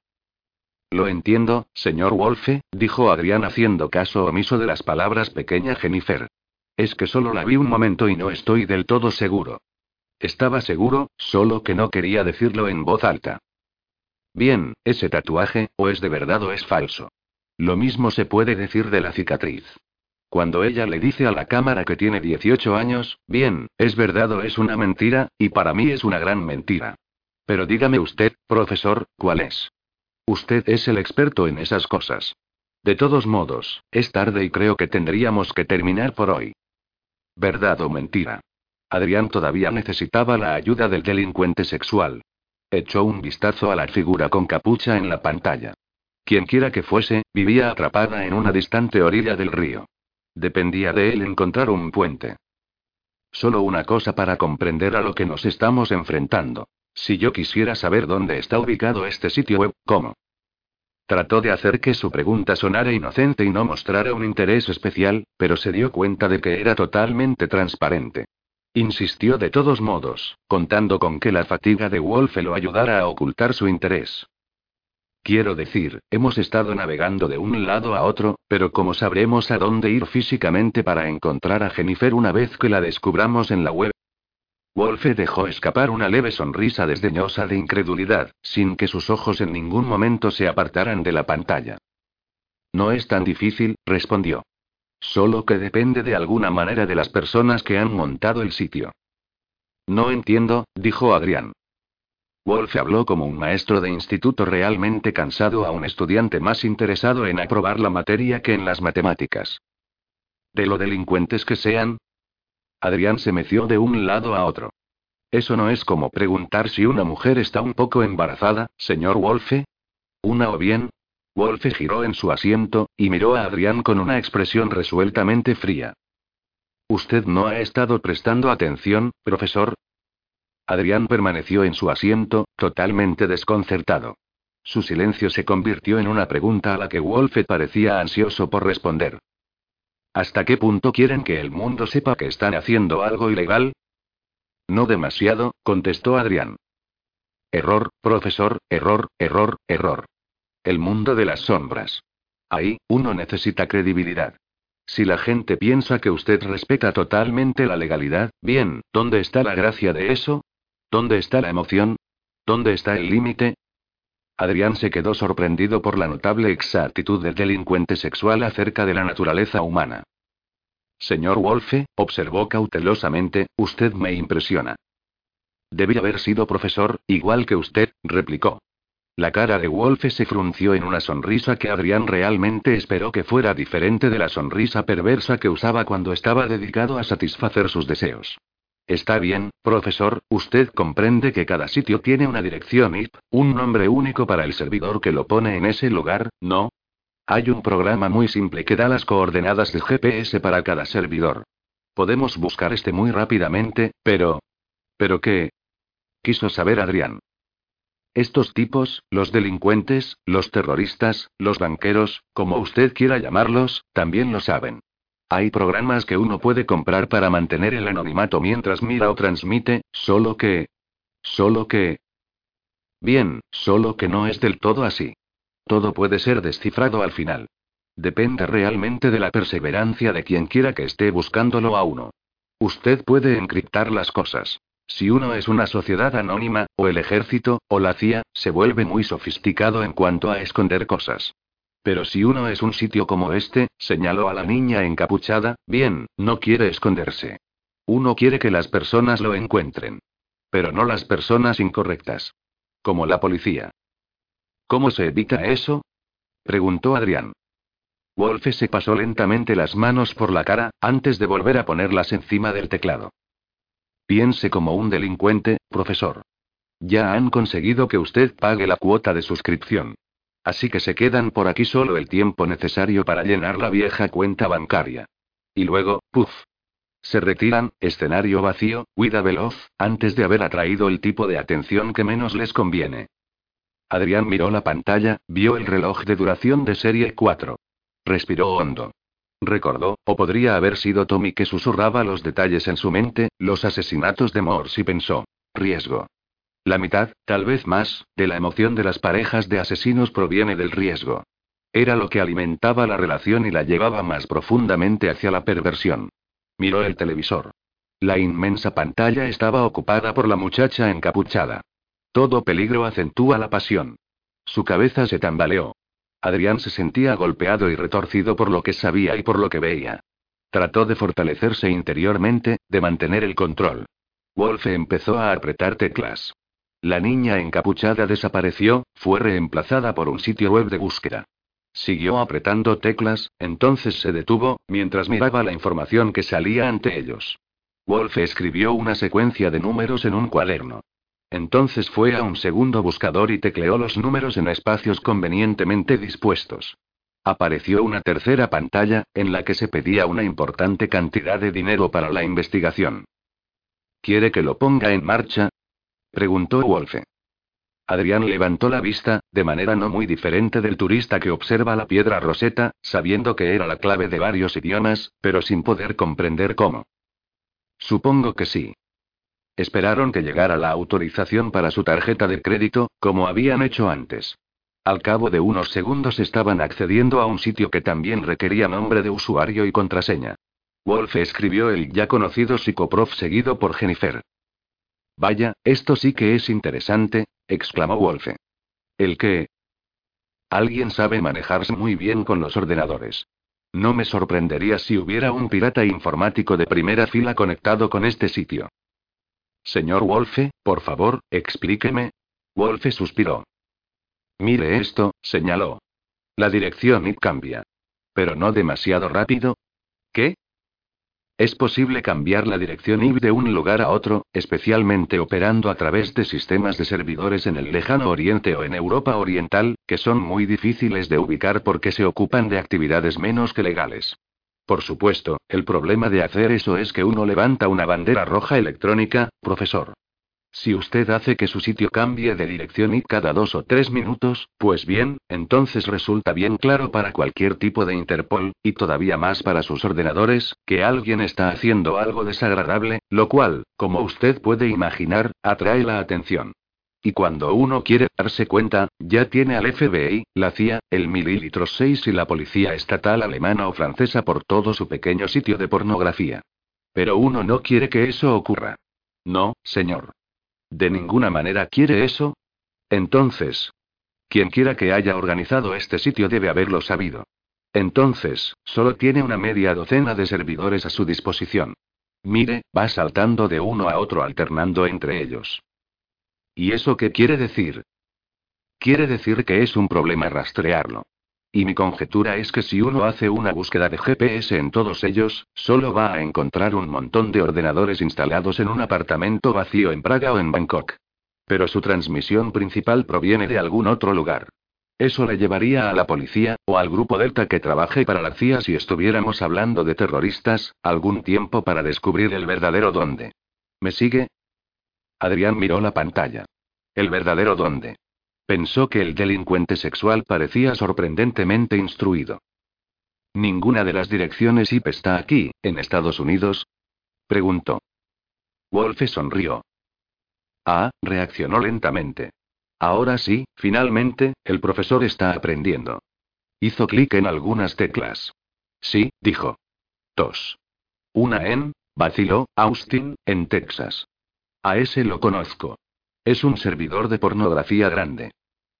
Lo entiendo, señor Wolfe, dijo Adrián haciendo caso omiso de las palabras pequeña Jennifer. Es que solo la vi un momento y no estoy del todo seguro. Estaba seguro, solo que no quería decirlo en voz alta. Bien, ese tatuaje, o es de verdad o es falso. Lo mismo se puede decir de la cicatriz. Cuando ella le dice a la cámara que tiene 18 años, bien, es verdad o es una mentira, y para mí es una gran mentira. Pero dígame usted, profesor, ¿cuál es? Usted es el experto en esas cosas. De todos modos, es tarde y creo que tendríamos que terminar por hoy. ¿Verdad o mentira? Adrián todavía necesitaba la ayuda del delincuente sexual. Echó un vistazo a la figura con capucha en la pantalla. Quienquiera que fuese, vivía atrapada en una distante orilla del río. Dependía de él encontrar un puente. Solo una cosa para comprender a lo que nos estamos enfrentando. Si yo quisiera saber dónde está ubicado este sitio web, ¿cómo? Trató de hacer que su pregunta sonara inocente y no mostrara un interés especial, pero se dio cuenta de que era totalmente transparente. Insistió de todos modos, contando con que la fatiga de Wolf lo ayudara a ocultar su interés. Quiero decir, hemos estado navegando de un lado a otro, pero ¿cómo sabremos a dónde ir físicamente para encontrar a Jennifer una vez que la descubramos en la web? Wolfe dejó escapar una leve sonrisa desdeñosa de incredulidad, sin que sus ojos en ningún momento se apartaran de la pantalla. No es tan difícil, respondió. Solo que depende de alguna manera de las personas que han montado el sitio. No entiendo, dijo Adrián. Wolfe habló como un maestro de instituto realmente cansado a un estudiante más interesado en aprobar la materia que en las matemáticas. De lo delincuentes que sean, Adrián se meció de un lado a otro. Eso no es como preguntar si una mujer está un poco embarazada, señor Wolfe. Una o bien. Wolfe giró en su asiento, y miró a Adrián con una expresión resueltamente fría. ¿Usted no ha estado prestando atención, profesor? Adrián permaneció en su asiento, totalmente desconcertado. Su silencio se convirtió en una pregunta a la que Wolfe parecía ansioso por responder. ¿Hasta qué punto quieren que el mundo sepa que están haciendo algo ilegal? No demasiado, contestó Adrián. Error, profesor, error, error, error. El mundo de las sombras. Ahí, uno necesita credibilidad. Si la gente piensa que usted respeta totalmente la legalidad, bien, ¿dónde está la gracia de eso? ¿Dónde está la emoción? ¿Dónde está el límite? Adrián se quedó sorprendido por la notable exactitud del delincuente sexual acerca de la naturaleza humana. Señor Wolfe, observó cautelosamente, usted me impresiona. Debí haber sido profesor, igual que usted, replicó. La cara de Wolfe se frunció en una sonrisa que Adrián realmente esperó que fuera diferente de la sonrisa perversa que usaba cuando estaba dedicado a satisfacer sus deseos. Está bien, profesor, usted comprende que cada sitio tiene una dirección IP, un nombre único para el servidor que lo pone en ese lugar, ¿no? Hay un programa muy simple que da las coordenadas de GPS para cada servidor. Podemos buscar este muy rápidamente, pero... ¿Pero qué? Quiso saber Adrián. Estos tipos, los delincuentes, los terroristas, los banqueros, como usted quiera llamarlos, también lo saben. Hay programas que uno puede comprar para mantener el anonimato mientras mira o transmite, solo que... Solo que... Bien, solo que no es del todo así. Todo puede ser descifrado al final. Depende realmente de la perseverancia de quien quiera que esté buscándolo a uno. Usted puede encriptar las cosas. Si uno es una sociedad anónima, o el ejército, o la CIA, se vuelve muy sofisticado en cuanto a esconder cosas. Pero si uno es un sitio como este, señaló a la niña encapuchada, bien, no quiere esconderse. Uno quiere que las personas lo encuentren. Pero no las personas incorrectas. Como la policía. ¿Cómo se evita eso? preguntó Adrián. Wolfe se pasó lentamente las manos por la cara, antes de volver a ponerlas encima del teclado. Piense como un delincuente, profesor. Ya han conseguido que usted pague la cuota de suscripción. Así que se quedan por aquí solo el tiempo necesario para llenar la vieja cuenta bancaria. Y luego, puff. Se retiran, escenario vacío, huida veloz, antes de haber atraído el tipo de atención que menos les conviene. Adrián miró la pantalla, vio el reloj de duración de serie 4. Respiró hondo. Recordó, o podría haber sido Tommy que susurraba los detalles en su mente, los asesinatos de Morse y pensó. Riesgo. La mitad, tal vez más, de la emoción de las parejas de asesinos proviene del riesgo. Era lo que alimentaba la relación y la llevaba más profundamente hacia la perversión. Miró el televisor. La inmensa pantalla estaba ocupada por la muchacha encapuchada. Todo peligro acentúa la pasión. Su cabeza se tambaleó. Adrián se sentía golpeado y retorcido por lo que sabía y por lo que veía. Trató de fortalecerse interiormente, de mantener el control. Wolfe empezó a apretar teclas. La niña encapuchada desapareció, fue reemplazada por un sitio web de búsqueda. Siguió apretando teclas, entonces se detuvo, mientras miraba la información que salía ante ellos. Wolfe escribió una secuencia de números en un cuaderno. Entonces fue a un segundo buscador y tecleó los números en espacios convenientemente dispuestos. Apareció una tercera pantalla, en la que se pedía una importante cantidad de dinero para la investigación. ¿Quiere que lo ponga en marcha? Preguntó Wolfe. Adrián levantó la vista, de manera no muy diferente del turista que observa la piedra roseta, sabiendo que era la clave de varios idiomas, pero sin poder comprender cómo. Supongo que sí. Esperaron que llegara la autorización para su tarjeta de crédito, como habían hecho antes. Al cabo de unos segundos estaban accediendo a un sitio que también requería nombre de usuario y contraseña. Wolf escribió el ya conocido psicoprof seguido por Jennifer. Vaya, esto sí que es interesante, exclamó Wolfe. ¿El qué? Alguien sabe manejarse muy bien con los ordenadores. No me sorprendería si hubiera un pirata informático de primera fila conectado con este sitio. Señor Wolfe, por favor, explíqueme. Wolfe suspiró. Mire esto, señaló. La dirección cambia. Pero no demasiado rápido. ¿Qué? Es posible cambiar la dirección IP de un lugar a otro, especialmente operando a través de sistemas de servidores en el lejano oriente o en Europa Oriental, que son muy difíciles de ubicar porque se ocupan de actividades menos que legales. Por supuesto, el problema de hacer eso es que uno levanta una bandera roja electrónica, profesor. Si usted hace que su sitio cambie de dirección y cada dos o tres minutos, pues bien, entonces resulta bien claro para cualquier tipo de Interpol, y todavía más para sus ordenadores, que alguien está haciendo algo desagradable, lo cual, como usted puede imaginar, atrae la atención. Y cuando uno quiere darse cuenta, ya tiene al FBI, la CIA, el Mililitro 6 y la policía estatal alemana o francesa por todo su pequeño sitio de pornografía. Pero uno no quiere que eso ocurra. No, señor. ¿De ninguna manera quiere eso? Entonces. Quien quiera que haya organizado este sitio debe haberlo sabido. Entonces, solo tiene una media docena de servidores a su disposición. Mire, va saltando de uno a otro alternando entre ellos. ¿Y eso qué quiere decir? Quiere decir que es un problema rastrearlo. Y mi conjetura es que si uno hace una búsqueda de GPS en todos ellos, solo va a encontrar un montón de ordenadores instalados en un apartamento vacío en Praga o en Bangkok. Pero su transmisión principal proviene de algún otro lugar. Eso le llevaría a la policía, o al grupo Delta que trabaje para la CIA si estuviéramos hablando de terroristas, algún tiempo para descubrir el verdadero dónde. ¿Me sigue? Adrián miró la pantalla. El verdadero dónde. Pensó que el delincuente sexual parecía sorprendentemente instruido. ¿Ninguna de las direcciones IP está aquí, en Estados Unidos? Preguntó. Wolfe sonrió. Ah, reaccionó lentamente. Ahora sí, finalmente, el profesor está aprendiendo. Hizo clic en algunas teclas. Sí, dijo. Tos. Una en, Vaciló, Austin, en Texas. A ese lo conozco. Es un servidor de pornografía grande.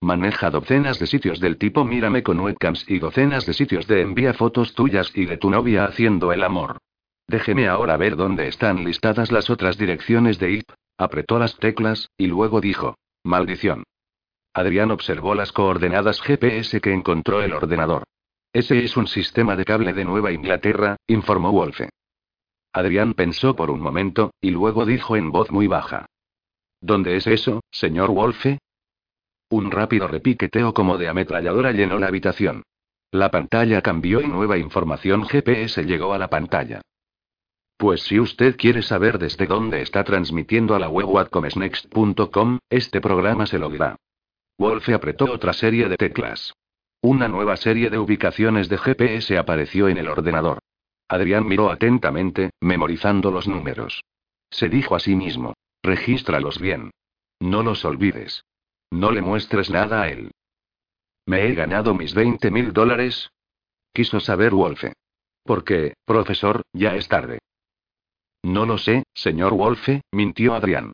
Maneja docenas de sitios del tipo mírame con webcams y docenas de sitios de envía fotos tuyas y de tu novia haciendo el amor. Déjeme ahora ver dónde están listadas las otras direcciones de IP. Apretó las teclas, y luego dijo. Maldición. Adrián observó las coordenadas GPS que encontró el ordenador. Ese es un sistema de cable de Nueva Inglaterra, informó Wolfe. Adrián pensó por un momento, y luego dijo en voz muy baja. ¿Dónde es eso, señor Wolfe? Un rápido repiqueteo como de ametralladora llenó la habitación. La pantalla cambió y nueva información GPS llegó a la pantalla. Pues si usted quiere saber desde dónde está transmitiendo a la web whatcomesnext.com, este programa se lo dirá. Wolfe apretó otra serie de teclas. Una nueva serie de ubicaciones de GPS apareció en el ordenador. Adrián miró atentamente, memorizando los números. Se dijo a sí mismo. Regístralos bien. No los olvides. No le muestres nada a él. ¿Me he ganado mis 20 mil dólares? Quiso saber Wolfe. ¿Por qué, profesor, ya es tarde. No lo sé, señor Wolfe, mintió Adrián.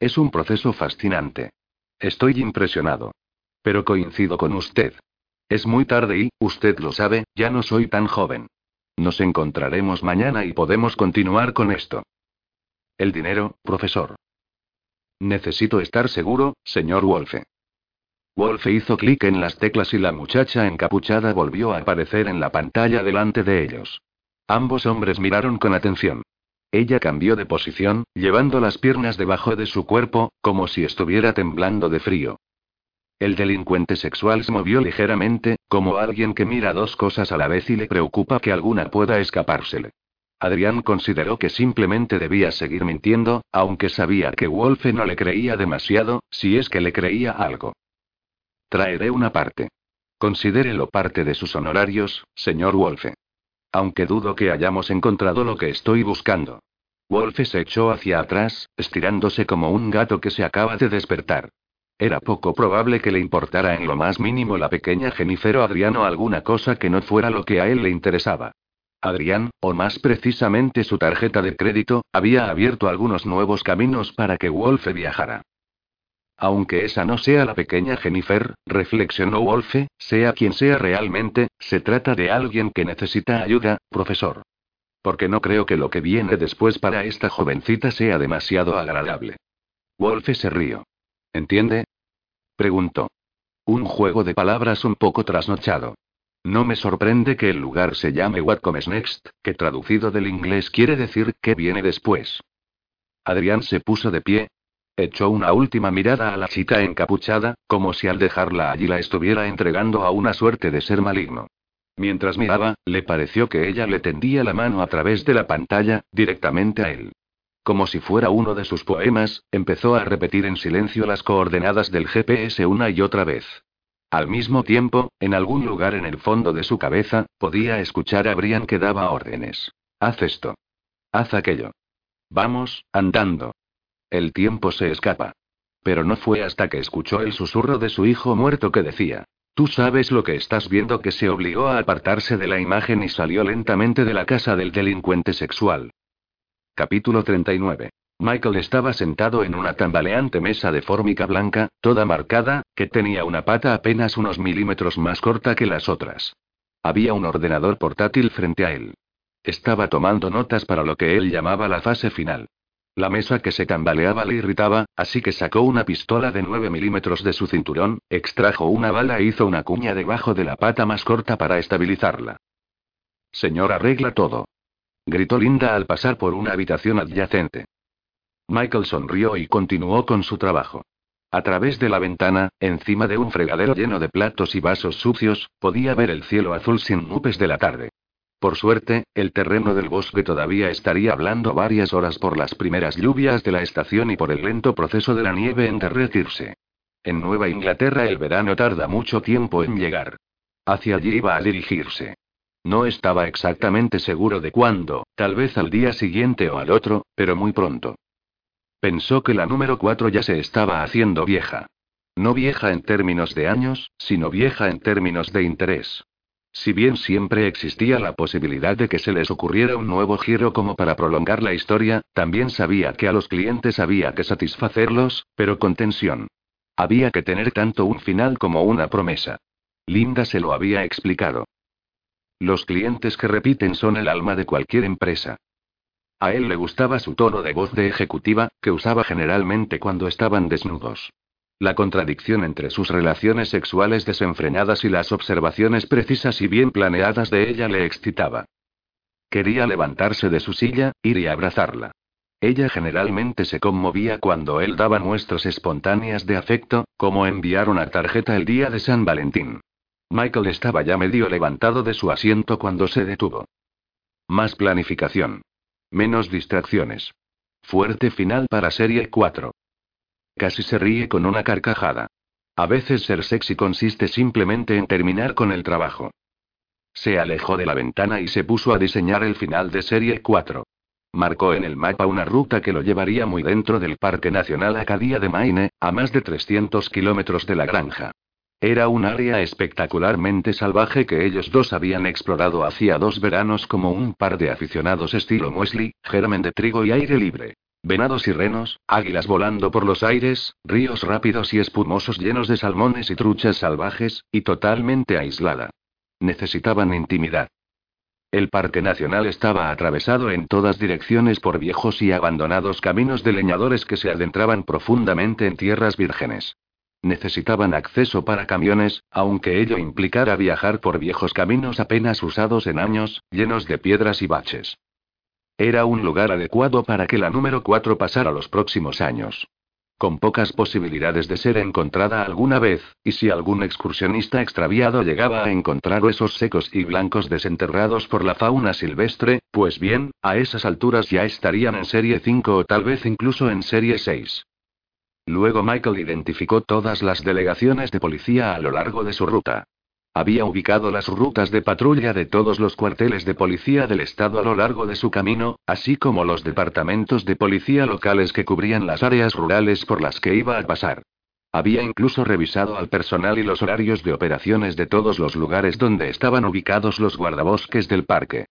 Es un proceso fascinante. Estoy impresionado. Pero coincido con usted. Es muy tarde y, usted lo sabe, ya no soy tan joven. Nos encontraremos mañana y podemos continuar con esto. El dinero, profesor. Necesito estar seguro, señor Wolfe. Wolfe hizo clic en las teclas y la muchacha encapuchada volvió a aparecer en la pantalla delante de ellos. Ambos hombres miraron con atención. Ella cambió de posición, llevando las piernas debajo de su cuerpo, como si estuviera temblando de frío. El delincuente sexual se movió ligeramente, como alguien que mira dos cosas a la vez y le preocupa que alguna pueda escapársele. Adrián consideró que simplemente debía seguir mintiendo, aunque sabía que Wolfe no le creía demasiado, si es que le creía algo. Traeré una parte. Considérelo parte de sus honorarios, señor Wolfe. Aunque dudo que hayamos encontrado lo que estoy buscando. Wolfe se echó hacia atrás, estirándose como un gato que se acaba de despertar. Era poco probable que le importara en lo más mínimo la pequeña Jennifer o Adrián o alguna cosa que no fuera lo que a él le interesaba. Adrián, o más precisamente su tarjeta de crédito, había abierto algunos nuevos caminos para que Wolfe viajara. Aunque esa no sea la pequeña Jennifer, reflexionó Wolfe, sea quien sea realmente, se trata de alguien que necesita ayuda, profesor. Porque no creo que lo que viene después para esta jovencita sea demasiado agradable. Wolfe se rió. ¿Entiende? Preguntó. Un juego de palabras un poco trasnochado. No me sorprende que el lugar se llame What Comes Next, que traducido del inglés quiere decir ¿qué viene después? Adrián se puso de pie. Echó una última mirada a la chica encapuchada, como si al dejarla allí la estuviera entregando a una suerte de ser maligno. Mientras miraba, le pareció que ella le tendía la mano a través de la pantalla, directamente a él. Como si fuera uno de sus poemas, empezó a repetir en silencio las coordenadas del GPS una y otra vez. Al mismo tiempo, en algún lugar en el fondo de su cabeza, podía escuchar a Brian que daba órdenes. Haz esto. Haz aquello. Vamos, andando. El tiempo se escapa. Pero no fue hasta que escuchó el susurro de su hijo muerto que decía, Tú sabes lo que estás viendo que se obligó a apartarse de la imagen y salió lentamente de la casa del delincuente sexual. Capítulo 39. Michael estaba sentado en una tambaleante mesa de fórmica blanca, toda marcada, que tenía una pata apenas unos milímetros más corta que las otras. Había un ordenador portátil frente a él. Estaba tomando notas para lo que él llamaba la fase final. La mesa que se tambaleaba le irritaba, así que sacó una pistola de 9 milímetros de su cinturón, extrajo una bala e hizo una cuña debajo de la pata más corta para estabilizarla. Señor, arregla todo gritó Linda al pasar por una habitación adyacente. Michael sonrió y continuó con su trabajo. A través de la ventana, encima de un fregadero lleno de platos y vasos sucios, podía ver el cielo azul sin nubes de la tarde. Por suerte, el terreno del bosque todavía estaría hablando varias horas por las primeras lluvias de la estación y por el lento proceso de la nieve en derretirse. En Nueva Inglaterra el verano tarda mucho tiempo en llegar. Hacia allí iba a dirigirse. No estaba exactamente seguro de cuándo, tal vez al día siguiente o al otro, pero muy pronto. Pensó que la número 4 ya se estaba haciendo vieja. No vieja en términos de años, sino vieja en términos de interés. Si bien siempre existía la posibilidad de que se les ocurriera un nuevo giro como para prolongar la historia, también sabía que a los clientes había que satisfacerlos, pero con tensión. Había que tener tanto un final como una promesa. Linda se lo había explicado. Los clientes que repiten son el alma de cualquier empresa. A él le gustaba su tono de voz de ejecutiva, que usaba generalmente cuando estaban desnudos. La contradicción entre sus relaciones sexuales desenfrenadas y las observaciones precisas y bien planeadas de ella le excitaba. Quería levantarse de su silla, ir y abrazarla. Ella generalmente se conmovía cuando él daba muestras espontáneas de afecto, como enviar una tarjeta el día de San Valentín. Michael estaba ya medio levantado de su asiento cuando se detuvo. Más planificación. Menos distracciones. Fuerte final para Serie 4. Casi se ríe con una carcajada. A veces ser sexy consiste simplemente en terminar con el trabajo. Se alejó de la ventana y se puso a diseñar el final de Serie 4. Marcó en el mapa una ruta que lo llevaría muy dentro del Parque Nacional Acadia de Maine, a más de 300 kilómetros de la granja. Era un área espectacularmente salvaje que ellos dos habían explorado hacía dos veranos como un par de aficionados estilo muesli, germen de trigo y aire libre. Venados y renos, águilas volando por los aires, ríos rápidos y espumosos llenos de salmones y truchas salvajes, y totalmente aislada. Necesitaban intimidad. El parque nacional estaba atravesado en todas direcciones por viejos y abandonados caminos de leñadores que se adentraban profundamente en tierras vírgenes. Necesitaban acceso para camiones, aunque ello implicara viajar por viejos caminos apenas usados en años, llenos de piedras y baches. Era un lugar adecuado para que la número 4 pasara los próximos años. Con pocas posibilidades de ser encontrada alguna vez, y si algún excursionista extraviado llegaba a encontrar huesos secos y blancos desenterrados por la fauna silvestre, pues bien, a esas alturas ya estarían en serie 5 o tal vez incluso en serie 6. Luego Michael identificó todas las delegaciones de policía a lo largo de su ruta. Había ubicado las rutas de patrulla de todos los cuarteles de policía del estado a lo largo de su camino, así como los departamentos de policía locales que cubrían las áreas rurales por las que iba a pasar. Había incluso revisado al personal y los horarios de operaciones de todos los lugares donde estaban ubicados los guardabosques del parque.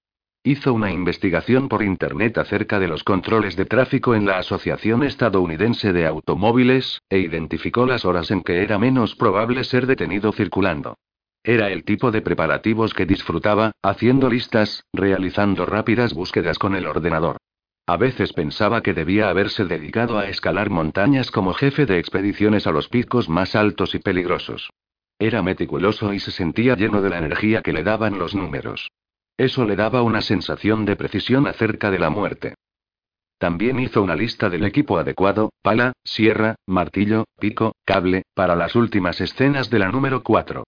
Hizo una investigación por Internet acerca de los controles de tráfico en la Asociación Estadounidense de Automóviles, e identificó las horas en que era menos probable ser detenido circulando. Era el tipo de preparativos que disfrutaba, haciendo listas, realizando rápidas búsquedas con el ordenador. A veces pensaba que debía haberse dedicado a escalar montañas como jefe de expediciones a los picos más altos y peligrosos. Era meticuloso y se sentía lleno de la energía que le daban los números. Eso le daba una sensación de precisión acerca de la muerte. También hizo una lista del equipo adecuado, pala, sierra, martillo, pico, cable, para las últimas escenas de la número 4.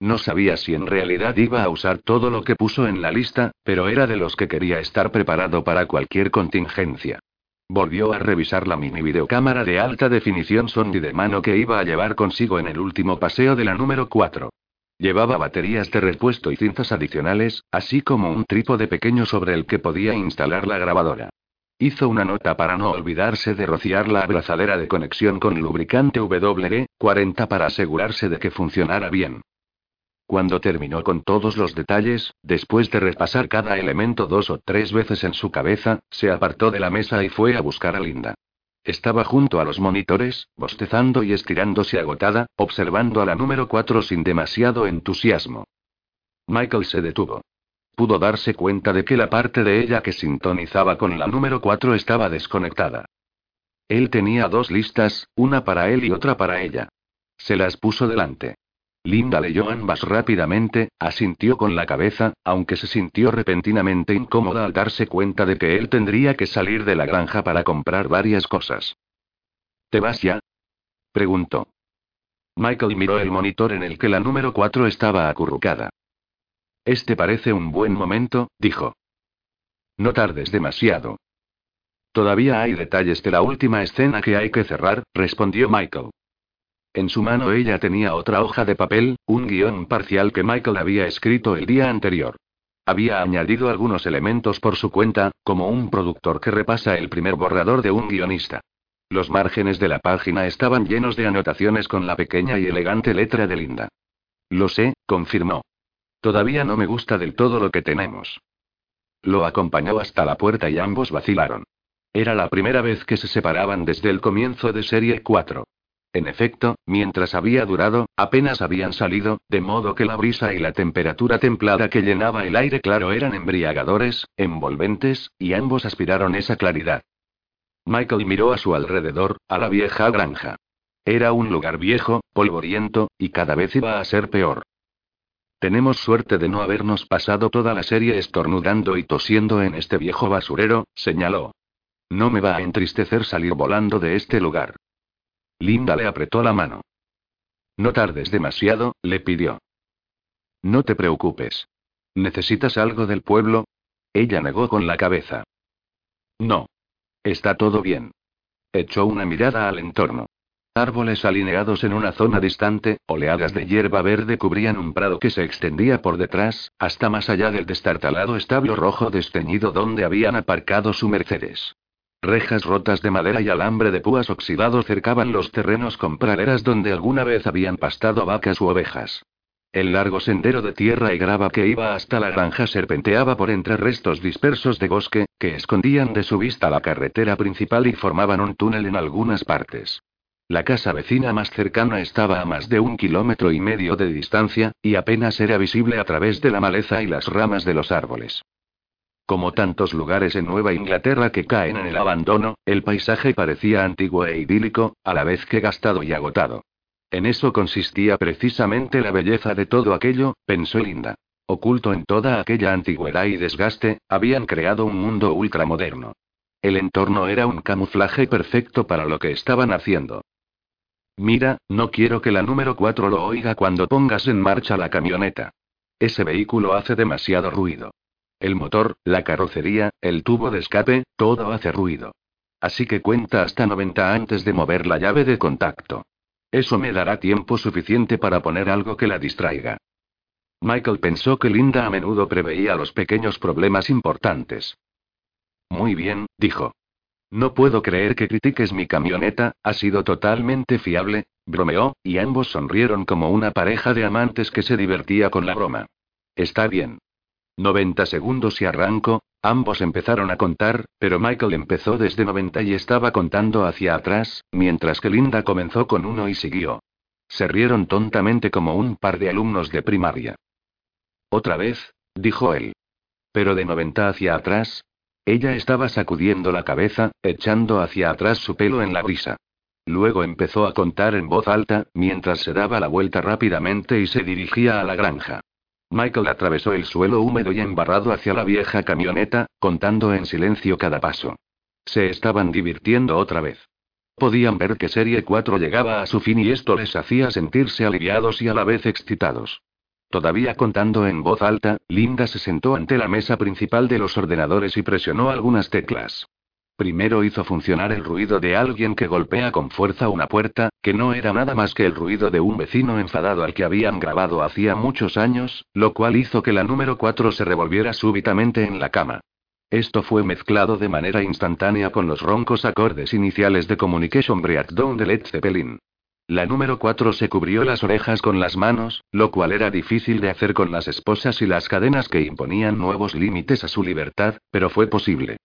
No sabía si en realidad iba a usar todo lo que puso en la lista, pero era de los que quería estar preparado para cualquier contingencia. Volvió a revisar la mini videocámara de alta definición Sony de mano que iba a llevar consigo en el último paseo de la número 4. Llevaba baterías de repuesto y cintas adicionales, así como un trípode pequeño sobre el que podía instalar la grabadora. Hizo una nota para no olvidarse de rociar la abrazadera de conexión con lubricante WD-40 para asegurarse de que funcionara bien. Cuando terminó con todos los detalles, después de repasar cada elemento dos o tres veces en su cabeza, se apartó de la mesa y fue a buscar a Linda. Estaba junto a los monitores, bostezando y estirándose agotada, observando a la número 4 sin demasiado entusiasmo. Michael se detuvo. Pudo darse cuenta de que la parte de ella que sintonizaba con la número 4 estaba desconectada. Él tenía dos listas, una para él y otra para ella. Se las puso delante. Linda leyó ambas rápidamente, asintió con la cabeza, aunque se sintió repentinamente incómoda al darse cuenta de que él tendría que salir de la granja para comprar varias cosas. ¿Te vas ya? preguntó. Michael miró el monitor en el que la número 4 estaba acurrucada. Este parece un buen momento, dijo. No tardes demasiado. Todavía hay detalles de la última escena que hay que cerrar, respondió Michael. En su mano ella tenía otra hoja de papel, un guion parcial que Michael había escrito el día anterior. Había añadido algunos elementos por su cuenta, como un productor que repasa el primer borrador de un guionista. Los márgenes de la página estaban llenos de anotaciones con la pequeña y elegante letra de Linda. Lo sé, confirmó. Todavía no me gusta del todo lo que tenemos. Lo acompañó hasta la puerta y ambos vacilaron. Era la primera vez que se separaban desde el comienzo de Serie 4. En efecto, mientras había durado, apenas habían salido, de modo que la brisa y la temperatura templada que llenaba el aire claro eran embriagadores, envolventes, y ambos aspiraron esa claridad. Michael miró a su alrededor, a la vieja granja. Era un lugar viejo, polvoriento, y cada vez iba a ser peor. Tenemos suerte de no habernos pasado toda la serie estornudando y tosiendo en este viejo basurero, señaló. No me va a entristecer salir volando de este lugar. Linda le apretó la mano. No tardes demasiado, le pidió. No te preocupes. ¿Necesitas algo del pueblo? Ella negó con la cabeza. No. Está todo bien. Echó una mirada al entorno. Árboles alineados en una zona distante, oleadas de hierba verde cubrían un prado que se extendía por detrás, hasta más allá del destartalado establo rojo desteñido donde habían aparcado su Mercedes. Rejas rotas de madera y alambre de púas oxidado cercaban los terrenos con praderas donde alguna vez habían pastado vacas u ovejas. El largo sendero de tierra y grava que iba hasta la granja serpenteaba por entre restos dispersos de bosque, que escondían de su vista la carretera principal y formaban un túnel en algunas partes. La casa vecina más cercana estaba a más de un kilómetro y medio de distancia, y apenas era visible a través de la maleza y las ramas de los árboles. Como tantos lugares en Nueva Inglaterra que caen en el abandono, el paisaje parecía antiguo e idílico, a la vez que gastado y agotado. En eso consistía precisamente la belleza de todo aquello, pensó Linda. Oculto en toda aquella antigüedad y desgaste, habían creado un mundo ultramoderno. El entorno era un camuflaje perfecto para lo que estaban haciendo. Mira, no quiero que la número 4 lo oiga cuando pongas en marcha la camioneta. Ese vehículo hace demasiado ruido. El motor, la carrocería, el tubo de escape, todo hace ruido. Así que cuenta hasta 90 antes de mover la llave de contacto. Eso me dará tiempo suficiente para poner algo que la distraiga. Michael pensó que Linda a menudo preveía los pequeños problemas importantes. Muy bien, dijo. No puedo creer que critiques mi camioneta, ha sido totalmente fiable, bromeó, y ambos sonrieron como una pareja de amantes que se divertía con la broma. Está bien. 90 segundos y arranco, ambos empezaron a contar, pero Michael empezó desde 90 y estaba contando hacia atrás, mientras que Linda comenzó con uno y siguió. Se rieron tontamente como un par de alumnos de primaria. Otra vez, dijo él. Pero de 90 hacia atrás. Ella estaba sacudiendo la cabeza, echando hacia atrás su pelo en la brisa. Luego empezó a contar en voz alta, mientras se daba la vuelta rápidamente y se dirigía a la granja. Michael atravesó el suelo húmedo y embarrado hacia la vieja camioneta, contando en silencio cada paso. Se estaban divirtiendo otra vez. Podían ver que Serie 4 llegaba a su fin y esto les hacía sentirse aliviados y a la vez excitados. Todavía contando en voz alta, Linda se sentó ante la mesa principal de los ordenadores y presionó algunas teclas. Primero hizo funcionar el ruido de alguien que golpea con fuerza una puerta, que no era nada más que el ruido de un vecino enfadado al que habían grabado hacía muchos años, lo cual hizo que la número 4 se revolviera súbitamente en la cama. Esto fue mezclado de manera instantánea con los roncos acordes iniciales de Communication Breakdown de Led Zeppelin. La número 4 se cubrió las orejas con las manos, lo cual era difícil de hacer con las esposas y las cadenas que imponían nuevos límites a su libertad, pero fue posible.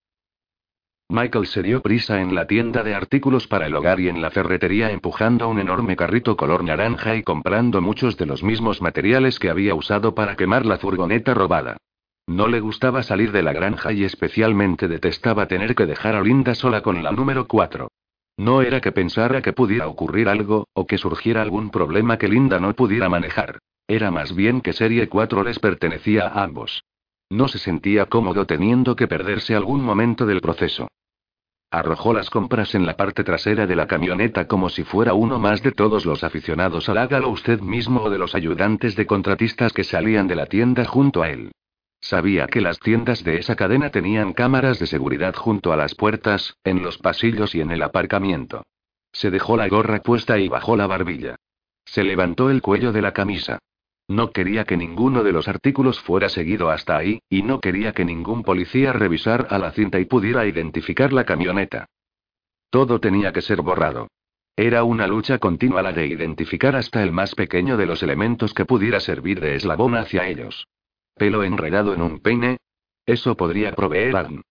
Michael se dio prisa en la tienda de artículos para el hogar y en la ferretería empujando un enorme carrito color naranja y comprando muchos de los mismos materiales que había usado para quemar la furgoneta robada. No le gustaba salir de la granja y especialmente detestaba tener que dejar a Linda sola con la número 4. No era que pensara que pudiera ocurrir algo, o que surgiera algún problema que Linda no pudiera manejar. Era más bien que Serie 4 les pertenecía a ambos. No se sentía cómodo teniendo que perderse algún momento del proceso. Arrojó las compras en la parte trasera de la camioneta como si fuera uno más de todos los aficionados al hágalo usted mismo o de los ayudantes de contratistas que salían de la tienda junto a él. Sabía que las tiendas de esa cadena tenían cámaras de seguridad junto a las puertas, en los pasillos y en el aparcamiento. Se dejó la gorra puesta y bajó la barbilla. Se levantó el cuello de la camisa. No quería que ninguno de los artículos fuera seguido hasta ahí, y no quería que ningún policía revisara la cinta y pudiera identificar la camioneta. Todo tenía que ser borrado. Era una lucha continua la de identificar hasta el más pequeño de los elementos que pudiera servir de eslabón hacia ellos. Pelo enredado en un peine. Eso podría proveer Arn.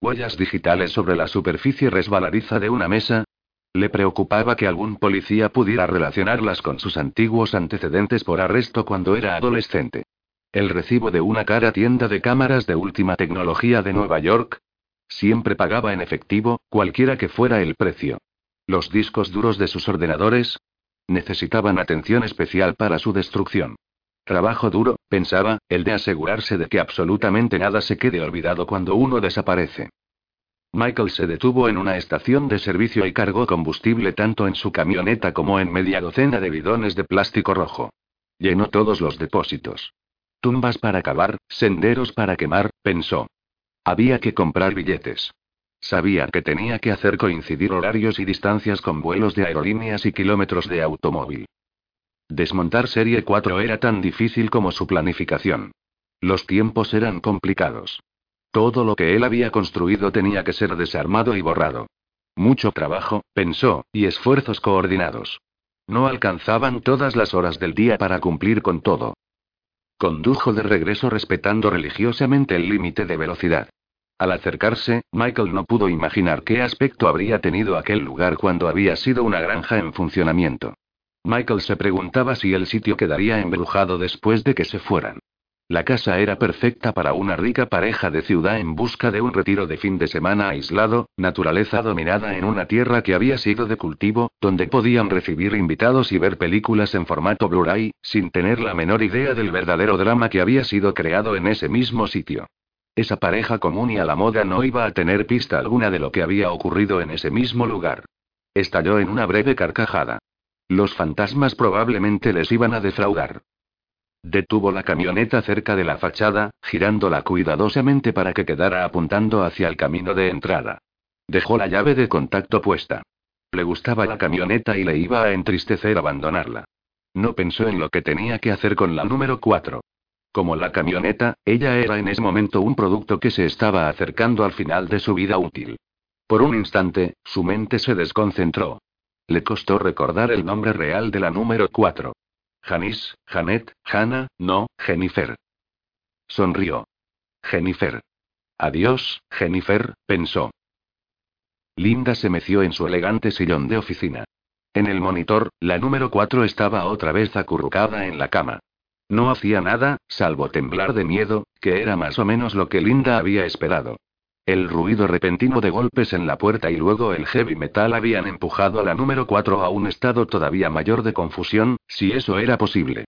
Huellas digitales sobre la superficie resbaladiza de una mesa. Le preocupaba que algún policía pudiera relacionarlas con sus antiguos antecedentes por arresto cuando era adolescente. El recibo de una cara tienda de cámaras de última tecnología de Nueva York. Siempre pagaba en efectivo, cualquiera que fuera el precio. Los discos duros de sus ordenadores. Necesitaban atención especial para su destrucción. Trabajo duro, pensaba, el de asegurarse de que absolutamente nada se quede olvidado cuando uno desaparece. Michael se detuvo en una estación de servicio y cargó combustible tanto en su camioneta como en media docena de bidones de plástico rojo. Llenó todos los depósitos. Tumbas para cavar, senderos para quemar, pensó. Había que comprar billetes. Sabía que tenía que hacer coincidir horarios y distancias con vuelos de aerolíneas y kilómetros de automóvil. Desmontar Serie 4 era tan difícil como su planificación. Los tiempos eran complicados. Todo lo que él había construido tenía que ser desarmado y borrado. Mucho trabajo, pensó, y esfuerzos coordinados. No alcanzaban todas las horas del día para cumplir con todo. Condujo de regreso respetando religiosamente el límite de velocidad. Al acercarse, Michael no pudo imaginar qué aspecto habría tenido aquel lugar cuando había sido una granja en funcionamiento. Michael se preguntaba si el sitio quedaría embrujado después de que se fueran. La casa era perfecta para una rica pareja de ciudad en busca de un retiro de fin de semana aislado, naturaleza dominada en una tierra que había sido de cultivo, donde podían recibir invitados y ver películas en formato Blu-ray, sin tener la menor idea del verdadero drama que había sido creado en ese mismo sitio. Esa pareja común y a la moda no iba a tener pista alguna de lo que había ocurrido en ese mismo lugar. Estalló en una breve carcajada. Los fantasmas probablemente les iban a defraudar. Detuvo la camioneta cerca de la fachada, girándola cuidadosamente para que quedara apuntando hacia el camino de entrada. Dejó la llave de contacto puesta. Le gustaba la camioneta y le iba a entristecer abandonarla. No pensó en lo que tenía que hacer con la número 4. Como la camioneta, ella era en ese momento un producto que se estaba acercando al final de su vida útil. Por un instante, su mente se desconcentró. Le costó recordar el nombre real de la número 4. Janice, Janet, Hannah, no, Jennifer. Sonrió. Jennifer. Adiós, Jennifer, pensó. Linda se meció en su elegante sillón de oficina. En el monitor, la número 4 estaba otra vez acurrucada en la cama. No hacía nada, salvo temblar de miedo, que era más o menos lo que Linda había esperado. El ruido repentino de golpes en la puerta y luego el heavy metal habían empujado a la número 4 a un estado todavía mayor de confusión, si eso era posible.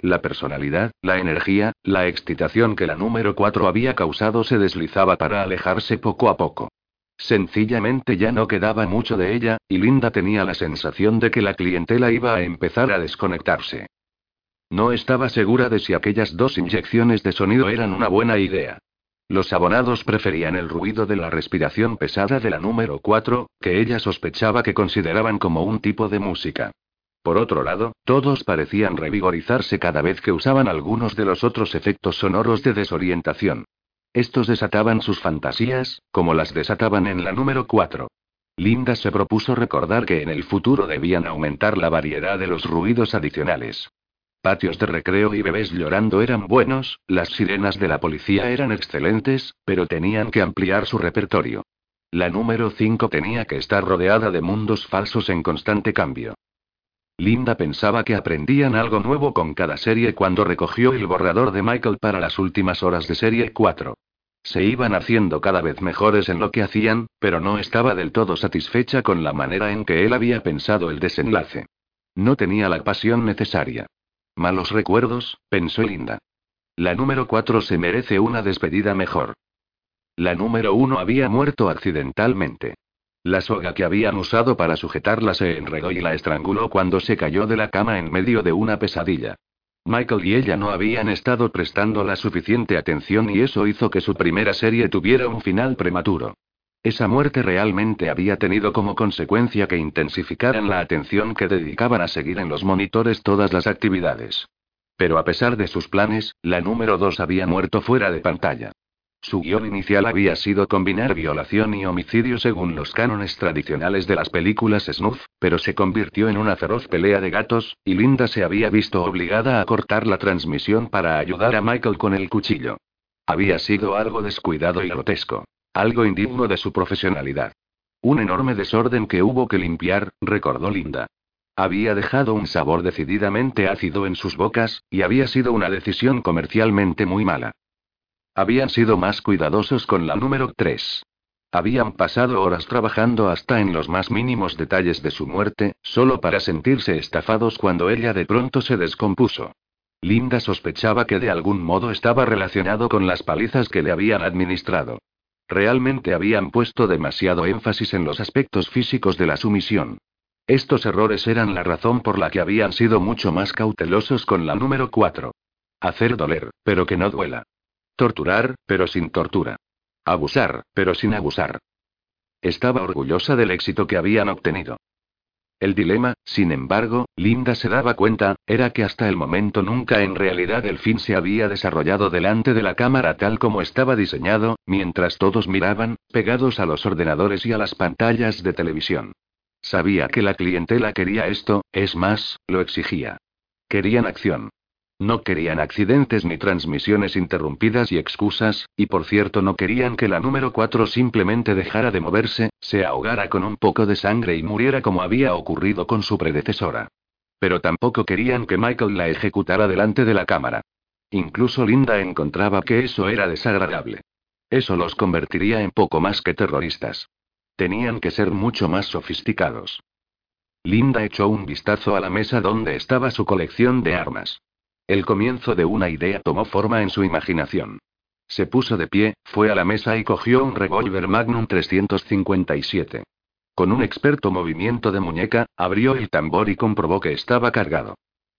La personalidad, la energía, la excitación que la número 4 había causado se deslizaba para alejarse poco a poco. Sencillamente ya no quedaba mucho de ella, y Linda tenía la sensación de que la clientela iba a empezar a desconectarse. No estaba segura de si aquellas dos inyecciones de sonido eran una buena idea. Los abonados preferían el ruido de la respiración pesada de la número 4, que ella sospechaba que consideraban como un tipo de música. Por otro lado, todos parecían revigorizarse cada vez que usaban algunos de los otros efectos sonoros de desorientación. Estos desataban sus fantasías, como las desataban en la número 4. Linda se propuso recordar que en el futuro debían aumentar la variedad de los ruidos adicionales. Patios de recreo y bebés llorando eran buenos, las sirenas de la policía eran excelentes, pero tenían que ampliar su repertorio. La número 5 tenía que estar rodeada de mundos falsos en constante cambio. Linda pensaba que aprendían algo nuevo con cada serie cuando recogió el borrador de Michael para las últimas horas de serie 4. Se iban haciendo cada vez mejores en lo que hacían, pero no estaba del todo satisfecha con la manera en que él había pensado el desenlace. No tenía la pasión necesaria. Malos recuerdos, pensó Linda. La número 4 se merece una despedida mejor. La número 1 había muerto accidentalmente. La soga que habían usado para sujetarla se enredó y la estranguló cuando se cayó de la cama en medio de una pesadilla. Michael y ella no habían estado prestando la suficiente atención y eso hizo que su primera serie tuviera un final prematuro. Esa muerte realmente había tenido como consecuencia que intensificaran la atención que dedicaban a seguir en los monitores todas las actividades. Pero a pesar de sus planes, la número 2 había muerto fuera de pantalla. Su guion inicial había sido combinar violación y homicidio según los cánones tradicionales de las películas snuff, pero se convirtió en una feroz pelea de gatos, y Linda se había visto obligada a cortar la transmisión para ayudar a Michael con el cuchillo. Había sido algo descuidado y grotesco. Algo indigno de su profesionalidad. Un enorme desorden que hubo que limpiar, recordó Linda. Había dejado un sabor decididamente ácido en sus bocas, y había sido una decisión comercialmente muy mala. Habían sido más cuidadosos con la número 3. Habían pasado horas trabajando hasta en los más mínimos detalles de su muerte, solo para sentirse estafados cuando ella de pronto se descompuso. Linda sospechaba que de algún modo estaba relacionado con las palizas que le habían administrado. Realmente habían puesto demasiado énfasis en los aspectos físicos de la sumisión. Estos errores eran la razón por la que habían sido mucho más cautelosos con la número 4. Hacer doler, pero que no duela. Torturar, pero sin tortura. Abusar, pero sin abusar. Estaba orgullosa del éxito que habían obtenido. El dilema, sin embargo, Linda se daba cuenta, era que hasta el momento nunca en realidad el fin se había desarrollado delante de la cámara tal como estaba diseñado, mientras todos miraban, pegados a los ordenadores y a las pantallas de televisión. Sabía que la clientela quería esto, es más, lo exigía. Querían acción. No querían accidentes ni transmisiones interrumpidas y excusas, y por cierto no querían que la número 4 simplemente dejara de moverse, se ahogara con un poco de sangre y muriera como había ocurrido con su predecesora. Pero tampoco querían que Michael la ejecutara delante de la cámara. Incluso Linda encontraba que eso era desagradable. Eso los convertiría en poco más que terroristas. Tenían que ser mucho más sofisticados. Linda echó un vistazo a la mesa donde estaba su colección de armas. El comienzo de una idea tomó forma en su imaginación. Se puso de pie, fue a la mesa y cogió un revólver Magnum 357. Con un experto movimiento de muñeca, abrió el tambor y comprobó que estaba cargado.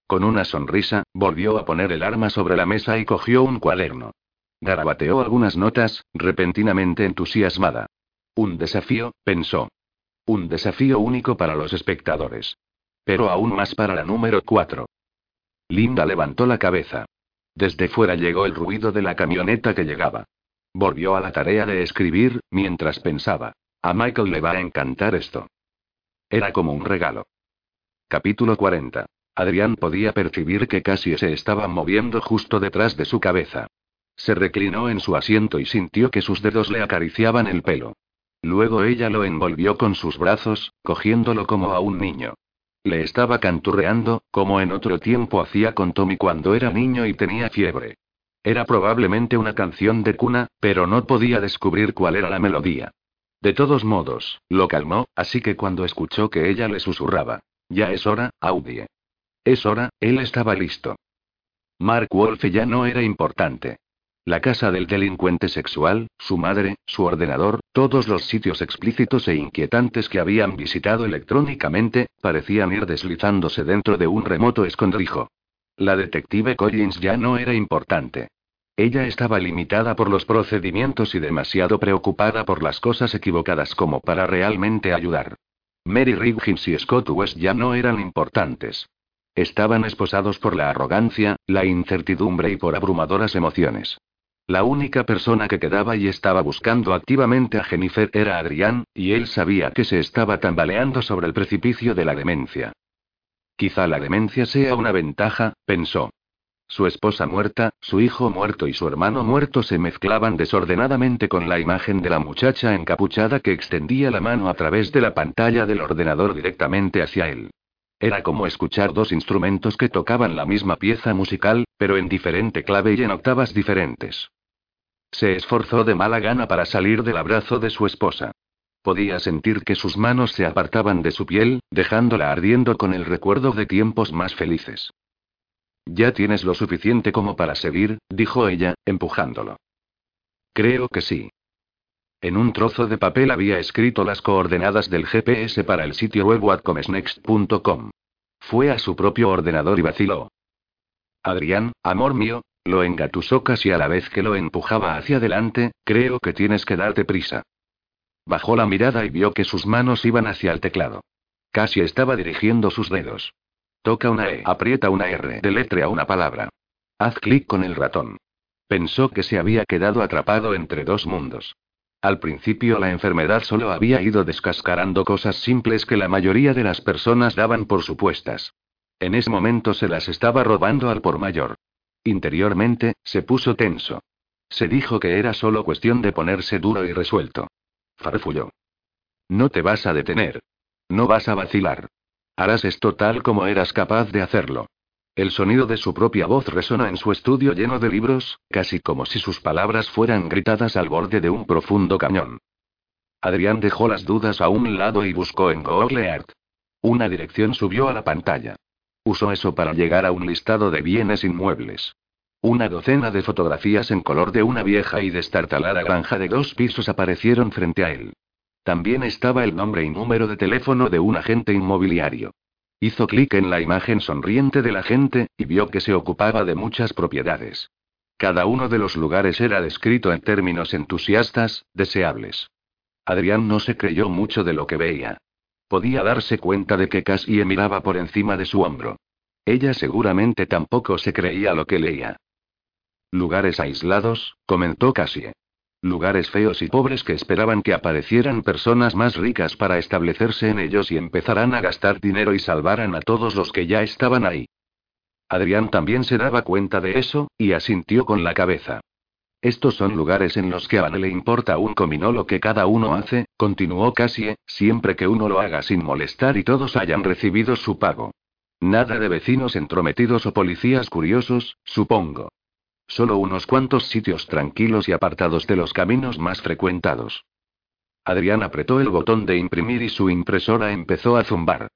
Con una sonrisa, volvió a poner el arma sobre la mesa y cogió un cuaderno. Garabateó algunas notas, repentinamente entusiasmada. Un desafío, pensó. Un desafío único para los espectadores. Pero aún más para la número 4. Linda levantó la cabeza. Desde fuera llegó el ruido de la camioneta que llegaba. Volvió a la tarea de escribir, mientras pensaba. A Michael le va a encantar esto. Era como un regalo. Capítulo 40. Adrián podía percibir que casi se estaba moviendo justo detrás de su cabeza. Se reclinó en su asiento y sintió que sus dedos le acariciaban el pelo. Luego ella lo envolvió con sus brazos, cogiéndolo como a un niño. Le estaba canturreando, como en otro tiempo hacía con Tommy cuando era niño y tenía fiebre. Era probablemente una canción de cuna, pero no podía descubrir cuál era la melodía. De todos modos, lo calmó, así que cuando escuchó que ella le susurraba, Ya es hora, Audie. Es hora, él estaba listo. Mark Wolfe ya no era importante. La casa del delincuente sexual, su madre, su ordenador, todos los sitios explícitos e inquietantes que habían visitado electrónicamente, parecían ir deslizándose dentro de un remoto escondrijo. La detective Collins ya no era importante. Ella estaba limitada por los procedimientos y demasiado preocupada por las cosas equivocadas como para realmente ayudar. Mary Riggins y Scott West ya no eran importantes. Estaban esposados por la arrogancia, la incertidumbre y por abrumadoras emociones. La única persona que quedaba y estaba buscando activamente a Jennifer era Adrián, y él sabía que se estaba tambaleando sobre el precipicio de la demencia. Quizá la demencia sea una ventaja, pensó. Su esposa muerta, su hijo muerto y su hermano muerto se mezclaban desordenadamente con la imagen de la muchacha encapuchada que extendía la mano a través de la pantalla del ordenador directamente hacia él. Era como escuchar dos instrumentos que tocaban la misma pieza musical, pero en diferente clave y en octavas diferentes. Se esforzó de mala gana para salir del abrazo de su esposa. Podía sentir que sus manos se apartaban de su piel, dejándola ardiendo con el recuerdo de tiempos más felices. Ya tienes lo suficiente como para seguir, dijo ella, empujándolo. Creo que sí. En un trozo de papel había escrito las coordenadas del GPS para el sitio web whatcomesnext.com. Fue a su propio ordenador y vaciló. Adrián, amor mío, lo engatusó casi a la vez que lo empujaba hacia adelante, creo que tienes que darte prisa. Bajó la mirada y vio que sus manos iban hacia el teclado. Casi estaba dirigiendo sus dedos. Toca una E, aprieta una R, deletrea una palabra. Haz clic con el ratón. Pensó que se había quedado atrapado entre dos mundos. Al principio la enfermedad solo había ido descascarando cosas simples que la mayoría de las personas daban por supuestas. En ese momento se las estaba robando al por mayor. Interiormente, se puso tenso. Se dijo que era solo cuestión de ponerse duro y resuelto. Farfulló. No te vas a detener. No vas a vacilar. Harás esto tal como eras capaz de hacerlo. El sonido de su propia voz resonó en su estudio lleno de libros, casi como si sus palabras fueran gritadas al borde de un profundo cañón. Adrián dejó las dudas a un lado y buscó en Google Earth. Una dirección subió a la pantalla. Usó eso para llegar a un listado de bienes inmuebles. Una docena de fotografías en color de una vieja y destartalada granja de dos pisos aparecieron frente a él. También estaba el nombre y número de teléfono de un agente inmobiliario. Hizo clic en la imagen sonriente del agente, y vio que se ocupaba de muchas propiedades. Cada uno de los lugares era descrito en términos entusiastas, deseables. Adrián no se creyó mucho de lo que veía. Podía darse cuenta de que Cassie miraba por encima de su hombro. Ella seguramente tampoco se creía lo que leía. Lugares aislados, comentó Cassie. Lugares feos y pobres que esperaban que aparecieran personas más ricas para establecerse en ellos y empezaran a gastar dinero y salvaran a todos los que ya estaban ahí. Adrián también se daba cuenta de eso, y asintió con la cabeza. Estos son lugares en los que a Van le importa un comino lo que cada uno hace, continuó Cassie, siempre que uno lo haga sin molestar y todos hayan recibido su pago. Nada de vecinos entrometidos o policías curiosos, supongo. Solo unos cuantos sitios tranquilos y apartados de los caminos más frecuentados. Adrián apretó el botón de imprimir y su impresora empezó a zumbar.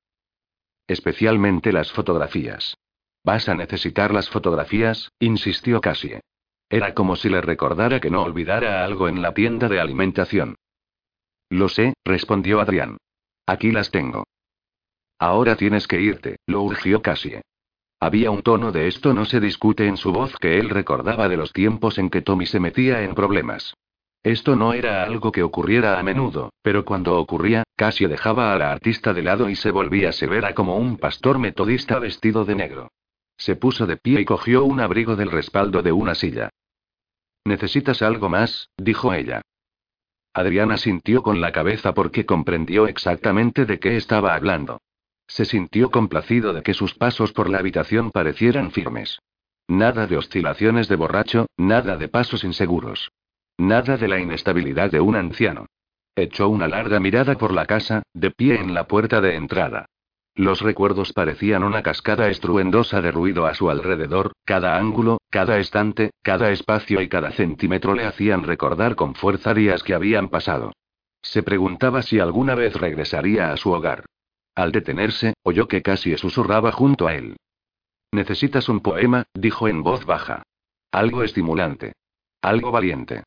Especialmente las fotografías. Vas a necesitar las fotografías, insistió Cassie. Era como si le recordara que no olvidara algo en la tienda de alimentación. Lo sé, respondió Adrián. Aquí las tengo. Ahora tienes que irte, lo urgió Cassie. Había un tono de esto no se discute en su voz que él recordaba de los tiempos en que Tommy se metía en problemas. Esto no era algo que ocurriera a menudo, pero cuando ocurría, casi dejaba a la artista de lado y se volvía severa como un pastor metodista vestido de negro. Se puso de pie y cogió un abrigo del respaldo de una silla. ¿Necesitas algo más? dijo ella. Adriana sintió con la cabeza porque comprendió exactamente de qué estaba hablando. Se sintió complacido de que sus pasos por la habitación parecieran firmes. Nada de oscilaciones de borracho, nada de pasos inseguros. Nada de la inestabilidad de un anciano. Echó una larga mirada por la casa, de pie en la puerta de entrada. Los recuerdos parecían una cascada estruendosa de ruido a su alrededor, cada ángulo, cada estante, cada espacio y cada centímetro le hacían recordar con fuerza días que habían pasado. Se preguntaba si alguna vez regresaría a su hogar. Al detenerse, oyó que casi susurraba junto a él. Necesitas un poema, dijo en voz baja. Algo estimulante. Algo valiente.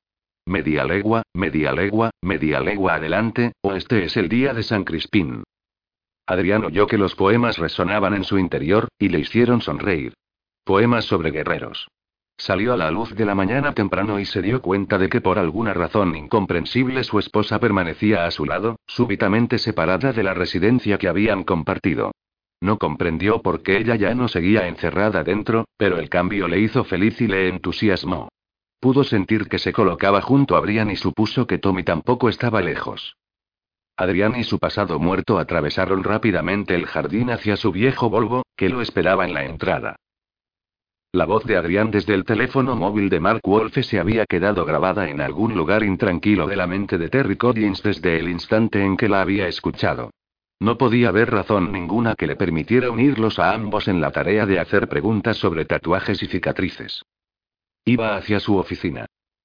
Media legua, media legua, media legua adelante, o este es el día de San Crispín. Adrián oyó que los poemas resonaban en su interior, y le hicieron sonreír. Poemas sobre guerreros. Salió a la luz de la mañana temprano y se dio cuenta de que por alguna razón incomprensible su esposa permanecía a su lado, súbitamente separada de la residencia que habían compartido. No comprendió por qué ella ya no seguía encerrada dentro, pero el cambio le hizo feliz y le entusiasmó. Pudo sentir que se colocaba junto a Brian y supuso que Tommy tampoco estaba lejos. Adrián y su pasado muerto atravesaron rápidamente el jardín hacia su viejo Volvo, que lo esperaba en la entrada. La voz de Adrián desde el teléfono móvil de Mark Wolfe se había quedado grabada en algún lugar intranquilo de la mente de Terry Collins desde el instante en que la había escuchado. No podía haber razón ninguna que le permitiera unirlos a ambos en la tarea de hacer preguntas sobre tatuajes y cicatrices. Iba hacia su oficina.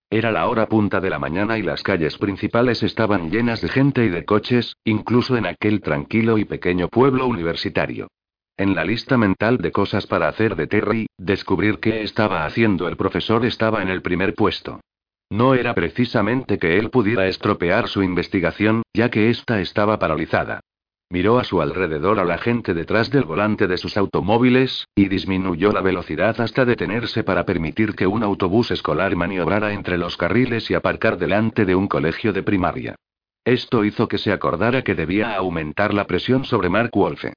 Era la hora punta de la mañana y las calles principales estaban llenas de gente y de coches, incluso en aquel tranquilo y pequeño pueblo universitario. En la lista mental de cosas para hacer de Terry, descubrir qué estaba haciendo el profesor estaba en el primer puesto. No era precisamente que él pudiera estropear su investigación, ya que ésta estaba paralizada. Miró a su alrededor a la gente detrás del volante de sus automóviles, y disminuyó la velocidad hasta detenerse para permitir que un autobús escolar maniobrara entre los carriles y aparcar delante de un colegio de primaria. Esto hizo que se acordara que debía aumentar la presión sobre Mark Wolfe.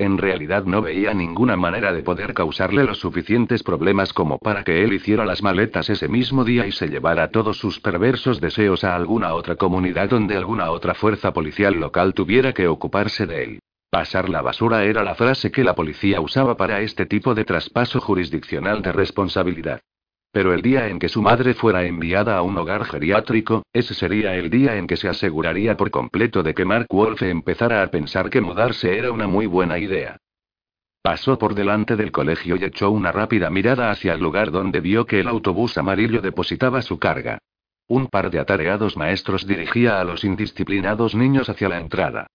En realidad no veía ninguna manera de poder causarle los suficientes problemas como para que él hiciera las maletas ese mismo día y se llevara todos sus perversos deseos a alguna otra comunidad donde alguna otra fuerza policial local tuviera que ocuparse de él. Pasar la basura era la frase que la policía usaba para este tipo de traspaso jurisdiccional de responsabilidad. Pero el día en que su madre fuera enviada a un hogar geriátrico, ese sería el día en que se aseguraría por completo de que Mark Wolfe empezara a pensar que mudarse era una muy buena idea. Pasó por delante del colegio y echó una rápida mirada hacia el lugar donde vio que el autobús amarillo depositaba su carga. Un par de atareados maestros dirigía a los indisciplinados niños hacia la entrada.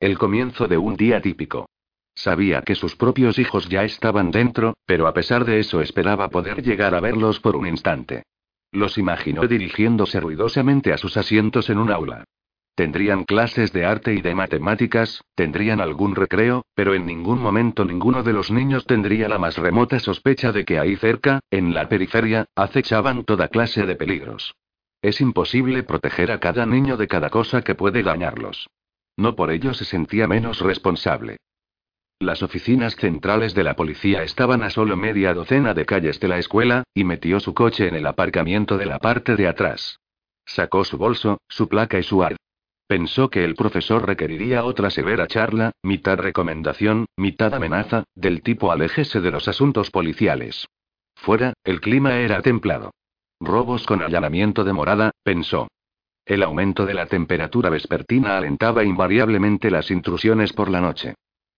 El comienzo de un día típico. Sabía que sus propios hijos ya estaban dentro, pero a pesar de eso esperaba poder llegar a verlos por un instante. Los imaginó dirigiéndose ruidosamente a sus asientos en un aula. Tendrían clases de arte y de matemáticas, tendrían algún recreo, pero en ningún momento ninguno de los niños tendría la más remota sospecha de que ahí cerca, en la periferia, acechaban toda clase de peligros. Es imposible proteger a cada niño de cada cosa que puede dañarlos. No por ello se sentía menos responsable. Las oficinas centrales de la policía estaban a solo media docena de calles de la escuela, y metió su coche en el aparcamiento de la parte de atrás. Sacó su bolso, su placa y su ar. Pensó que el profesor requeriría otra severa charla, mitad recomendación, mitad amenaza, del tipo aléjese de los asuntos policiales. Fuera, el clima era templado. Robos con allanamiento de morada, pensó. El aumento de la temperatura vespertina alentaba invariablemente las intrusiones por la noche.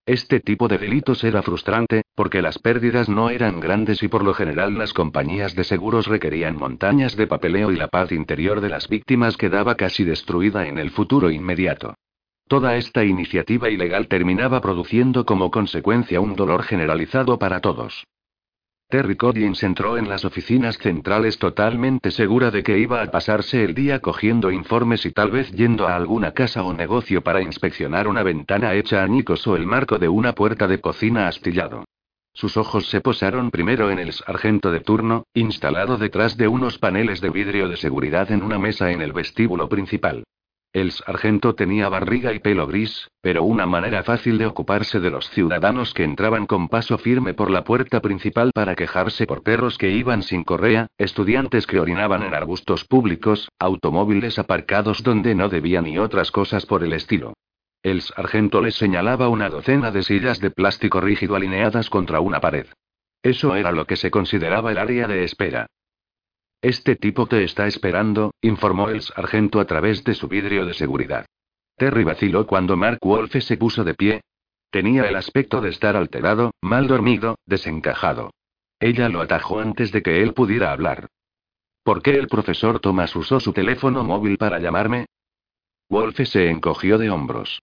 Este tipo de delitos era frustrante, porque las pérdidas no eran grandes y por lo general las compañías de seguros requerían montañas de papeleo y la paz interior de las víctimas quedaba casi destruida en el futuro inmediato. Toda esta iniciativa ilegal terminaba produciendo como consecuencia un dolor generalizado para todos. Terry Collins entró en las oficinas centrales totalmente segura de que iba a pasarse el día cogiendo informes y tal vez yendo a alguna casa o negocio para inspeccionar una ventana hecha añicos o el marco de una puerta de cocina astillado. Sus ojos se posaron primero en el sargento de turno, instalado detrás de unos paneles de vidrio de seguridad en una mesa en el vestíbulo principal. El sargento tenía barriga y pelo gris, pero una manera fácil de ocuparse de los ciudadanos que entraban con paso firme por la puerta principal para quejarse por perros que iban sin correa, estudiantes que orinaban en arbustos públicos, automóviles aparcados donde no debían y otras cosas por el estilo. El sargento les señalaba una docena de sillas de plástico rígido alineadas contra una pared. Eso era lo que se consideraba el área de espera. Este tipo te está esperando, informó el sargento a través de su vidrio de seguridad. Terry vaciló cuando Mark Wolfe se puso de pie. Tenía el aspecto de estar alterado, mal dormido, desencajado. Ella lo atajó antes de que él pudiera hablar. ¿Por qué el profesor Thomas usó su teléfono móvil para llamarme? Wolfe se encogió de hombros.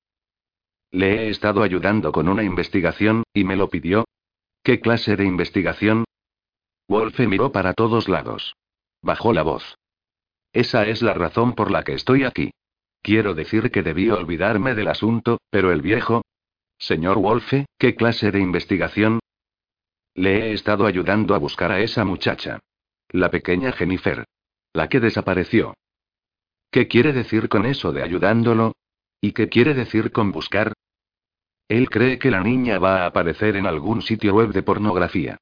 Le he estado ayudando con una investigación, y me lo pidió. ¿Qué clase de investigación? Wolfe miró para todos lados. Bajó la voz. Esa es la razón por la que estoy aquí. Quiero decir que debí olvidarme del asunto, pero el viejo... Señor Wolfe, ¿qué clase de investigación? Le he estado ayudando a buscar a esa muchacha. La pequeña Jennifer. La que desapareció. ¿Qué quiere decir con eso de ayudándolo? ¿Y qué quiere decir con buscar? Él cree que la niña va a aparecer en algún sitio web de pornografía.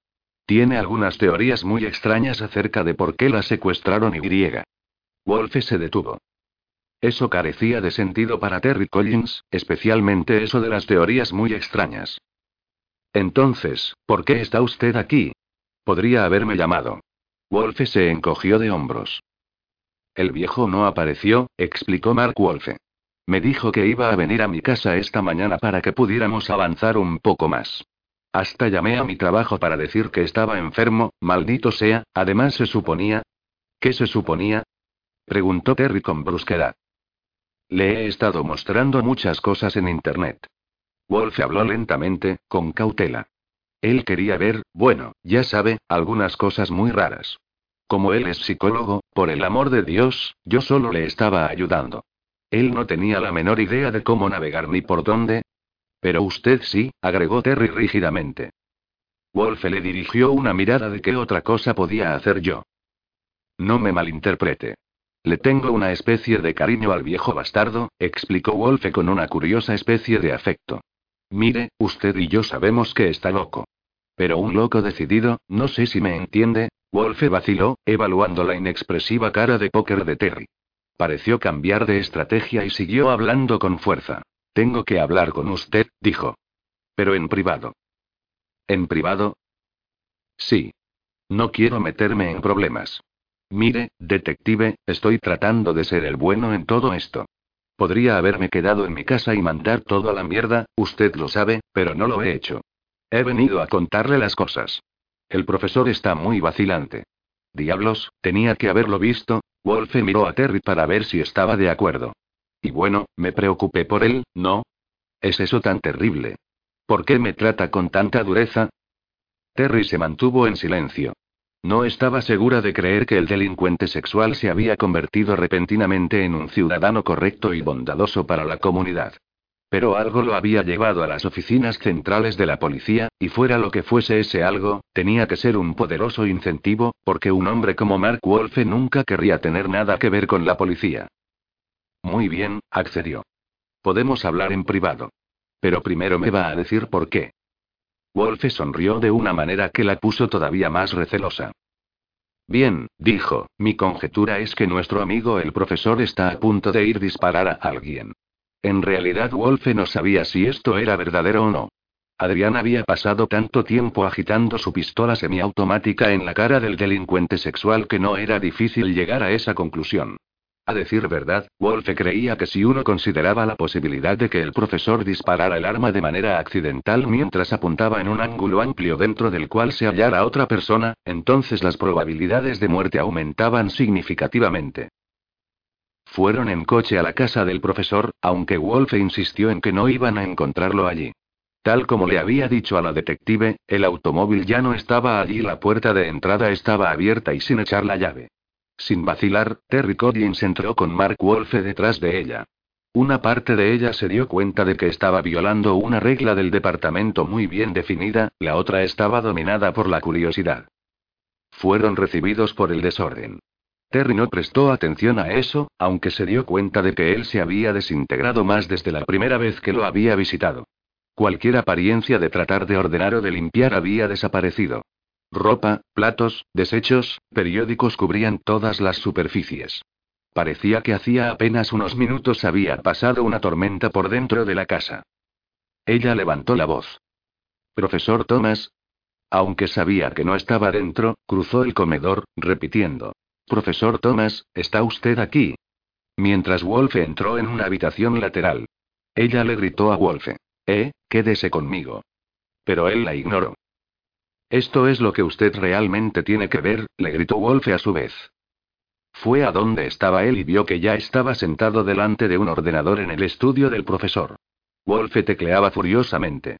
Tiene algunas teorías muy extrañas acerca de por qué la secuestraron y. Wolfe se detuvo. Eso carecía de sentido para Terry Collins, especialmente eso de las teorías muy extrañas. Entonces, ¿por qué está usted aquí? Podría haberme llamado. Wolfe se encogió de hombros. El viejo no apareció, explicó Mark Wolfe. Me dijo que iba a venir a mi casa esta mañana para que pudiéramos avanzar un poco más. Hasta llamé a mi trabajo para decir que estaba enfermo, maldito sea, además se suponía. ¿Qué se suponía? preguntó Terry con brusquedad. Le he estado mostrando muchas cosas en Internet. Wolf habló lentamente, con cautela. Él quería ver, bueno, ya sabe, algunas cosas muy raras. Como él es psicólogo, por el amor de Dios, yo solo le estaba ayudando. Él no tenía la menor idea de cómo navegar ni por dónde, pero usted sí, agregó Terry rígidamente. Wolfe le dirigió una mirada de qué otra cosa podía hacer yo. No me malinterprete. Le tengo una especie de cariño al viejo bastardo, explicó Wolfe con una curiosa especie de afecto. Mire, usted y yo sabemos que está loco. Pero un loco decidido, no sé si me entiende, Wolfe vaciló, evaluando la inexpresiva cara de póker de Terry. Pareció cambiar de estrategia y siguió hablando con fuerza. Tengo que hablar con usted, dijo. Pero en privado. ¿En privado? Sí. No quiero meterme en problemas. Mire, detective, estoy tratando de ser el bueno en todo esto. Podría haberme quedado en mi casa y mandar todo a la mierda, usted lo sabe, pero no lo he hecho. He venido a contarle las cosas. El profesor está muy vacilante. Diablos, tenía que haberlo visto. Wolfe miró a Terry para ver si estaba de acuerdo. Y bueno, me preocupé por él, ¿no? ¿Es eso tan terrible? ¿Por qué me trata con tanta dureza? Terry se mantuvo en silencio. No estaba segura de creer que el delincuente sexual se había convertido repentinamente en un ciudadano correcto y bondadoso para la comunidad. Pero algo lo había llevado a las oficinas centrales de la policía, y fuera lo que fuese ese algo, tenía que ser un poderoso incentivo, porque un hombre como Mark Wolfe nunca querría tener nada que ver con la policía. Muy bien, accedió. Podemos hablar en privado. Pero primero me va a decir por qué. Wolfe sonrió de una manera que la puso todavía más recelosa. Bien, dijo, mi conjetura es que nuestro amigo el profesor está a punto de ir disparar a alguien. En realidad Wolfe no sabía si esto era verdadero o no. Adrián había pasado tanto tiempo agitando su pistola semiautomática en la cara del delincuente sexual que no era difícil llegar a esa conclusión. A decir verdad, Wolfe creía que si uno consideraba la posibilidad de que el profesor disparara el arma de manera accidental mientras apuntaba en un ángulo amplio dentro del cual se hallara otra persona, entonces las probabilidades de muerte aumentaban significativamente. Fueron en coche a la casa del profesor, aunque Wolfe insistió en que no iban a encontrarlo allí. Tal como le había dicho a la detective, el automóvil ya no estaba allí, la puerta de entrada estaba abierta y sin echar la llave. Sin vacilar, Terry Collins entró con Mark Wolfe detrás de ella. Una parte de ella se dio cuenta de que estaba violando una regla del departamento muy bien definida, la otra estaba dominada por la curiosidad. Fueron recibidos por el desorden. Terry no prestó atención a eso, aunque se dio cuenta de que él se había desintegrado más desde la primera vez que lo había visitado. Cualquier apariencia de tratar de ordenar o de limpiar había desaparecido. Ropa, platos, desechos, periódicos cubrían todas las superficies. Parecía que hacía apenas unos minutos había pasado una tormenta por dentro de la casa. Ella levantó la voz. Profesor Thomas. Aunque sabía que no estaba dentro, cruzó el comedor, repitiendo. Profesor Thomas, ¿está usted aquí? Mientras Wolfe entró en una habitación lateral. Ella le gritó a Wolfe. Eh, quédese conmigo. Pero él la ignoró. Esto es lo que usted realmente tiene que ver, le gritó Wolfe a su vez. Fue a donde estaba él y vio que ya estaba sentado delante de un ordenador en el estudio del profesor. Wolfe tecleaba furiosamente.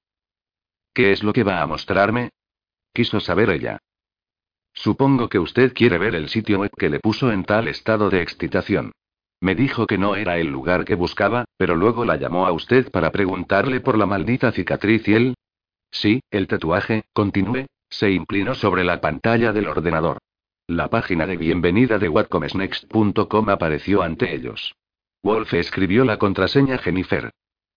¿Qué es lo que va a mostrarme? Quiso saber ella. Supongo que usted quiere ver el sitio web que le puso en tal estado de excitación. Me dijo que no era el lugar que buscaba, pero luego la llamó a usted para preguntarle por la maldita cicatriz y él. Sí, el tatuaje, continúe, se inclinó sobre la pantalla del ordenador. La página de bienvenida de whatcomesnext.com apareció ante ellos. Wolf escribió la contraseña Jennifer.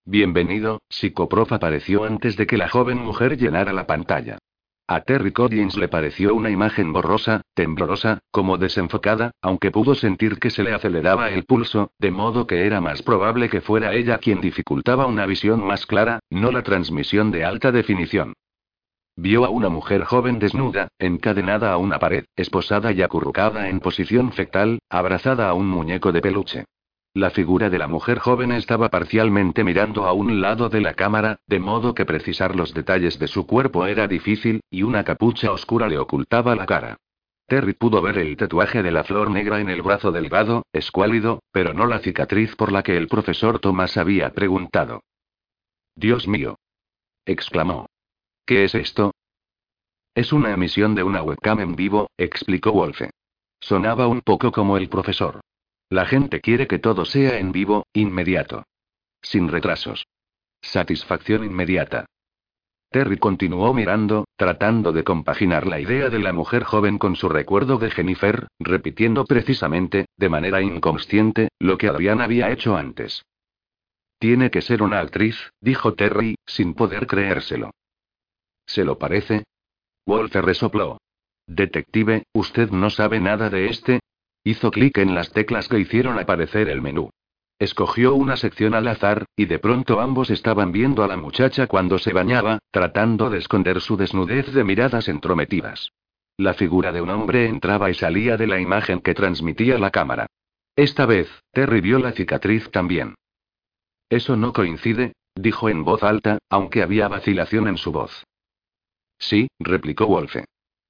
Bienvenido, psicoprof apareció antes de que la joven mujer llenara la pantalla. A Terry Collins le pareció una imagen borrosa, temblorosa, como desenfocada, aunque pudo sentir que se le aceleraba el pulso, de modo que era más probable que fuera ella quien dificultaba una visión más clara, no la transmisión de alta definición. Vio a una mujer joven desnuda, encadenada a una pared, esposada y acurrucada en posición fetal, abrazada a un muñeco de peluche. La figura de la mujer joven estaba parcialmente mirando a un lado de la cámara, de modo que precisar los detalles de su cuerpo era difícil, y una capucha oscura le ocultaba la cara. Terry pudo ver el tatuaje de la flor negra en el brazo delgado, escuálido, pero no la cicatriz por la que el profesor Thomas había preguntado. Dios mío. exclamó. ¿Qué es esto? Es una emisión de una webcam en vivo, explicó Wolfe. Sonaba un poco como el profesor. La gente quiere que todo sea en vivo, inmediato. Sin retrasos. Satisfacción inmediata. Terry continuó mirando, tratando de compaginar la idea de la mujer joven con su recuerdo de Jennifer, repitiendo precisamente, de manera inconsciente, lo que Adrián había hecho antes. Tiene que ser una actriz, dijo Terry, sin poder creérselo. ¿Se lo parece? Walter resopló. Detective, ¿usted no sabe nada de este? Hizo clic en las teclas que hicieron aparecer el menú. Escogió una sección al azar, y de pronto ambos estaban viendo a la muchacha cuando se bañaba, tratando de esconder su desnudez de miradas entrometidas. La figura de un hombre entraba y salía de la imagen que transmitía la cámara. Esta vez, Terry vio la cicatriz también. Eso no coincide, dijo en voz alta, aunque había vacilación en su voz. Sí, replicó Wolfe.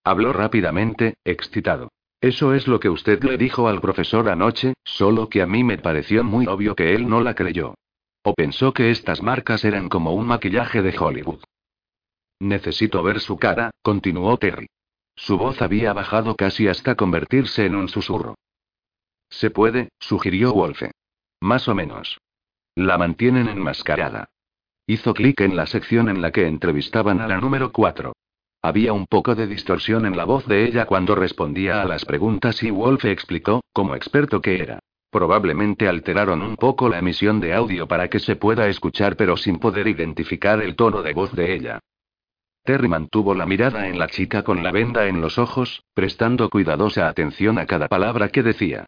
Habló rápidamente, excitado. Eso es lo que usted le dijo al profesor anoche, solo que a mí me pareció muy obvio que él no la creyó. O pensó que estas marcas eran como un maquillaje de Hollywood. Necesito ver su cara, continuó Terry. Su voz había bajado casi hasta convertirse en un susurro. Se puede, sugirió Wolfe. Más o menos. La mantienen enmascarada. Hizo clic en la sección en la que entrevistaban a la número 4. Había un poco de distorsión en la voz de ella cuando respondía a las preguntas y Wolfe explicó, como experto que era. Probablemente alteraron un poco la emisión de audio para que se pueda escuchar pero sin poder identificar el tono de voz de ella. Terry mantuvo la mirada en la chica con la venda en los ojos, prestando cuidadosa atención a cada palabra que decía.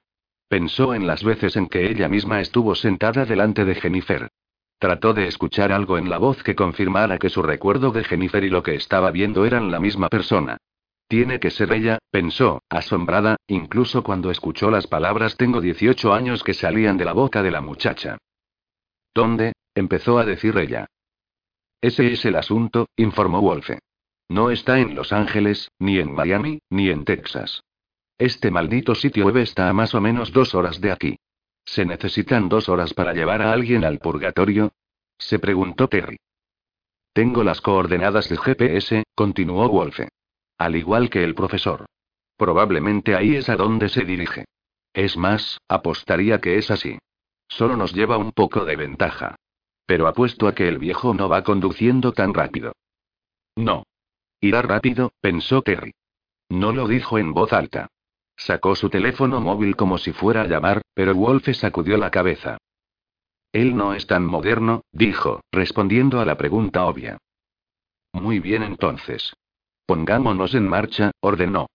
Pensó en las veces en que ella misma estuvo sentada delante de Jennifer. Trató de escuchar algo en la voz que confirmara que su recuerdo de Jennifer y lo que estaba viendo eran la misma persona. Tiene que ser ella, pensó, asombrada, incluso cuando escuchó las palabras tengo 18 años que salían de la boca de la muchacha. ¿Dónde? empezó a decir ella. Ese es el asunto, informó Wolfe. No está en Los Ángeles, ni en Miami, ni en Texas. Este maldito sitio web está a más o menos dos horas de aquí. ¿Se necesitan dos horas para llevar a alguien al purgatorio? Se preguntó Terry. Tengo las coordenadas del GPS, continuó Wolfe. Al igual que el profesor. Probablemente ahí es a donde se dirige. Es más, apostaría que es así. Solo nos lleva un poco de ventaja. Pero apuesto a que el viejo no va conduciendo tan rápido. No. Irá rápido, pensó Terry. No lo dijo en voz alta. Sacó su teléfono móvil como si fuera a llamar, pero Wolfe sacudió la cabeza. Él no es tan moderno, dijo, respondiendo a la pregunta obvia. Muy bien entonces. Pongámonos en marcha, ordenó.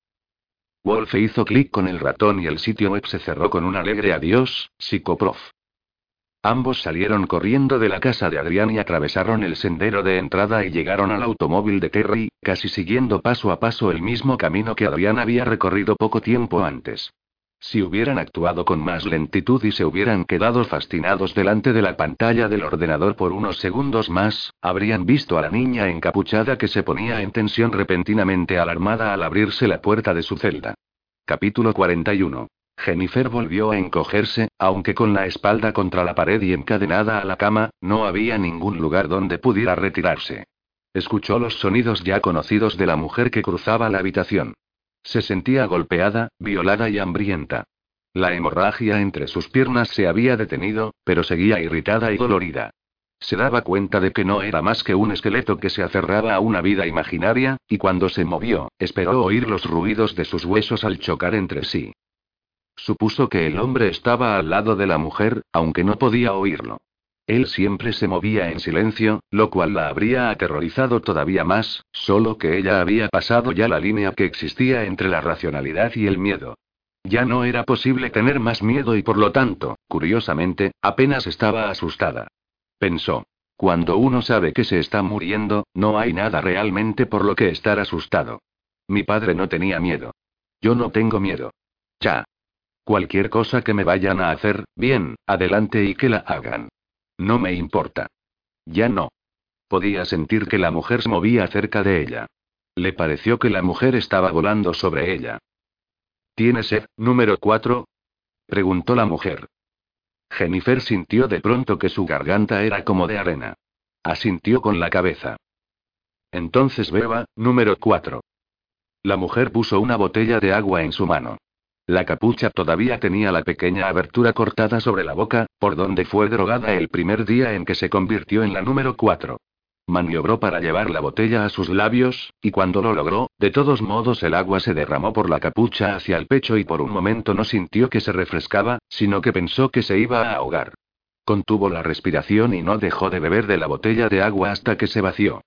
Wolfe hizo clic con el ratón y el sitio web se cerró con un alegre adiós, psicoprof. Ambos salieron corriendo de la casa de Adrián y atravesaron el sendero de entrada y llegaron al automóvil de Terry, casi siguiendo paso a paso el mismo camino que Adrián había recorrido poco tiempo antes. Si hubieran actuado con más lentitud y se hubieran quedado fascinados delante de la pantalla del ordenador por unos segundos más, habrían visto a la niña encapuchada que se ponía en tensión repentinamente alarmada al abrirse la puerta de su celda. Capítulo 41. Jennifer volvió a encogerse, aunque con la espalda contra la pared y encadenada a la cama, no había ningún lugar donde pudiera retirarse. Escuchó los sonidos ya conocidos de la mujer que cruzaba la habitación. Se sentía golpeada, violada y hambrienta. La hemorragia entre sus piernas se había detenido, pero seguía irritada y dolorida. Se daba cuenta de que no era más que un esqueleto que se aferraba a una vida imaginaria, y cuando se movió, esperó oír los ruidos de sus huesos al chocar entre sí. Supuso que el hombre estaba al lado de la mujer, aunque no podía oírlo. Él siempre se movía en silencio, lo cual la habría aterrorizado todavía más, solo que ella había pasado ya la línea que existía entre la racionalidad y el miedo. Ya no era posible tener más miedo y por lo tanto, curiosamente, apenas estaba asustada. Pensó. Cuando uno sabe que se está muriendo, no hay nada realmente por lo que estar asustado. Mi padre no tenía miedo. Yo no tengo miedo. Ya. Cualquier cosa que me vayan a hacer, bien, adelante y que la hagan. No me importa. Ya no. Podía sentir que la mujer se movía cerca de ella. Le pareció que la mujer estaba volando sobre ella. ¿Tienes sed, número 4? preguntó la mujer. Jennifer sintió de pronto que su garganta era como de arena. Asintió con la cabeza. Entonces beba, número 4. La mujer puso una botella de agua en su mano. La capucha todavía tenía la pequeña abertura cortada sobre la boca, por donde fue drogada el primer día en que se convirtió en la número 4. Maniobró para llevar la botella a sus labios, y cuando lo logró, de todos modos el agua se derramó por la capucha hacia el pecho y por un momento no sintió que se refrescaba, sino que pensó que se iba a ahogar. Contuvo la respiración y no dejó de beber de la botella de agua hasta que se vació.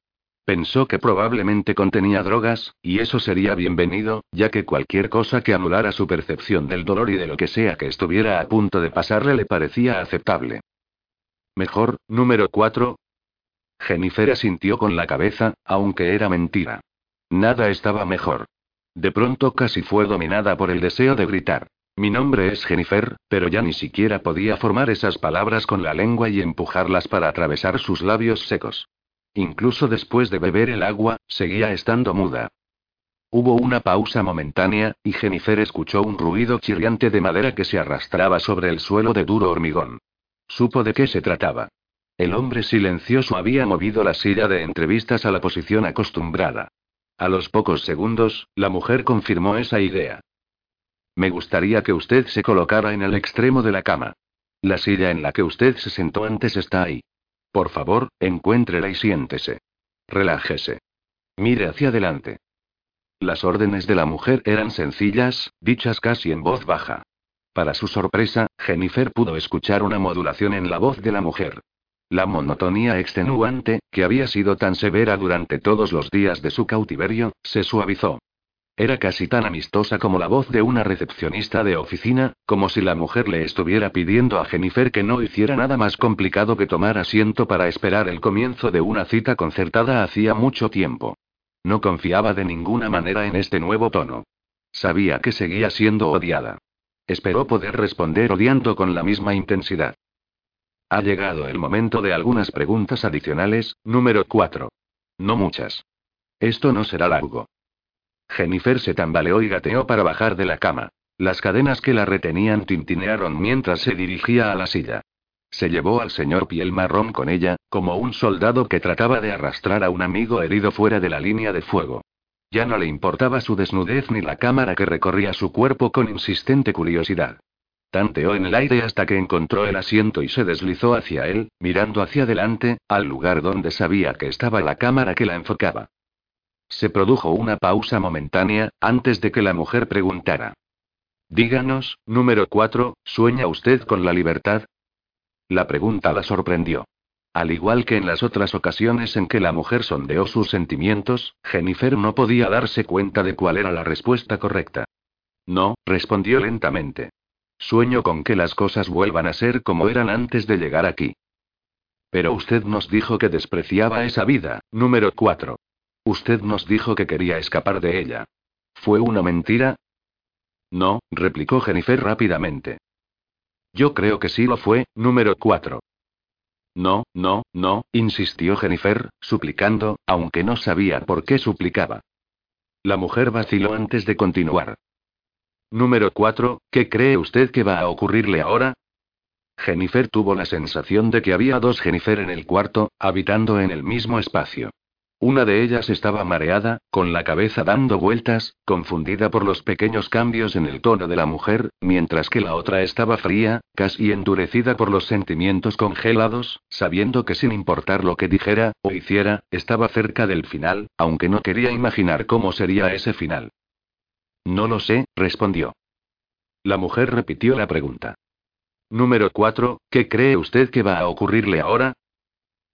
Pensó que probablemente contenía drogas, y eso sería bienvenido, ya que cualquier cosa que anulara su percepción del dolor y de lo que sea que estuviera a punto de pasarle le parecía aceptable. Mejor, número 4. Jennifer asintió con la cabeza, aunque era mentira. Nada estaba mejor. De pronto casi fue dominada por el deseo de gritar. Mi nombre es Jennifer, pero ya ni siquiera podía formar esas palabras con la lengua y empujarlas para atravesar sus labios secos. Incluso después de beber el agua, seguía estando muda. Hubo una pausa momentánea, y Jennifer escuchó un ruido chirriante de madera que se arrastraba sobre el suelo de duro hormigón. Supo de qué se trataba. El hombre silencioso había movido la silla de entrevistas a la posición acostumbrada. A los pocos segundos, la mujer confirmó esa idea. Me gustaría que usted se colocara en el extremo de la cama. La silla en la que usted se sentó antes está ahí. Por favor, encuéntrela y siéntese. Relájese. Mire hacia adelante. Las órdenes de la mujer eran sencillas, dichas casi en voz baja. Para su sorpresa, Jennifer pudo escuchar una modulación en la voz de la mujer. La monotonía extenuante, que había sido tan severa durante todos los días de su cautiverio, se suavizó. Era casi tan amistosa como la voz de una recepcionista de oficina, como si la mujer le estuviera pidiendo a Jennifer que no hiciera nada más complicado que tomar asiento para esperar el comienzo de una cita concertada hacía mucho tiempo. No confiaba de ninguna manera en este nuevo tono. Sabía que seguía siendo odiada. Esperó poder responder odiando con la misma intensidad. Ha llegado el momento de algunas preguntas adicionales, número 4. No muchas. Esto no será largo. Jennifer se tambaleó y gateó para bajar de la cama. Las cadenas que la retenían tintinearon mientras se dirigía a la silla. Se llevó al señor piel marrón con ella, como un soldado que trataba de arrastrar a un amigo herido fuera de la línea de fuego. Ya no le importaba su desnudez ni la cámara que recorría su cuerpo con insistente curiosidad. Tanteó en el aire hasta que encontró el asiento y se deslizó hacia él, mirando hacia adelante, al lugar donde sabía que estaba la cámara que la enfocaba. Se produjo una pausa momentánea, antes de que la mujer preguntara. Díganos, número 4, ¿sueña usted con la libertad? La pregunta la sorprendió. Al igual que en las otras ocasiones en que la mujer sondeó sus sentimientos, Jennifer no podía darse cuenta de cuál era la respuesta correcta. No, respondió lentamente. Sueño con que las cosas vuelvan a ser como eran antes de llegar aquí. Pero usted nos dijo que despreciaba esa vida, número 4. Usted nos dijo que quería escapar de ella. ¿Fue una mentira? No, replicó Jennifer rápidamente. Yo creo que sí lo fue, número 4. No, no, no, insistió Jennifer, suplicando, aunque no sabía por qué suplicaba. La mujer vaciló antes de continuar. Número 4, ¿qué cree usted que va a ocurrirle ahora? Jennifer tuvo la sensación de que había dos Jennifer en el cuarto, habitando en el mismo espacio. Una de ellas estaba mareada, con la cabeza dando vueltas, confundida por los pequeños cambios en el tono de la mujer, mientras que la otra estaba fría, casi endurecida por los sentimientos congelados, sabiendo que sin importar lo que dijera, o hiciera, estaba cerca del final, aunque no quería imaginar cómo sería ese final. No lo sé, respondió. La mujer repitió la pregunta. Número 4, ¿qué cree usted que va a ocurrirle ahora?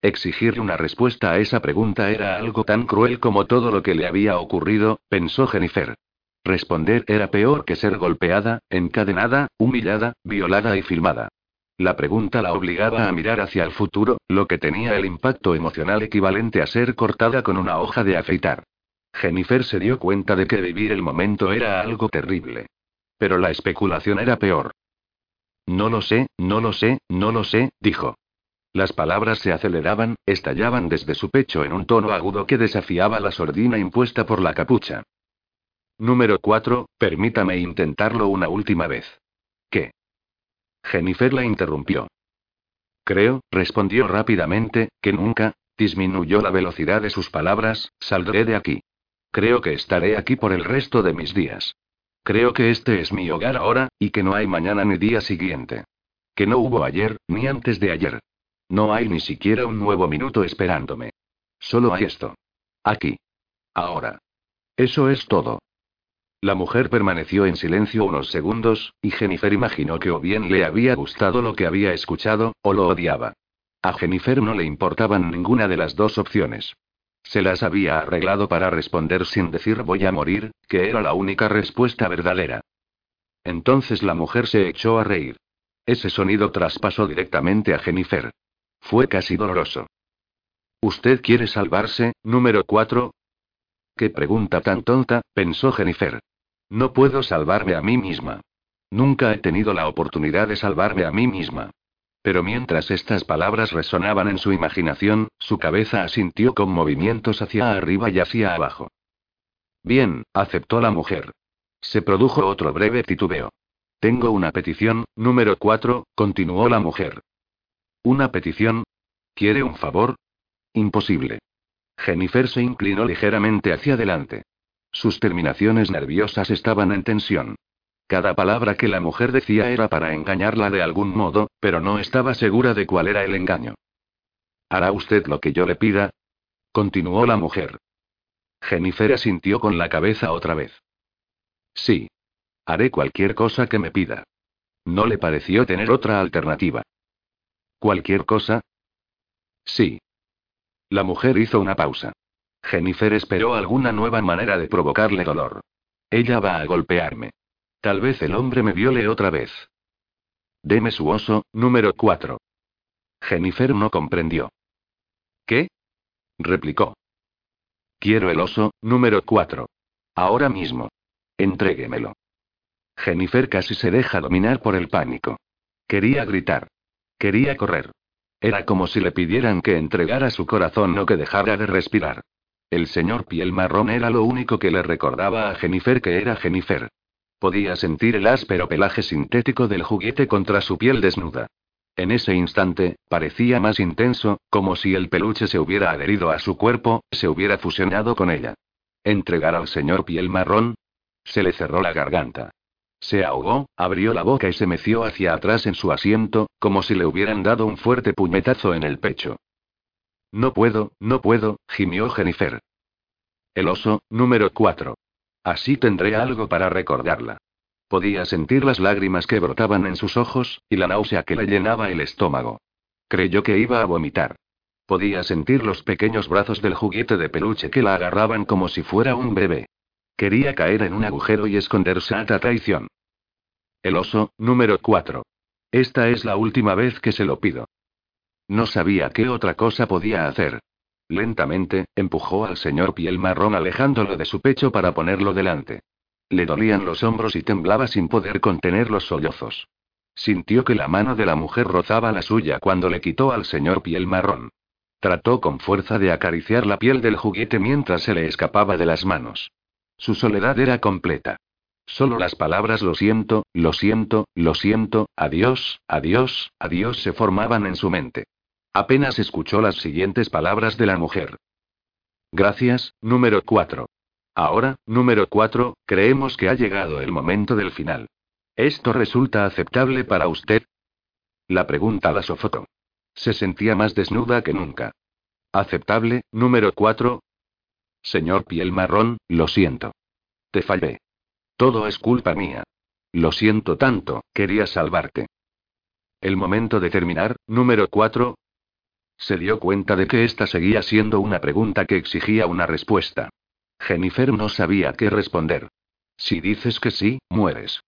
Exigirle una respuesta a esa pregunta era algo tan cruel como todo lo que le había ocurrido, pensó Jennifer. Responder era peor que ser golpeada, encadenada, humillada, violada y filmada. La pregunta la obligaba a mirar hacia el futuro, lo que tenía el impacto emocional equivalente a ser cortada con una hoja de afeitar. Jennifer se dio cuenta de que vivir el momento era algo terrible. Pero la especulación era peor. No lo sé, no lo sé, no lo sé, dijo. Las palabras se aceleraban, estallaban desde su pecho en un tono agudo que desafiaba la sordina impuesta por la capucha. Número 4, permítame intentarlo una última vez. ¿Qué? Jennifer la interrumpió. Creo, respondió rápidamente, que nunca, disminuyó la velocidad de sus palabras, saldré de aquí. Creo que estaré aquí por el resto de mis días. Creo que este es mi hogar ahora, y que no hay mañana ni día siguiente. Que no hubo ayer, ni antes de ayer. No hay ni siquiera un nuevo minuto esperándome. Solo hay esto. Aquí. Ahora. Eso es todo. La mujer permaneció en silencio unos segundos, y Jennifer imaginó que o bien le había gustado lo que había escuchado, o lo odiaba. A Jennifer no le importaban ninguna de las dos opciones. Se las había arreglado para responder sin decir voy a morir, que era la única respuesta verdadera. Entonces la mujer se echó a reír. Ese sonido traspasó directamente a Jennifer. Fue casi doloroso. ¿Usted quiere salvarse, número 4? Qué pregunta tan tonta, pensó Jennifer. No puedo salvarme a mí misma. Nunca he tenido la oportunidad de salvarme a mí misma. Pero mientras estas palabras resonaban en su imaginación, su cabeza asintió con movimientos hacia arriba y hacia abajo. Bien, aceptó la mujer. Se produjo otro breve titubeo. Tengo una petición, número 4, continuó la mujer. ¿Una petición? ¿Quiere un favor? Imposible. Jennifer se inclinó ligeramente hacia adelante. Sus terminaciones nerviosas estaban en tensión. Cada palabra que la mujer decía era para engañarla de algún modo, pero no estaba segura de cuál era el engaño. ¿Hará usted lo que yo le pida? Continuó la mujer. Jennifer asintió con la cabeza otra vez. Sí. Haré cualquier cosa que me pida. No le pareció tener otra alternativa. ¿Cualquier cosa? Sí. La mujer hizo una pausa. Jennifer esperó alguna nueva manera de provocarle dolor. Ella va a golpearme. Tal vez el hombre me viole otra vez. Deme su oso, número 4. Jennifer no comprendió. ¿Qué? replicó. Quiero el oso, número 4. Ahora mismo. Entréguemelo. Jennifer casi se deja dominar por el pánico. Quería gritar. Quería correr. Era como si le pidieran que entregara su corazón o que dejara de respirar. El señor piel marrón era lo único que le recordaba a Jennifer que era Jennifer. Podía sentir el áspero pelaje sintético del juguete contra su piel desnuda. En ese instante, parecía más intenso, como si el peluche se hubiera adherido a su cuerpo, se hubiera fusionado con ella. ¿Entregar al señor piel marrón? Se le cerró la garganta. Se ahogó, abrió la boca y se meció hacia atrás en su asiento, como si le hubieran dado un fuerte puñetazo en el pecho. No puedo, no puedo, gimió Jennifer. El oso, número 4. Así tendré algo para recordarla. Podía sentir las lágrimas que brotaban en sus ojos, y la náusea que le llenaba el estómago. Creyó que iba a vomitar. Podía sentir los pequeños brazos del juguete de peluche que la agarraban como si fuera un bebé. Quería caer en un agujero y esconderse a traición. El oso, número 4. Esta es la última vez que se lo pido. No sabía qué otra cosa podía hacer. Lentamente, empujó al señor piel marrón alejándolo de su pecho para ponerlo delante. Le dolían los hombros y temblaba sin poder contener los sollozos. Sintió que la mano de la mujer rozaba la suya cuando le quitó al señor piel marrón. Trató con fuerza de acariciar la piel del juguete mientras se le escapaba de las manos. Su soledad era completa. Solo las palabras lo siento, lo siento, lo siento, adiós, adiós, adiós se formaban en su mente. Apenas escuchó las siguientes palabras de la mujer. Gracias, número 4. Ahora, número 4, creemos que ha llegado el momento del final. ¿Esto resulta aceptable para usted? La pregunta la sofocó. Se sentía más desnuda que nunca. ¿Aceptable, número 4? Señor piel marrón, lo siento. Te fallé. Todo es culpa mía. Lo siento tanto, quería salvarte. El momento de terminar, número 4. Se dio cuenta de que esta seguía siendo una pregunta que exigía una respuesta. Jennifer no sabía qué responder. Si dices que sí, mueres.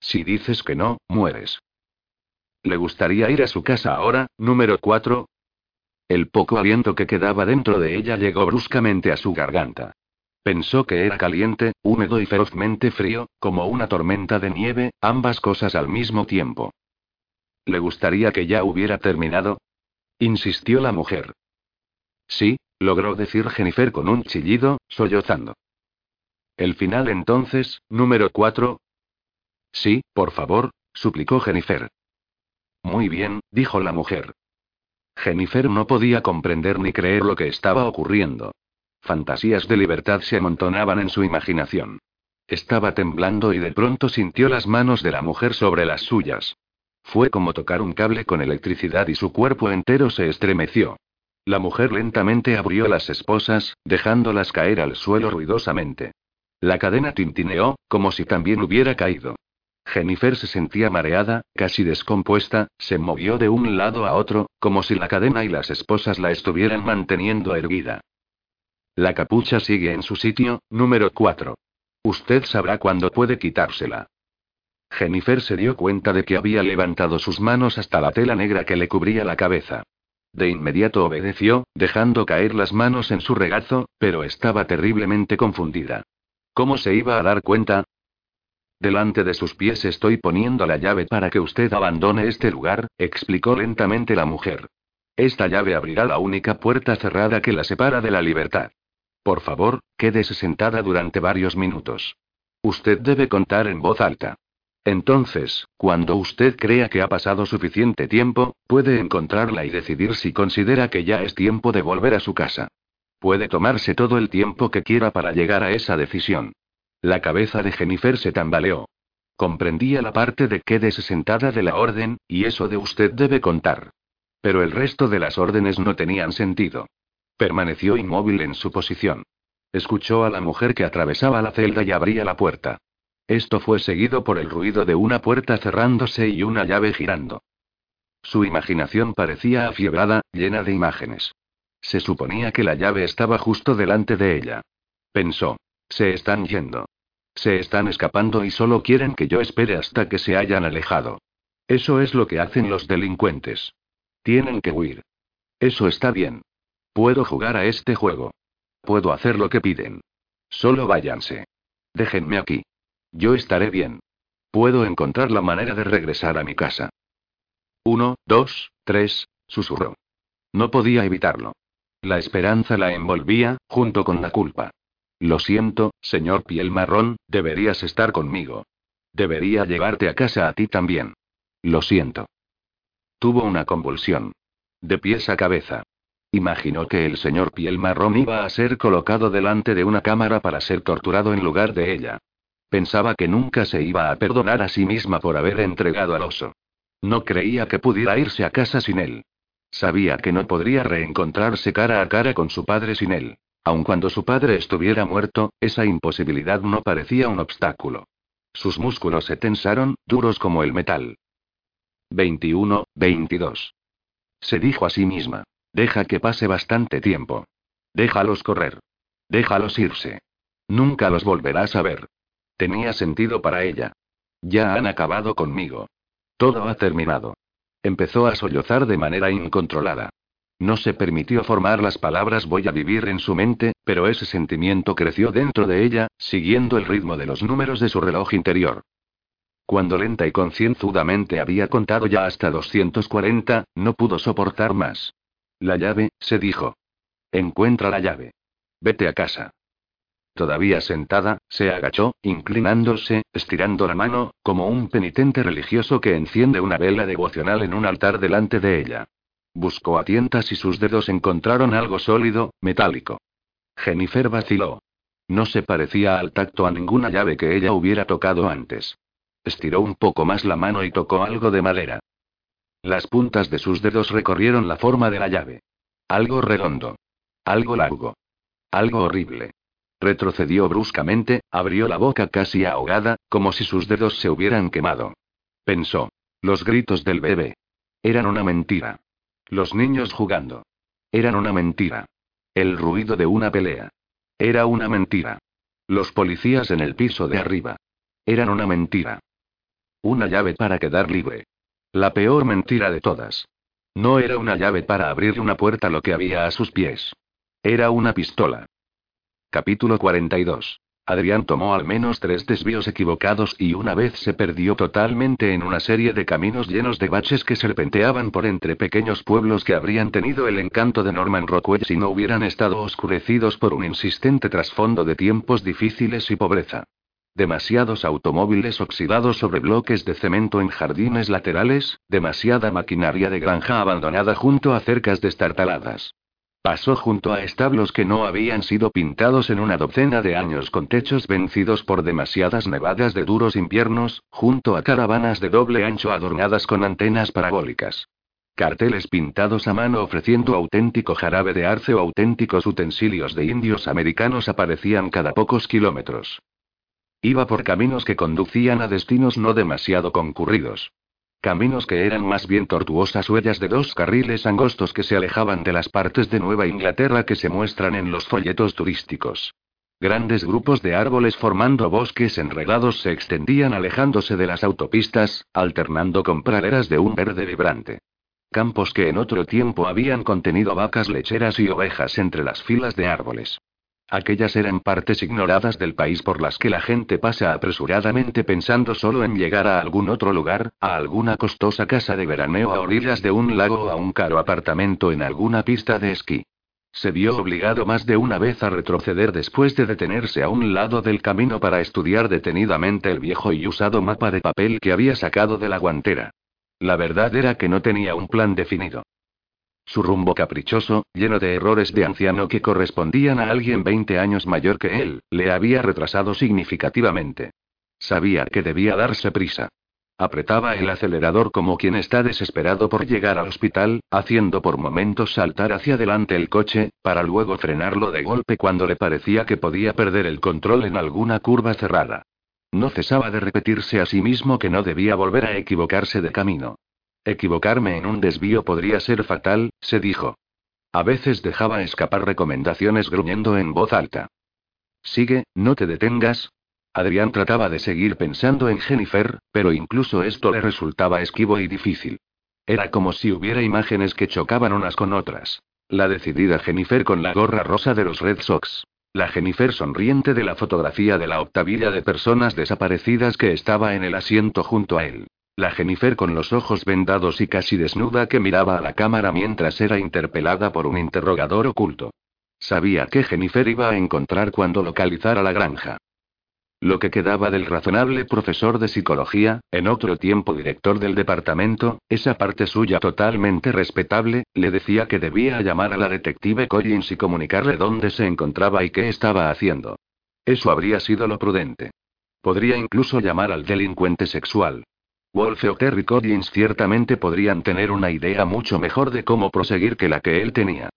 Si dices que no, mueres. ¿Le gustaría ir a su casa ahora, número 4? El poco aliento que quedaba dentro de ella llegó bruscamente a su garganta. Pensó que era caliente, húmedo y ferozmente frío, como una tormenta de nieve, ambas cosas al mismo tiempo. ¿Le gustaría que ya hubiera terminado? insistió la mujer. Sí, logró decir Jennifer con un chillido, sollozando. El final entonces, número 4. Sí, por favor, suplicó Jennifer. Muy bien, dijo la mujer. Jennifer no podía comprender ni creer lo que estaba ocurriendo. Fantasías de libertad se amontonaban en su imaginación. Estaba temblando y de pronto sintió las manos de la mujer sobre las suyas. Fue como tocar un cable con electricidad y su cuerpo entero se estremeció. La mujer lentamente abrió las esposas, dejándolas caer al suelo ruidosamente. La cadena tintineó, como si también hubiera caído. Jennifer se sentía mareada, casi descompuesta, se movió de un lado a otro, como si la cadena y las esposas la estuvieran manteniendo erguida. La capucha sigue en su sitio, número 4. Usted sabrá cuándo puede quitársela. Jennifer se dio cuenta de que había levantado sus manos hasta la tela negra que le cubría la cabeza. De inmediato obedeció, dejando caer las manos en su regazo, pero estaba terriblemente confundida. ¿Cómo se iba a dar cuenta? Delante de sus pies estoy poniendo la llave para que usted abandone este lugar, explicó lentamente la mujer. Esta llave abrirá la única puerta cerrada que la separa de la libertad. Por favor, quédese sentada durante varios minutos. Usted debe contar en voz alta. Entonces, cuando usted crea que ha pasado suficiente tiempo, puede encontrarla y decidir si considera que ya es tiempo de volver a su casa. Puede tomarse todo el tiempo que quiera para llegar a esa decisión. La cabeza de Jennifer se tambaleó. Comprendía la parte de quédese sentada de la orden, y eso de usted debe contar. Pero el resto de las órdenes no tenían sentido. Permaneció inmóvil en su posición. Escuchó a la mujer que atravesaba la celda y abría la puerta. Esto fue seguido por el ruido de una puerta cerrándose y una llave girando. Su imaginación parecía afiebrada, llena de imágenes. Se suponía que la llave estaba justo delante de ella. Pensó. Se están yendo. Se están escapando y solo quieren que yo espere hasta que se hayan alejado. Eso es lo que hacen los delincuentes. Tienen que huir. Eso está bien. Puedo jugar a este juego. Puedo hacer lo que piden. Solo váyanse. Déjenme aquí. Yo estaré bien. Puedo encontrar la manera de regresar a mi casa. Uno, dos, tres, susurró. No podía evitarlo. La esperanza la envolvía, junto con la culpa. Lo siento, señor piel marrón, deberías estar conmigo. Debería llevarte a casa a ti también. Lo siento. Tuvo una convulsión. De pies a cabeza. Imaginó que el señor piel marrón iba a ser colocado delante de una cámara para ser torturado en lugar de ella. Pensaba que nunca se iba a perdonar a sí misma por haber entregado al oso. No creía que pudiera irse a casa sin él. Sabía que no podría reencontrarse cara a cara con su padre sin él. Aun cuando su padre estuviera muerto, esa imposibilidad no parecía un obstáculo. Sus músculos se tensaron, duros como el metal. 21, 22. Se dijo a sí misma. Deja que pase bastante tiempo. Déjalos correr. Déjalos irse. Nunca los volverás a ver. Tenía sentido para ella. Ya han acabado conmigo. Todo ha terminado. Empezó a sollozar de manera incontrolada. No se permitió formar las palabras voy a vivir en su mente, pero ese sentimiento creció dentro de ella, siguiendo el ritmo de los números de su reloj interior. Cuando lenta y concienzudamente había contado ya hasta 240, no pudo soportar más. La llave, se dijo. Encuentra la llave. Vete a casa. Todavía sentada, se agachó, inclinándose, estirando la mano, como un penitente religioso que enciende una vela devocional en un altar delante de ella. Buscó a tientas y sus dedos encontraron algo sólido, metálico. Jennifer vaciló. No se parecía al tacto a ninguna llave que ella hubiera tocado antes. Estiró un poco más la mano y tocó algo de madera. Las puntas de sus dedos recorrieron la forma de la llave. Algo redondo. Algo largo. Algo horrible. Retrocedió bruscamente, abrió la boca casi ahogada, como si sus dedos se hubieran quemado. Pensó. Los gritos del bebé. Eran una mentira. Los niños jugando. Eran una mentira. El ruido de una pelea. Era una mentira. Los policías en el piso de arriba. Eran una mentira. Una llave para quedar libre. La peor mentira de todas. No era una llave para abrir una puerta lo que había a sus pies. Era una pistola. Capítulo 42. Adrián tomó al menos tres desvíos equivocados y una vez se perdió totalmente en una serie de caminos llenos de baches que serpenteaban por entre pequeños pueblos que habrían tenido el encanto de Norman Rockwell si no hubieran estado oscurecidos por un insistente trasfondo de tiempos difíciles y pobreza. Demasiados automóviles oxidados sobre bloques de cemento en jardines laterales, demasiada maquinaria de granja abandonada junto a cercas destartaladas. Pasó junto a establos que no habían sido pintados en una docena de años con techos vencidos por demasiadas nevadas de duros inviernos, junto a caravanas de doble ancho adornadas con antenas parabólicas. Carteles pintados a mano ofreciendo auténtico jarabe de arce o auténticos utensilios de indios americanos aparecían cada pocos kilómetros. Iba por caminos que conducían a destinos no demasiado concurridos. Caminos que eran más bien tortuosas huellas de dos carriles angostos que se alejaban de las partes de Nueva Inglaterra que se muestran en los folletos turísticos. Grandes grupos de árboles formando bosques enredados se extendían alejándose de las autopistas, alternando con praderas de un verde vibrante. Campos que en otro tiempo habían contenido vacas lecheras y ovejas entre las filas de árboles. Aquellas eran partes ignoradas del país por las que la gente pasa apresuradamente pensando solo en llegar a algún otro lugar, a alguna costosa casa de veraneo a orillas de un lago o a un caro apartamento en alguna pista de esquí. Se vio obligado más de una vez a retroceder después de detenerse a un lado del camino para estudiar detenidamente el viejo y usado mapa de papel que había sacado de la guantera. La verdad era que no tenía un plan definido. Su rumbo caprichoso, lleno de errores de anciano que correspondían a alguien 20 años mayor que él, le había retrasado significativamente. Sabía que debía darse prisa. Apretaba el acelerador como quien está desesperado por llegar al hospital, haciendo por momentos saltar hacia adelante el coche, para luego frenarlo de golpe cuando le parecía que podía perder el control en alguna curva cerrada. No cesaba de repetirse a sí mismo que no debía volver a equivocarse de camino. Equivocarme en un desvío podría ser fatal, se dijo. A veces dejaba escapar recomendaciones gruñendo en voz alta. Sigue, no te detengas. Adrián trataba de seguir pensando en Jennifer, pero incluso esto le resultaba esquivo y difícil. Era como si hubiera imágenes que chocaban unas con otras. La decidida Jennifer con la gorra rosa de los Red Sox. La Jennifer sonriente de la fotografía de la octavilla de personas desaparecidas que estaba en el asiento junto a él. La Jennifer con los ojos vendados y casi desnuda que miraba a la cámara mientras era interpelada por un interrogador oculto. Sabía que Jennifer iba a encontrar cuando localizara la granja. Lo que quedaba del razonable profesor de psicología, en otro tiempo director del departamento, esa parte suya totalmente respetable, le decía que debía llamar a la detective Collins y comunicarle dónde se encontraba y qué estaba haciendo. Eso habría sido lo prudente. Podría incluso llamar al delincuente sexual. Wolfe o Terry Collins ciertamente podrían tener una idea mucho mejor de cómo proseguir que la que él tenía.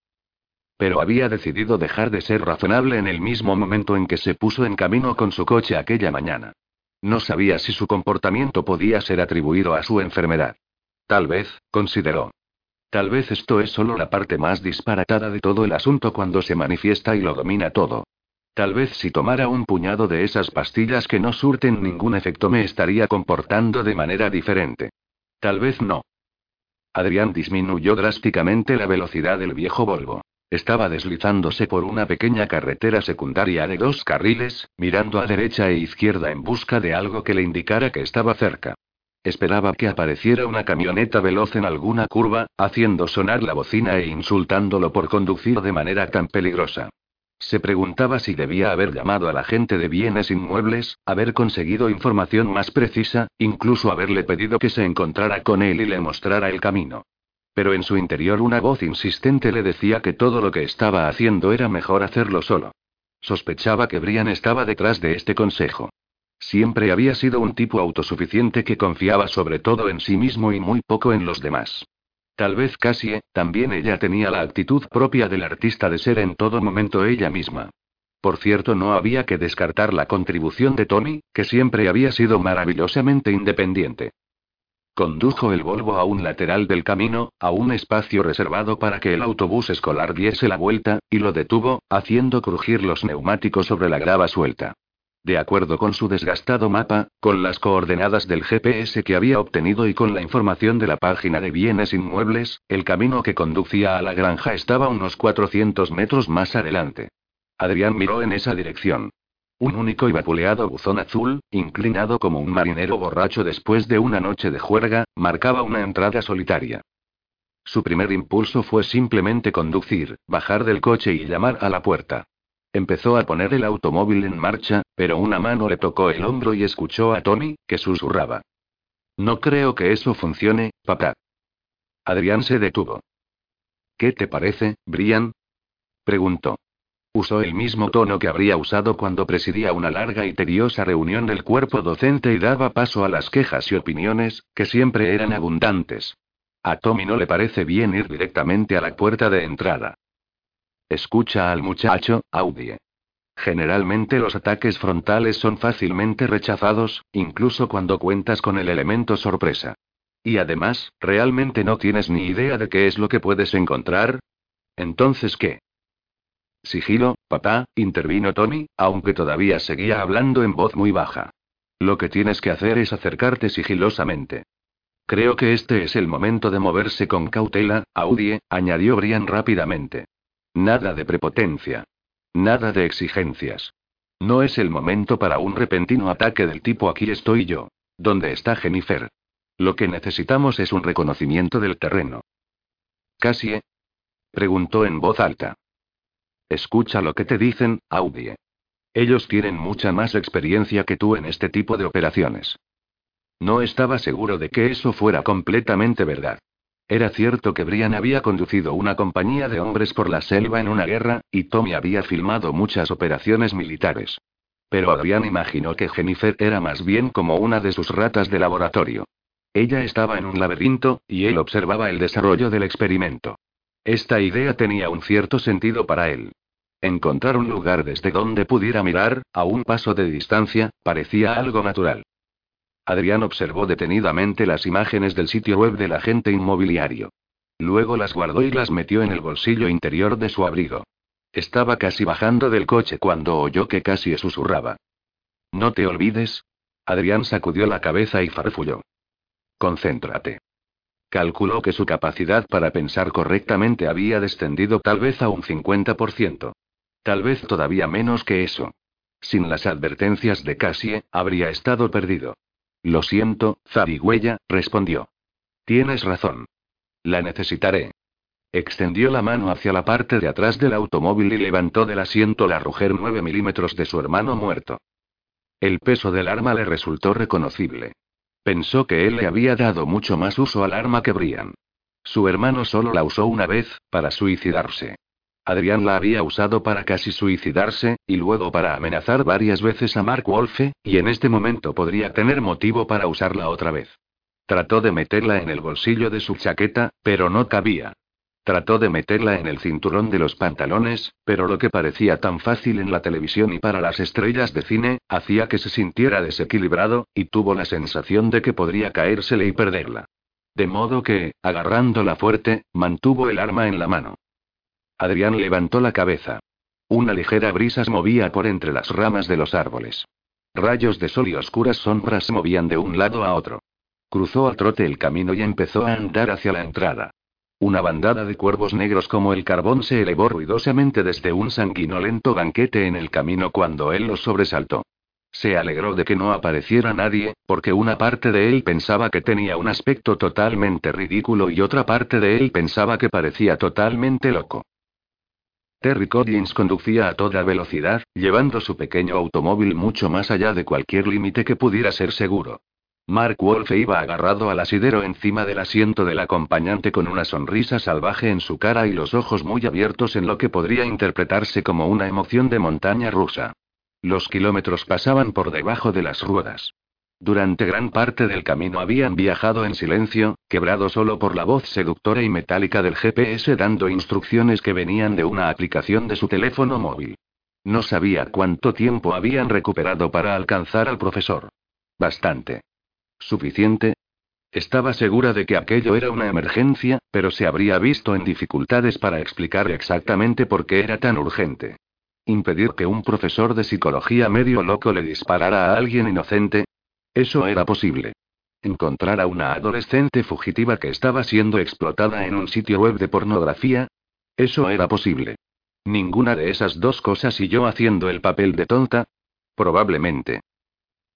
Pero había decidido dejar de ser razonable en el mismo momento en que se puso en camino con su coche aquella mañana. No sabía si su comportamiento podía ser atribuido a su enfermedad. Tal vez, consideró. Tal vez esto es solo la parte más disparatada de todo el asunto cuando se manifiesta y lo domina todo. Tal vez si tomara un puñado de esas pastillas que no surten ningún efecto me estaría comportando de manera diferente. Tal vez no. Adrián disminuyó drásticamente la velocidad del viejo Volvo. Estaba deslizándose por una pequeña carretera secundaria de dos carriles, mirando a derecha e izquierda en busca de algo que le indicara que estaba cerca. Esperaba que apareciera una camioneta veloz en alguna curva, haciendo sonar la bocina e insultándolo por conducir de manera tan peligrosa. Se preguntaba si debía haber llamado a la gente de bienes inmuebles, haber conseguido información más precisa, incluso haberle pedido que se encontrara con él y le mostrara el camino. Pero en su interior una voz insistente le decía que todo lo que estaba haciendo era mejor hacerlo solo. Sospechaba que Brian estaba detrás de este consejo. Siempre había sido un tipo autosuficiente que confiaba sobre todo en sí mismo y muy poco en los demás. Tal vez Cassie, también ella tenía la actitud propia del artista de ser en todo momento ella misma. Por cierto, no había que descartar la contribución de Tony, que siempre había sido maravillosamente independiente. Condujo el Volvo a un lateral del camino, a un espacio reservado para que el autobús escolar diese la vuelta, y lo detuvo, haciendo crujir los neumáticos sobre la grava suelta. De acuerdo con su desgastado mapa, con las coordenadas del GPS que había obtenido y con la información de la página de bienes inmuebles, el camino que conducía a la granja estaba unos 400 metros más adelante. Adrián miró en esa dirección. Un único y vapuleado buzón azul, inclinado como un marinero borracho después de una noche de juerga, marcaba una entrada solitaria. Su primer impulso fue simplemente conducir, bajar del coche y llamar a la puerta. Empezó a poner el automóvil en marcha, pero una mano le tocó el hombro y escuchó a Tony, que susurraba. No creo que eso funcione, papá. Adrián se detuvo. ¿Qué te parece, Brian? preguntó. Usó el mismo tono que habría usado cuando presidía una larga y tediosa reunión del cuerpo docente y daba paso a las quejas y opiniones, que siempre eran abundantes. A Tommy no le parece bien ir directamente a la puerta de entrada. Escucha al muchacho, Audie. Generalmente los ataques frontales son fácilmente rechazados, incluso cuando cuentas con el elemento sorpresa. Y además, ¿realmente no tienes ni idea de qué es lo que puedes encontrar? Entonces, ¿qué? Sigilo, papá, intervino Tony, aunque todavía seguía hablando en voz muy baja. Lo que tienes que hacer es acercarte sigilosamente. Creo que este es el momento de moverse con cautela, Audie, añadió Brian rápidamente. Nada de prepotencia. Nada de exigencias. No es el momento para un repentino ataque del tipo aquí estoy yo. ¿Dónde está Jennifer? Lo que necesitamos es un reconocimiento del terreno. ¿Casie? Preguntó en voz alta. Escucha lo que te dicen, Audie. Ellos tienen mucha más experiencia que tú en este tipo de operaciones. No estaba seguro de que eso fuera completamente verdad. Era cierto que Brian había conducido una compañía de hombres por la selva en una guerra, y Tommy había filmado muchas operaciones militares. Pero Adrián imaginó que Jennifer era más bien como una de sus ratas de laboratorio. Ella estaba en un laberinto, y él observaba el desarrollo del experimento. Esta idea tenía un cierto sentido para él. Encontrar un lugar desde donde pudiera mirar, a un paso de distancia, parecía algo natural. Adrián observó detenidamente las imágenes del sitio web del agente inmobiliario. Luego las guardó y las metió en el bolsillo interior de su abrigo. Estaba casi bajando del coche cuando oyó que casi susurraba. No te olvides. Adrián sacudió la cabeza y farfulló. Concéntrate. Calculó que su capacidad para pensar correctamente había descendido tal vez a un 50%. Tal vez todavía menos que eso. Sin las advertencias de Cassie, habría estado perdido. Lo siento, Zarigüeya, respondió. Tienes razón. La necesitaré. Extendió la mano hacia la parte de atrás del automóvil y levantó del asiento la ruger 9 milímetros de su hermano muerto. El peso del arma le resultó reconocible. Pensó que él le había dado mucho más uso al arma que Brian. Su hermano solo la usó una vez, para suicidarse. Adrián la había usado para casi suicidarse, y luego para amenazar varias veces a Mark Wolfe, y en este momento podría tener motivo para usarla otra vez. Trató de meterla en el bolsillo de su chaqueta, pero no cabía. Trató de meterla en el cinturón de los pantalones, pero lo que parecía tan fácil en la televisión y para las estrellas de cine, hacía que se sintiera desequilibrado, y tuvo la sensación de que podría caérsele y perderla. De modo que, agarrándola fuerte, mantuvo el arma en la mano. Adrián levantó la cabeza. Una ligera brisa se movía por entre las ramas de los árboles. Rayos de sol y oscuras sombras se movían de un lado a otro. Cruzó a trote el camino y empezó a andar hacia la entrada. Una bandada de cuervos negros como el carbón se elevó ruidosamente desde un sanguinolento banquete en el camino cuando él los sobresaltó. Se alegró de que no apareciera nadie, porque una parte de él pensaba que tenía un aspecto totalmente ridículo y otra parte de él pensaba que parecía totalmente loco. Terry Collins conducía a toda velocidad, llevando su pequeño automóvil mucho más allá de cualquier límite que pudiera ser seguro. Mark Wolfe iba agarrado al asidero encima del asiento del acompañante con una sonrisa salvaje en su cara y los ojos muy abiertos en lo que podría interpretarse como una emoción de montaña rusa. Los kilómetros pasaban por debajo de las ruedas. Durante gran parte del camino habían viajado en silencio, quebrado solo por la voz seductora y metálica del GPS dando instrucciones que venían de una aplicación de su teléfono móvil. No sabía cuánto tiempo habían recuperado para alcanzar al profesor. Bastante. ¿Suficiente? Estaba segura de que aquello era una emergencia, pero se habría visto en dificultades para explicar exactamente por qué era tan urgente. Impedir que un profesor de psicología medio loco le disparara a alguien inocente, eso era posible. Encontrar a una adolescente fugitiva que estaba siendo explotada en un sitio web de pornografía. Eso era posible. Ninguna de esas dos cosas y yo haciendo el papel de tonta. Probablemente.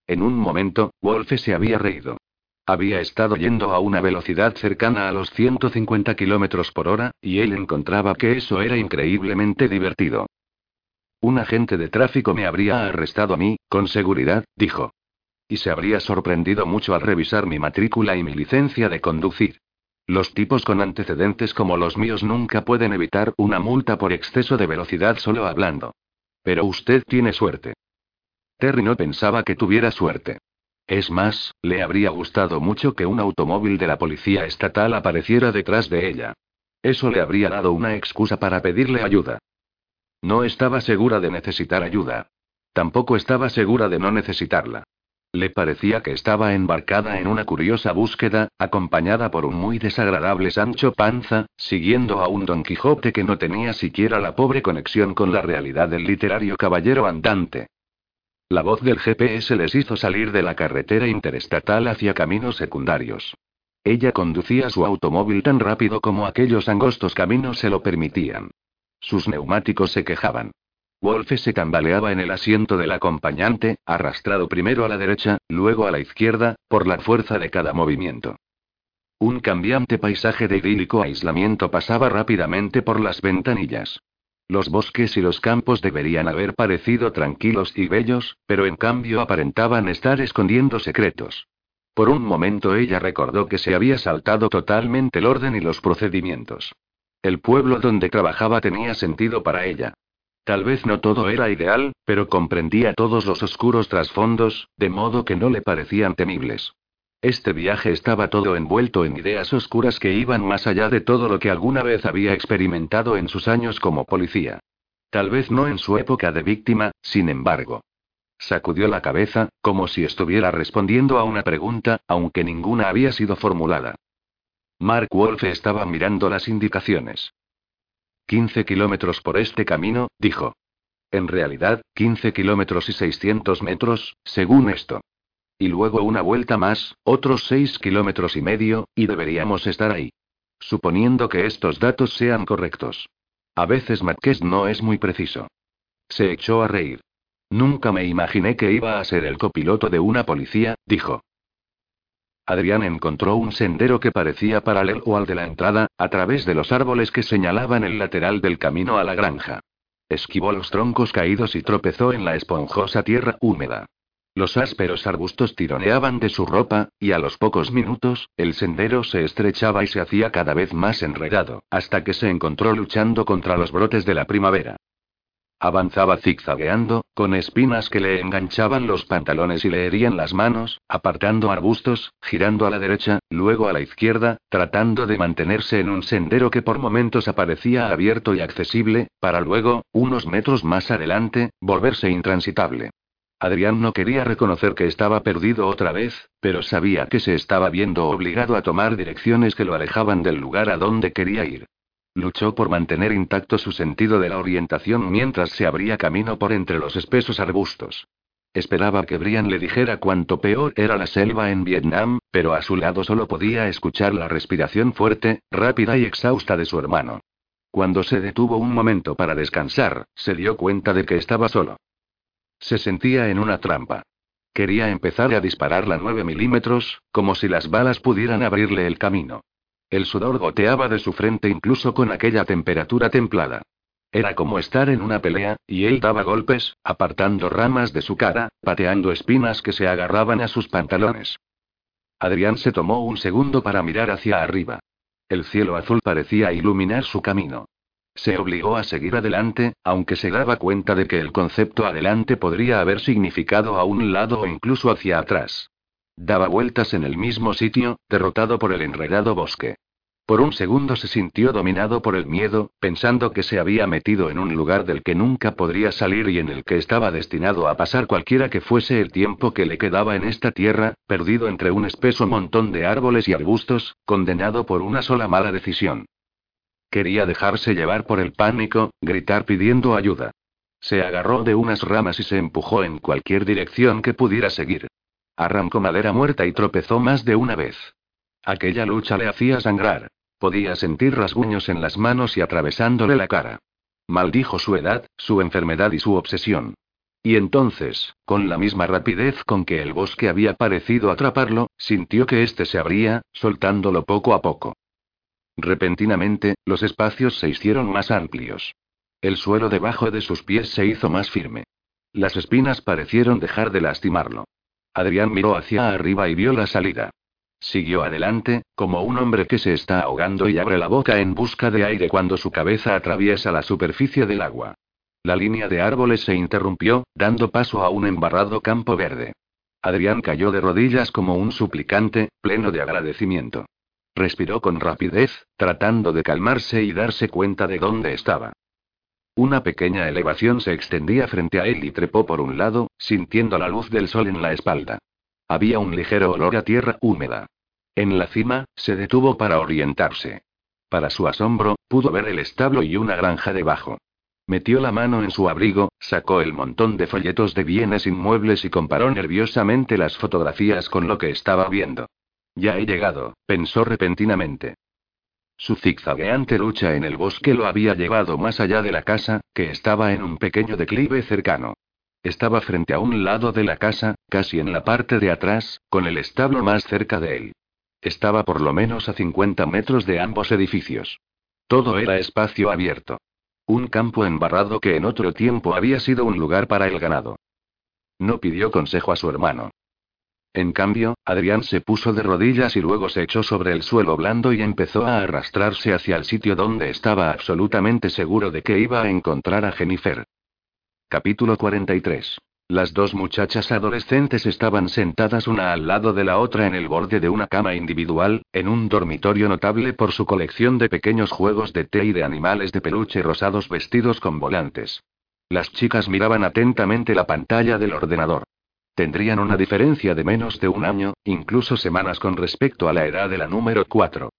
En un momento, Wolfe se había reído. Había estado yendo a una velocidad cercana a los 150 kilómetros por hora, y él encontraba que eso era increíblemente divertido. Un agente de tráfico me habría arrestado a mí, con seguridad, dijo. Y se habría sorprendido mucho al revisar mi matrícula y mi licencia de conducir. Los tipos con antecedentes como los míos nunca pueden evitar una multa por exceso de velocidad solo hablando. Pero usted tiene suerte. Terry no pensaba que tuviera suerte. Es más, le habría gustado mucho que un automóvil de la policía estatal apareciera detrás de ella. Eso le habría dado una excusa para pedirle ayuda. No estaba segura de necesitar ayuda. Tampoco estaba segura de no necesitarla. Le parecía que estaba embarcada en una curiosa búsqueda, acompañada por un muy desagradable Sancho Panza, siguiendo a un Don Quijote que no tenía siquiera la pobre conexión con la realidad del literario caballero andante. La voz del GPS les hizo salir de la carretera interestatal hacia caminos secundarios. Ella conducía su automóvil tan rápido como aquellos angostos caminos se lo permitían. Sus neumáticos se quejaban. Wolfe se tambaleaba en el asiento del acompañante, arrastrado primero a la derecha, luego a la izquierda, por la fuerza de cada movimiento. Un cambiante paisaje de idílico aislamiento pasaba rápidamente por las ventanillas. Los bosques y los campos deberían haber parecido tranquilos y bellos, pero en cambio aparentaban estar escondiendo secretos. Por un momento ella recordó que se había saltado totalmente el orden y los procedimientos. El pueblo donde trabajaba tenía sentido para ella. Tal vez no todo era ideal, pero comprendía todos los oscuros trasfondos, de modo que no le parecían temibles. Este viaje estaba todo envuelto en ideas oscuras que iban más allá de todo lo que alguna vez había experimentado en sus años como policía. Tal vez no en su época de víctima, sin embargo. Sacudió la cabeza, como si estuviera respondiendo a una pregunta, aunque ninguna había sido formulada. Mark Wolfe estaba mirando las indicaciones. 15 kilómetros por este camino, dijo. En realidad, 15 kilómetros y 600 metros, según esto. Y luego una vuelta más, otros 6 kilómetros y medio, y deberíamos estar ahí. Suponiendo que estos datos sean correctos. A veces Marqués no es muy preciso. Se echó a reír. Nunca me imaginé que iba a ser el copiloto de una policía, dijo. Adrián encontró un sendero que parecía paralelo al de la entrada, a través de los árboles que señalaban el lateral del camino a la granja. Esquivó los troncos caídos y tropezó en la esponjosa tierra húmeda. Los ásperos arbustos tironeaban de su ropa, y a los pocos minutos, el sendero se estrechaba y se hacía cada vez más enredado, hasta que se encontró luchando contra los brotes de la primavera. Avanzaba zigzagueando, con espinas que le enganchaban los pantalones y le herían las manos, apartando arbustos, girando a la derecha, luego a la izquierda, tratando de mantenerse en un sendero que por momentos aparecía abierto y accesible, para luego, unos metros más adelante, volverse intransitable. Adrián no quería reconocer que estaba perdido otra vez, pero sabía que se estaba viendo obligado a tomar direcciones que lo alejaban del lugar a donde quería ir. Luchó por mantener intacto su sentido de la orientación mientras se abría camino por entre los espesos arbustos. Esperaba que Brian le dijera cuánto peor era la selva en Vietnam, pero a su lado solo podía escuchar la respiración fuerte, rápida y exhausta de su hermano. Cuando se detuvo un momento para descansar, se dio cuenta de que estaba solo. Se sentía en una trampa. Quería empezar a disparar la 9 milímetros, como si las balas pudieran abrirle el camino. El sudor goteaba de su frente incluso con aquella temperatura templada. Era como estar en una pelea, y él daba golpes, apartando ramas de su cara, pateando espinas que se agarraban a sus pantalones. Adrián se tomó un segundo para mirar hacia arriba. El cielo azul parecía iluminar su camino. Se obligó a seguir adelante, aunque se daba cuenta de que el concepto adelante podría haber significado a un lado o incluso hacia atrás. Daba vueltas en el mismo sitio, derrotado por el enredado bosque. Por un segundo se sintió dominado por el miedo, pensando que se había metido en un lugar del que nunca podría salir y en el que estaba destinado a pasar cualquiera que fuese el tiempo que le quedaba en esta tierra, perdido entre un espeso montón de árboles y arbustos, condenado por una sola mala decisión. Quería dejarse llevar por el pánico, gritar pidiendo ayuda. Se agarró de unas ramas y se empujó en cualquier dirección que pudiera seguir. Arrancó madera muerta y tropezó más de una vez. Aquella lucha le hacía sangrar. Podía sentir rasguños en las manos y atravesándole la cara. Maldijo su edad, su enfermedad y su obsesión. Y entonces, con la misma rapidez con que el bosque había parecido atraparlo, sintió que éste se abría, soltándolo poco a poco. Repentinamente, los espacios se hicieron más amplios. El suelo debajo de sus pies se hizo más firme. Las espinas parecieron dejar de lastimarlo. Adrián miró hacia arriba y vio la salida. Siguió adelante, como un hombre que se está ahogando y abre la boca en busca de aire cuando su cabeza atraviesa la superficie del agua. La línea de árboles se interrumpió, dando paso a un embarrado campo verde. Adrián cayó de rodillas como un suplicante, pleno de agradecimiento. Respiró con rapidez, tratando de calmarse y darse cuenta de dónde estaba. Una pequeña elevación se extendía frente a él y trepó por un lado, sintiendo la luz del sol en la espalda. Había un ligero olor a tierra húmeda. En la cima, se detuvo para orientarse. Para su asombro, pudo ver el establo y una granja debajo. Metió la mano en su abrigo, sacó el montón de folletos de bienes inmuebles y comparó nerviosamente las fotografías con lo que estaba viendo. Ya he llegado, pensó repentinamente. Su zigzagueante lucha en el bosque lo había llevado más allá de la casa, que estaba en un pequeño declive cercano. Estaba frente a un lado de la casa, casi en la parte de atrás, con el establo más cerca de él. Estaba por lo menos a 50 metros de ambos edificios. Todo era espacio abierto. Un campo embarrado que en otro tiempo había sido un lugar para el ganado. No pidió consejo a su hermano. En cambio, Adrián se puso de rodillas y luego se echó sobre el suelo blando y empezó a arrastrarse hacia el sitio donde estaba absolutamente seguro de que iba a encontrar a Jennifer. Capítulo 43. Las dos muchachas adolescentes estaban sentadas una al lado de la otra en el borde de una cama individual, en un dormitorio notable por su colección de pequeños juegos de té y de animales de peluche rosados vestidos con volantes. Las chicas miraban atentamente la pantalla del ordenador. Tendrían una diferencia de menos de un año, incluso semanas con respecto a la edad de la número 4.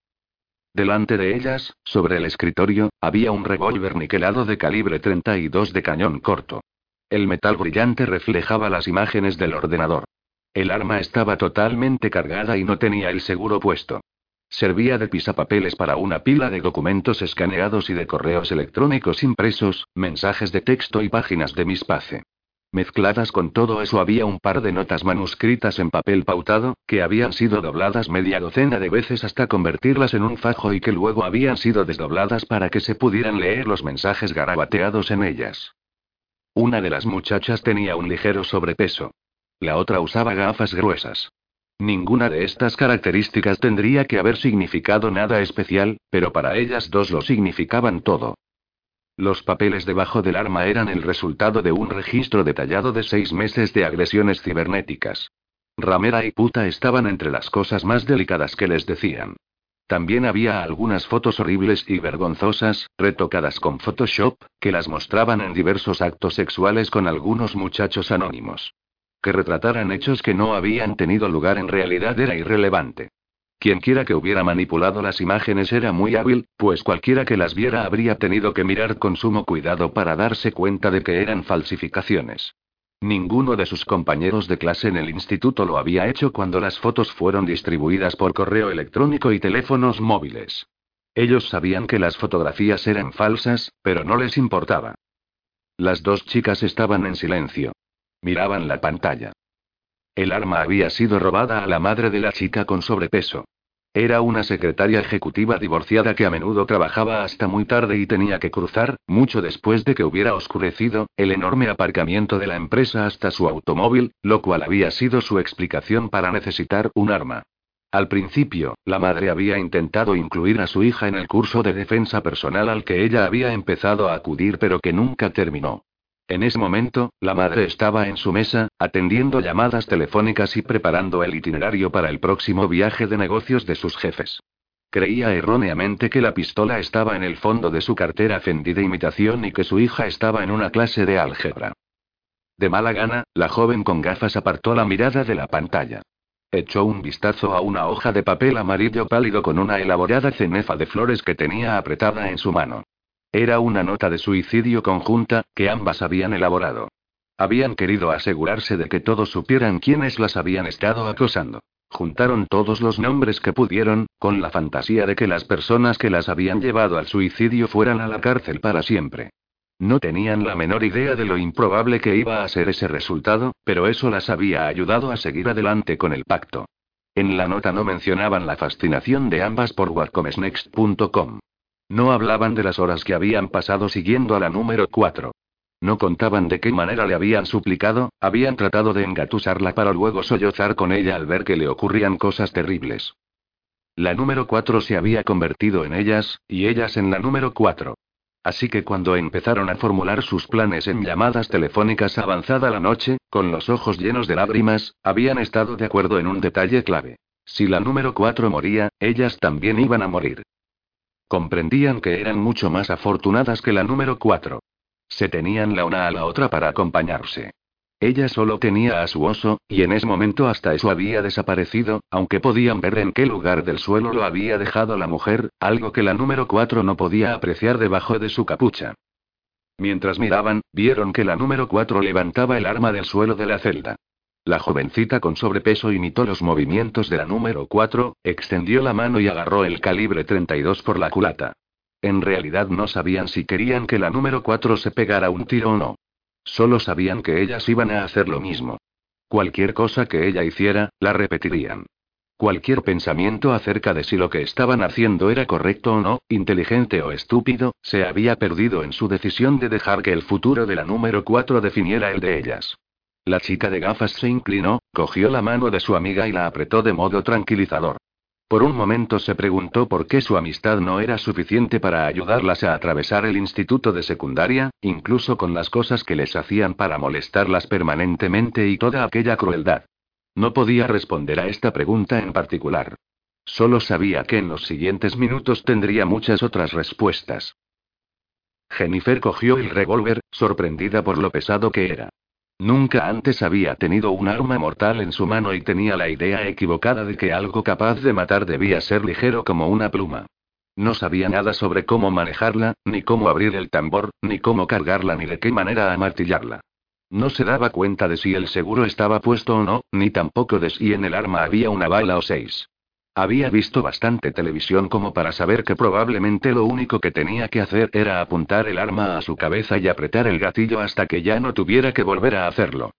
Delante de ellas, sobre el escritorio, había un revólver niquelado de calibre 32 de cañón corto. El metal brillante reflejaba las imágenes del ordenador. El arma estaba totalmente cargada y no tenía el seguro puesto. Servía de pisapapeles para una pila de documentos escaneados y de correos electrónicos impresos, mensajes de texto y páginas de mispace. Mezcladas con todo eso había un par de notas manuscritas en papel pautado, que habían sido dobladas media docena de veces hasta convertirlas en un fajo y que luego habían sido desdobladas para que se pudieran leer los mensajes garabateados en ellas. Una de las muchachas tenía un ligero sobrepeso. La otra usaba gafas gruesas. Ninguna de estas características tendría que haber significado nada especial, pero para ellas dos lo significaban todo. Los papeles debajo del arma eran el resultado de un registro detallado de seis meses de agresiones cibernéticas. Ramera y puta estaban entre las cosas más delicadas que les decían. También había algunas fotos horribles y vergonzosas, retocadas con Photoshop, que las mostraban en diversos actos sexuales con algunos muchachos anónimos. Que retrataran hechos que no habían tenido lugar en realidad era irrelevante. Quienquiera que hubiera manipulado las imágenes era muy hábil, pues cualquiera que las viera habría tenido que mirar con sumo cuidado para darse cuenta de que eran falsificaciones. Ninguno de sus compañeros de clase en el instituto lo había hecho cuando las fotos fueron distribuidas por correo electrónico y teléfonos móviles. Ellos sabían que las fotografías eran falsas, pero no les importaba. Las dos chicas estaban en silencio. Miraban la pantalla. El arma había sido robada a la madre de la chica con sobrepeso. Era una secretaria ejecutiva divorciada que a menudo trabajaba hasta muy tarde y tenía que cruzar, mucho después de que hubiera oscurecido, el enorme aparcamiento de la empresa hasta su automóvil, lo cual había sido su explicación para necesitar un arma. Al principio, la madre había intentado incluir a su hija en el curso de defensa personal al que ella había empezado a acudir pero que nunca terminó. En ese momento, la madre estaba en su mesa, atendiendo llamadas telefónicas y preparando el itinerario para el próximo viaje de negocios de sus jefes. Creía erróneamente que la pistola estaba en el fondo de su cartera fendida imitación y que su hija estaba en una clase de álgebra. De mala gana, la joven con gafas apartó la mirada de la pantalla. Echó un vistazo a una hoja de papel amarillo pálido con una elaborada cenefa de flores que tenía apretada en su mano. Era una nota de suicidio conjunta, que ambas habían elaborado. Habían querido asegurarse de que todos supieran quiénes las habían estado acosando. Juntaron todos los nombres que pudieron, con la fantasía de que las personas que las habían llevado al suicidio fueran a la cárcel para siempre. No tenían la menor idea de lo improbable que iba a ser ese resultado, pero eso las había ayudado a seguir adelante con el pacto. En la nota no mencionaban la fascinación de ambas por whatcomesnext.com. No hablaban de las horas que habían pasado siguiendo a la número 4. No contaban de qué manera le habían suplicado, habían tratado de engatusarla para luego sollozar con ella al ver que le ocurrían cosas terribles. La número 4 se había convertido en ellas, y ellas en la número 4. Así que cuando empezaron a formular sus planes en llamadas telefónicas avanzada la noche, con los ojos llenos de lágrimas, habían estado de acuerdo en un detalle clave. Si la número 4 moría, ellas también iban a morir. Comprendían que eran mucho más afortunadas que la número 4. Se tenían la una a la otra para acompañarse. Ella solo tenía a su oso, y en ese momento hasta eso había desaparecido, aunque podían ver en qué lugar del suelo lo había dejado la mujer, algo que la número 4 no podía apreciar debajo de su capucha. Mientras miraban, vieron que la número 4 levantaba el arma del suelo de la celda. La jovencita con sobrepeso imitó los movimientos de la número 4, extendió la mano y agarró el calibre 32 por la culata. En realidad no sabían si querían que la número 4 se pegara un tiro o no. Solo sabían que ellas iban a hacer lo mismo. Cualquier cosa que ella hiciera, la repetirían. Cualquier pensamiento acerca de si lo que estaban haciendo era correcto o no, inteligente o estúpido, se había perdido en su decisión de dejar que el futuro de la número 4 definiera el de ellas. La chica de gafas se inclinó, cogió la mano de su amiga y la apretó de modo tranquilizador. Por un momento se preguntó por qué su amistad no era suficiente para ayudarlas a atravesar el instituto de secundaria, incluso con las cosas que les hacían para molestarlas permanentemente y toda aquella crueldad. No podía responder a esta pregunta en particular. Solo sabía que en los siguientes minutos tendría muchas otras respuestas. Jennifer cogió el revólver, sorprendida por lo pesado que era. Nunca antes había tenido un arma mortal en su mano y tenía la idea equivocada de que algo capaz de matar debía ser ligero como una pluma. No sabía nada sobre cómo manejarla, ni cómo abrir el tambor, ni cómo cargarla, ni de qué manera amartillarla. No se daba cuenta de si el seguro estaba puesto o no, ni tampoco de si en el arma había una bala o seis. Había visto bastante televisión como para saber que probablemente lo único que tenía que hacer era apuntar el arma a su cabeza y apretar el gatillo hasta que ya no tuviera que volver a hacerlo.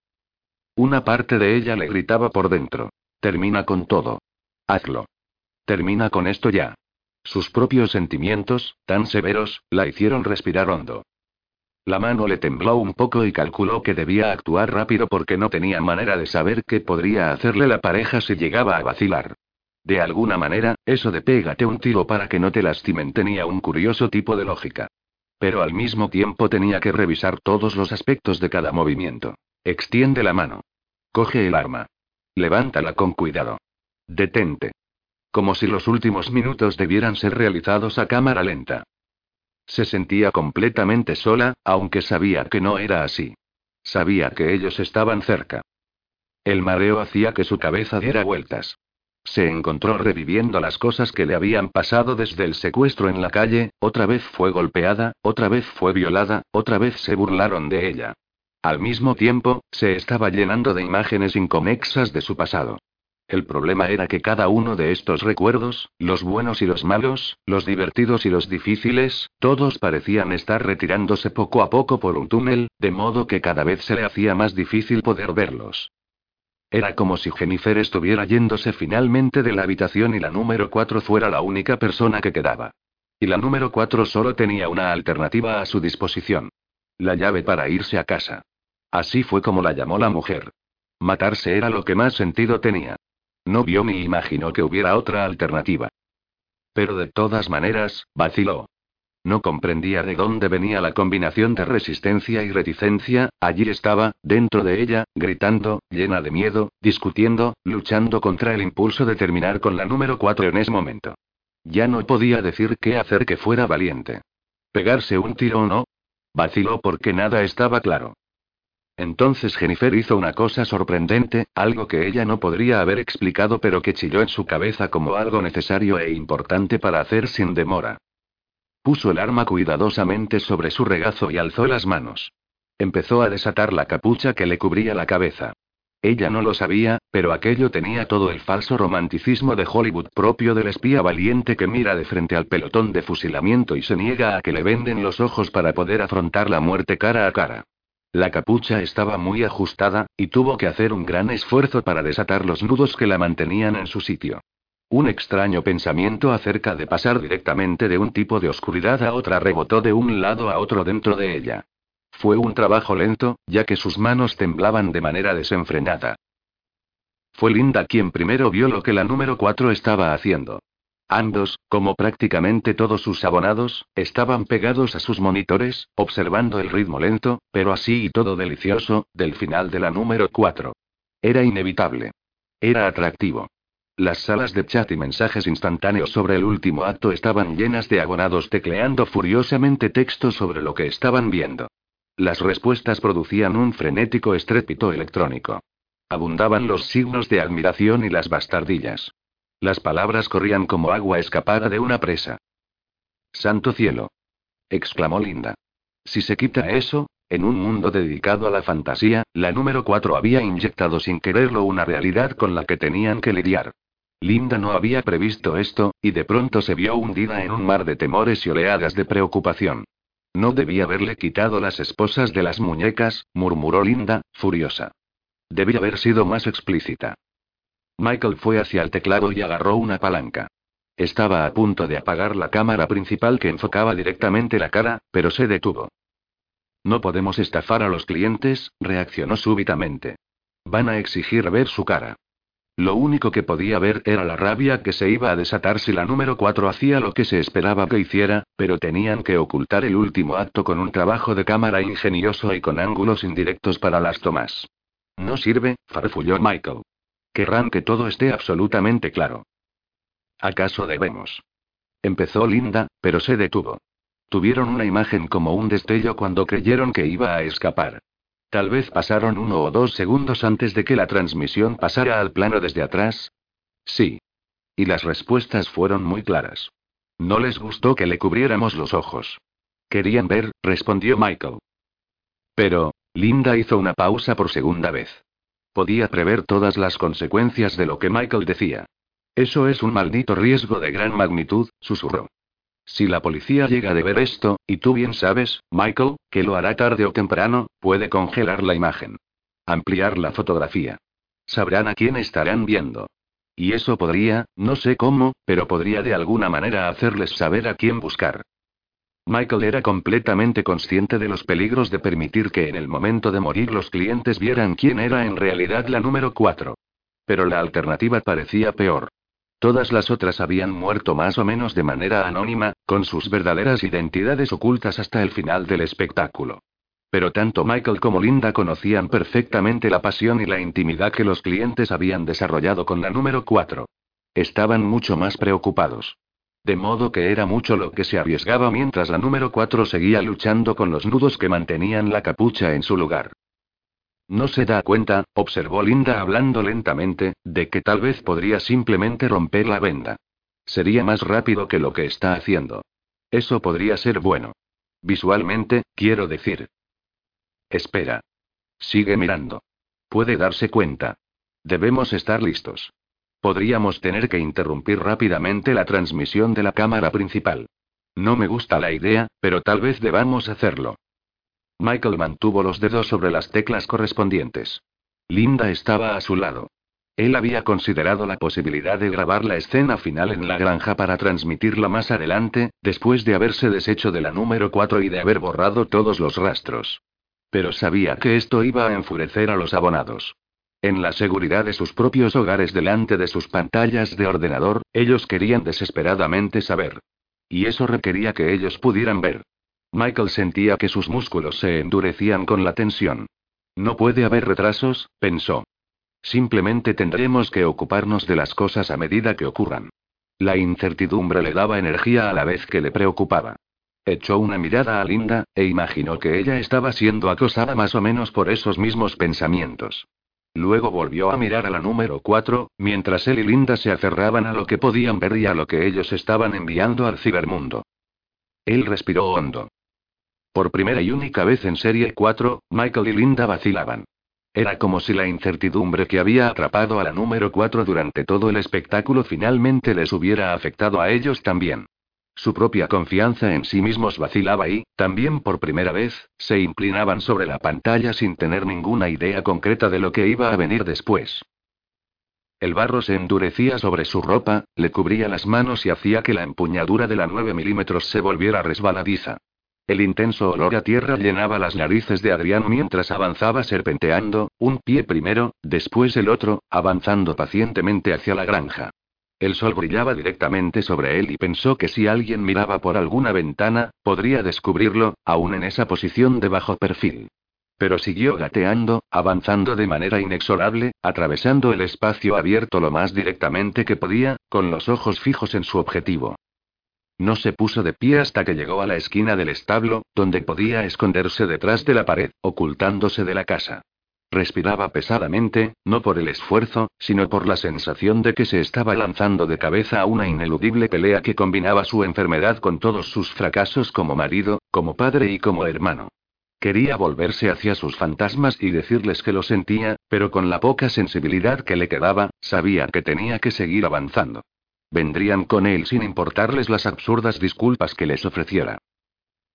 Una parte de ella le gritaba por dentro. Termina con todo. Hazlo. Termina con esto ya. Sus propios sentimientos, tan severos, la hicieron respirar hondo. La mano le tembló un poco y calculó que debía actuar rápido porque no tenía manera de saber qué podría hacerle la pareja si llegaba a vacilar. De alguna manera, eso de pégate un tiro para que no te lastimen tenía un curioso tipo de lógica. Pero al mismo tiempo tenía que revisar todos los aspectos de cada movimiento. Extiende la mano. Coge el arma. Levántala con cuidado. Detente. Como si los últimos minutos debieran ser realizados a cámara lenta. Se sentía completamente sola, aunque sabía que no era así. Sabía que ellos estaban cerca. El mareo hacía que su cabeza diera vueltas. Se encontró reviviendo las cosas que le habían pasado desde el secuestro en la calle, otra vez fue golpeada, otra vez fue violada, otra vez se burlaron de ella. Al mismo tiempo, se estaba llenando de imágenes inconexas de su pasado. El problema era que cada uno de estos recuerdos, los buenos y los malos, los divertidos y los difíciles, todos parecían estar retirándose poco a poco por un túnel, de modo que cada vez se le hacía más difícil poder verlos. Era como si Jennifer estuviera yéndose finalmente de la habitación y la número 4 fuera la única persona que quedaba. Y la número 4 solo tenía una alternativa a su disposición. La llave para irse a casa. Así fue como la llamó la mujer. Matarse era lo que más sentido tenía. No vio ni imaginó que hubiera otra alternativa. Pero de todas maneras, vaciló. No comprendía de dónde venía la combinación de resistencia y reticencia, allí estaba, dentro de ella, gritando, llena de miedo, discutiendo, luchando contra el impulso de terminar con la número 4 en ese momento. Ya no podía decir qué hacer que fuera valiente. ¿Pegarse un tiro o no? Vaciló porque nada estaba claro. Entonces Jennifer hizo una cosa sorprendente, algo que ella no podría haber explicado pero que chilló en su cabeza como algo necesario e importante para hacer sin demora. Puso el arma cuidadosamente sobre su regazo y alzó las manos. Empezó a desatar la capucha que le cubría la cabeza. Ella no lo sabía, pero aquello tenía todo el falso romanticismo de Hollywood propio del espía valiente que mira de frente al pelotón de fusilamiento y se niega a que le venden los ojos para poder afrontar la muerte cara a cara. La capucha estaba muy ajustada, y tuvo que hacer un gran esfuerzo para desatar los nudos que la mantenían en su sitio. Un extraño pensamiento acerca de pasar directamente de un tipo de oscuridad a otra rebotó de un lado a otro dentro de ella. Fue un trabajo lento, ya que sus manos temblaban de manera desenfrenada. Fue Linda quien primero vio lo que la número 4 estaba haciendo. Ambos, como prácticamente todos sus abonados, estaban pegados a sus monitores, observando el ritmo lento, pero así y todo delicioso, del final de la número 4. Era inevitable. Era atractivo. Las salas de chat y mensajes instantáneos sobre el último acto estaban llenas de abonados tecleando furiosamente textos sobre lo que estaban viendo. Las respuestas producían un frenético estrépito electrónico. Abundaban los signos de admiración y las bastardillas. Las palabras corrían como agua escapada de una presa. Santo cielo. exclamó Linda. Si se quita eso, en un mundo dedicado a la fantasía, la número 4 había inyectado sin quererlo una realidad con la que tenían que lidiar. Linda no había previsto esto, y de pronto se vio hundida en un mar de temores y oleadas de preocupación. No debía haberle quitado las esposas de las muñecas, murmuró Linda, furiosa. Debía haber sido más explícita. Michael fue hacia el teclado y agarró una palanca. Estaba a punto de apagar la cámara principal que enfocaba directamente la cara, pero se detuvo. No podemos estafar a los clientes, reaccionó súbitamente. Van a exigir ver su cara. Lo único que podía ver era la rabia que se iba a desatar si la número 4 hacía lo que se esperaba que hiciera, pero tenían que ocultar el último acto con un trabajo de cámara ingenioso y con ángulos indirectos para las tomas. No sirve, farfulló Michael. Querrán que todo esté absolutamente claro. ¿Acaso debemos? Empezó Linda, pero se detuvo. Tuvieron una imagen como un destello cuando creyeron que iba a escapar. Tal vez pasaron uno o dos segundos antes de que la transmisión pasara al plano desde atrás. Sí. Y las respuestas fueron muy claras. No les gustó que le cubriéramos los ojos. Querían ver, respondió Michael. Pero, Linda hizo una pausa por segunda vez. Podía prever todas las consecuencias de lo que Michael decía. Eso es un maldito riesgo de gran magnitud, susurró. Si la policía llega de ver esto, y tú bien sabes, Michael, que lo hará tarde o temprano, puede congelar la imagen. Ampliar la fotografía. Sabrán a quién estarán viendo. Y eso podría, no sé cómo, pero podría de alguna manera hacerles saber a quién buscar. Michael era completamente consciente de los peligros de permitir que en el momento de morir los clientes vieran quién era en realidad la número 4. Pero la alternativa parecía peor. Todas las otras habían muerto más o menos de manera anónima, con sus verdaderas identidades ocultas hasta el final del espectáculo. Pero tanto Michael como Linda conocían perfectamente la pasión y la intimidad que los clientes habían desarrollado con la número 4. Estaban mucho más preocupados. De modo que era mucho lo que se arriesgaba mientras la número 4 seguía luchando con los nudos que mantenían la capucha en su lugar. No se da cuenta, observó Linda hablando lentamente, de que tal vez podría simplemente romper la venda. Sería más rápido que lo que está haciendo. Eso podría ser bueno. Visualmente, quiero decir. Espera. Sigue mirando. Puede darse cuenta. Debemos estar listos. Podríamos tener que interrumpir rápidamente la transmisión de la cámara principal. No me gusta la idea, pero tal vez debamos hacerlo. Michael mantuvo los dedos sobre las teclas correspondientes. Linda estaba a su lado. Él había considerado la posibilidad de grabar la escena final en la granja para transmitirla más adelante, después de haberse deshecho de la número 4 y de haber borrado todos los rastros. Pero sabía que esto iba a enfurecer a los abonados. En la seguridad de sus propios hogares delante de sus pantallas de ordenador, ellos querían desesperadamente saber. Y eso requería que ellos pudieran ver. Michael sentía que sus músculos se endurecían con la tensión. No puede haber retrasos, pensó. Simplemente tendremos que ocuparnos de las cosas a medida que ocurran. La incertidumbre le daba energía a la vez que le preocupaba. Echó una mirada a Linda, e imaginó que ella estaba siendo acosada más o menos por esos mismos pensamientos. Luego volvió a mirar a la número 4, mientras él y Linda se aferraban a lo que podían ver y a lo que ellos estaban enviando al cibermundo. Él respiró hondo. Por primera y única vez en Serie 4, Michael y Linda vacilaban. Era como si la incertidumbre que había atrapado a la número 4 durante todo el espectáculo finalmente les hubiera afectado a ellos también. Su propia confianza en sí mismos vacilaba y, también por primera vez, se inclinaban sobre la pantalla sin tener ninguna idea concreta de lo que iba a venir después. El barro se endurecía sobre su ropa, le cubría las manos y hacía que la empuñadura de la 9 milímetros se volviera resbaladiza. El intenso olor a tierra llenaba las narices de Adrián mientras avanzaba serpenteando, un pie primero, después el otro, avanzando pacientemente hacia la granja. El sol brillaba directamente sobre él y pensó que si alguien miraba por alguna ventana, podría descubrirlo, aún en esa posición de bajo perfil. Pero siguió gateando, avanzando de manera inexorable, atravesando el espacio abierto lo más directamente que podía, con los ojos fijos en su objetivo. No se puso de pie hasta que llegó a la esquina del establo, donde podía esconderse detrás de la pared, ocultándose de la casa. Respiraba pesadamente, no por el esfuerzo, sino por la sensación de que se estaba lanzando de cabeza a una ineludible pelea que combinaba su enfermedad con todos sus fracasos como marido, como padre y como hermano. Quería volverse hacia sus fantasmas y decirles que lo sentía, pero con la poca sensibilidad que le quedaba, sabía que tenía que seguir avanzando. Vendrían con él sin importarles las absurdas disculpas que les ofreciera.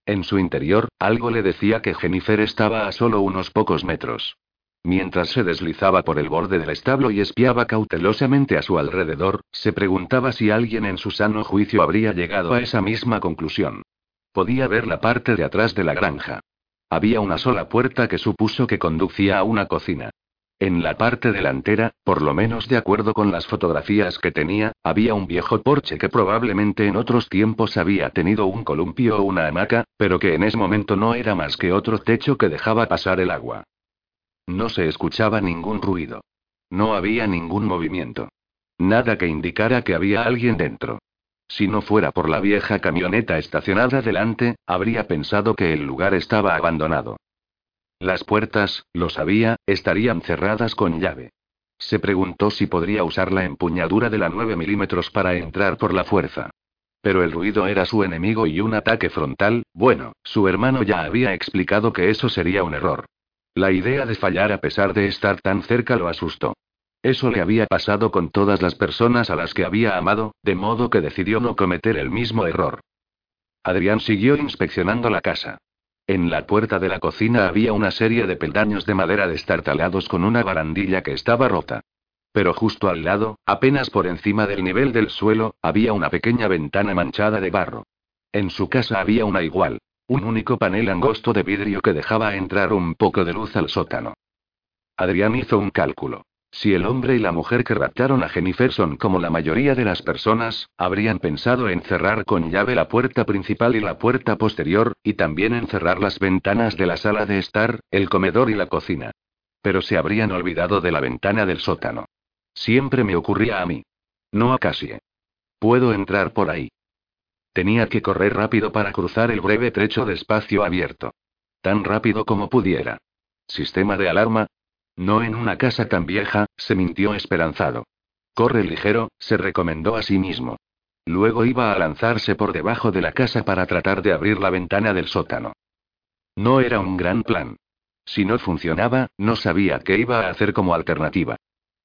En su interior, algo le decía que Jennifer estaba a solo unos pocos metros. Mientras se deslizaba por el borde del establo y espiaba cautelosamente a su alrededor, se preguntaba si alguien en su sano juicio habría llegado a esa misma conclusión. Podía ver la parte de atrás de la granja. Había una sola puerta que supuso que conducía a una cocina. En la parte delantera, por lo menos de acuerdo con las fotografías que tenía, había un viejo porche que probablemente en otros tiempos había tenido un columpio o una hamaca, pero que en ese momento no era más que otro techo que dejaba pasar el agua. No se escuchaba ningún ruido. No había ningún movimiento. Nada que indicara que había alguien dentro. Si no fuera por la vieja camioneta estacionada delante, habría pensado que el lugar estaba abandonado. Las puertas, lo sabía, estarían cerradas con llave. Se preguntó si podría usar la empuñadura de la 9 milímetros para entrar por la fuerza. Pero el ruido era su enemigo y un ataque frontal, bueno, su hermano ya había explicado que eso sería un error. La idea de fallar a pesar de estar tan cerca lo asustó. Eso le había pasado con todas las personas a las que había amado, de modo que decidió no cometer el mismo error. Adrián siguió inspeccionando la casa. En la puerta de la cocina había una serie de peldaños de madera destartalados con una barandilla que estaba rota. Pero justo al lado, apenas por encima del nivel del suelo, había una pequeña ventana manchada de barro. En su casa había una igual. Un único panel angosto de vidrio que dejaba entrar un poco de luz al sótano. Adrián hizo un cálculo. Si el hombre y la mujer que raptaron a Jennifer son como la mayoría de las personas, habrían pensado en cerrar con llave la puerta principal y la puerta posterior, y también en cerrar las ventanas de la sala de estar, el comedor y la cocina. Pero se habrían olvidado de la ventana del sótano. Siempre me ocurría a mí. No a Cassie. Puedo entrar por ahí. Tenía que correr rápido para cruzar el breve trecho de espacio abierto. Tan rápido como pudiera. Sistema de alarma. No en una casa tan vieja, se mintió esperanzado. Corre ligero, se recomendó a sí mismo. Luego iba a lanzarse por debajo de la casa para tratar de abrir la ventana del sótano. No era un gran plan. Si no funcionaba, no sabía qué iba a hacer como alternativa.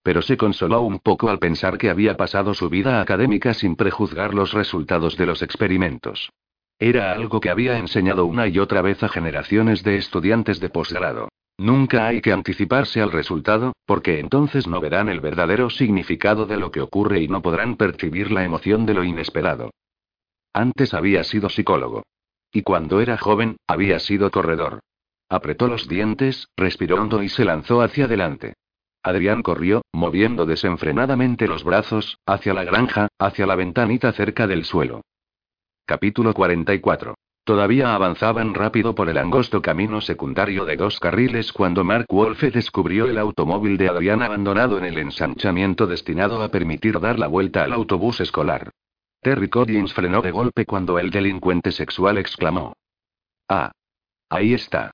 Pero se consoló un poco al pensar que había pasado su vida académica sin prejuzgar los resultados de los experimentos. Era algo que había enseñado una y otra vez a generaciones de estudiantes de posgrado. Nunca hay que anticiparse al resultado, porque entonces no verán el verdadero significado de lo que ocurre y no podrán percibir la emoción de lo inesperado. Antes había sido psicólogo. Y cuando era joven, había sido corredor. Apretó los dientes, respiró hondo y se lanzó hacia adelante. Adrián corrió, moviendo desenfrenadamente los brazos, hacia la granja, hacia la ventanita cerca del suelo. Capítulo 44. Todavía avanzaban rápido por el angosto camino secundario de dos carriles cuando Mark Wolfe descubrió el automóvil de Adrián abandonado en el ensanchamiento destinado a permitir dar la vuelta al autobús escolar. Terry Collins frenó de golpe cuando el delincuente sexual exclamó. Ah. Ahí está.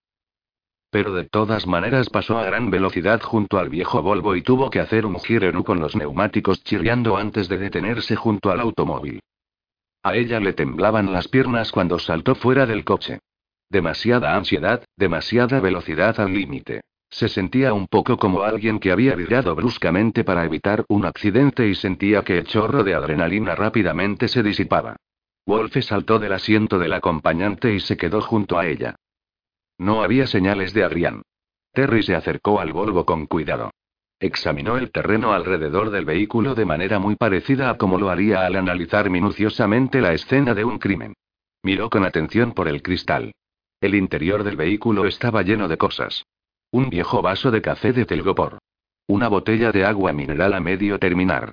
Pero de todas maneras pasó a gran velocidad junto al viejo Volvo y tuvo que hacer un giro en con los neumáticos chirriando antes de detenerse junto al automóvil. A ella le temblaban las piernas cuando saltó fuera del coche. Demasiada ansiedad, demasiada velocidad al límite. Se sentía un poco como alguien que había virado bruscamente para evitar un accidente y sentía que el chorro de adrenalina rápidamente se disipaba. Wolfe saltó del asiento del acompañante y se quedó junto a ella. No había señales de Adrián. Terry se acercó al Volvo con cuidado. Examinó el terreno alrededor del vehículo de manera muy parecida a como lo haría al analizar minuciosamente la escena de un crimen. Miró con atención por el cristal. El interior del vehículo estaba lleno de cosas. Un viejo vaso de café de Telgopor. Una botella de agua mineral a medio terminar.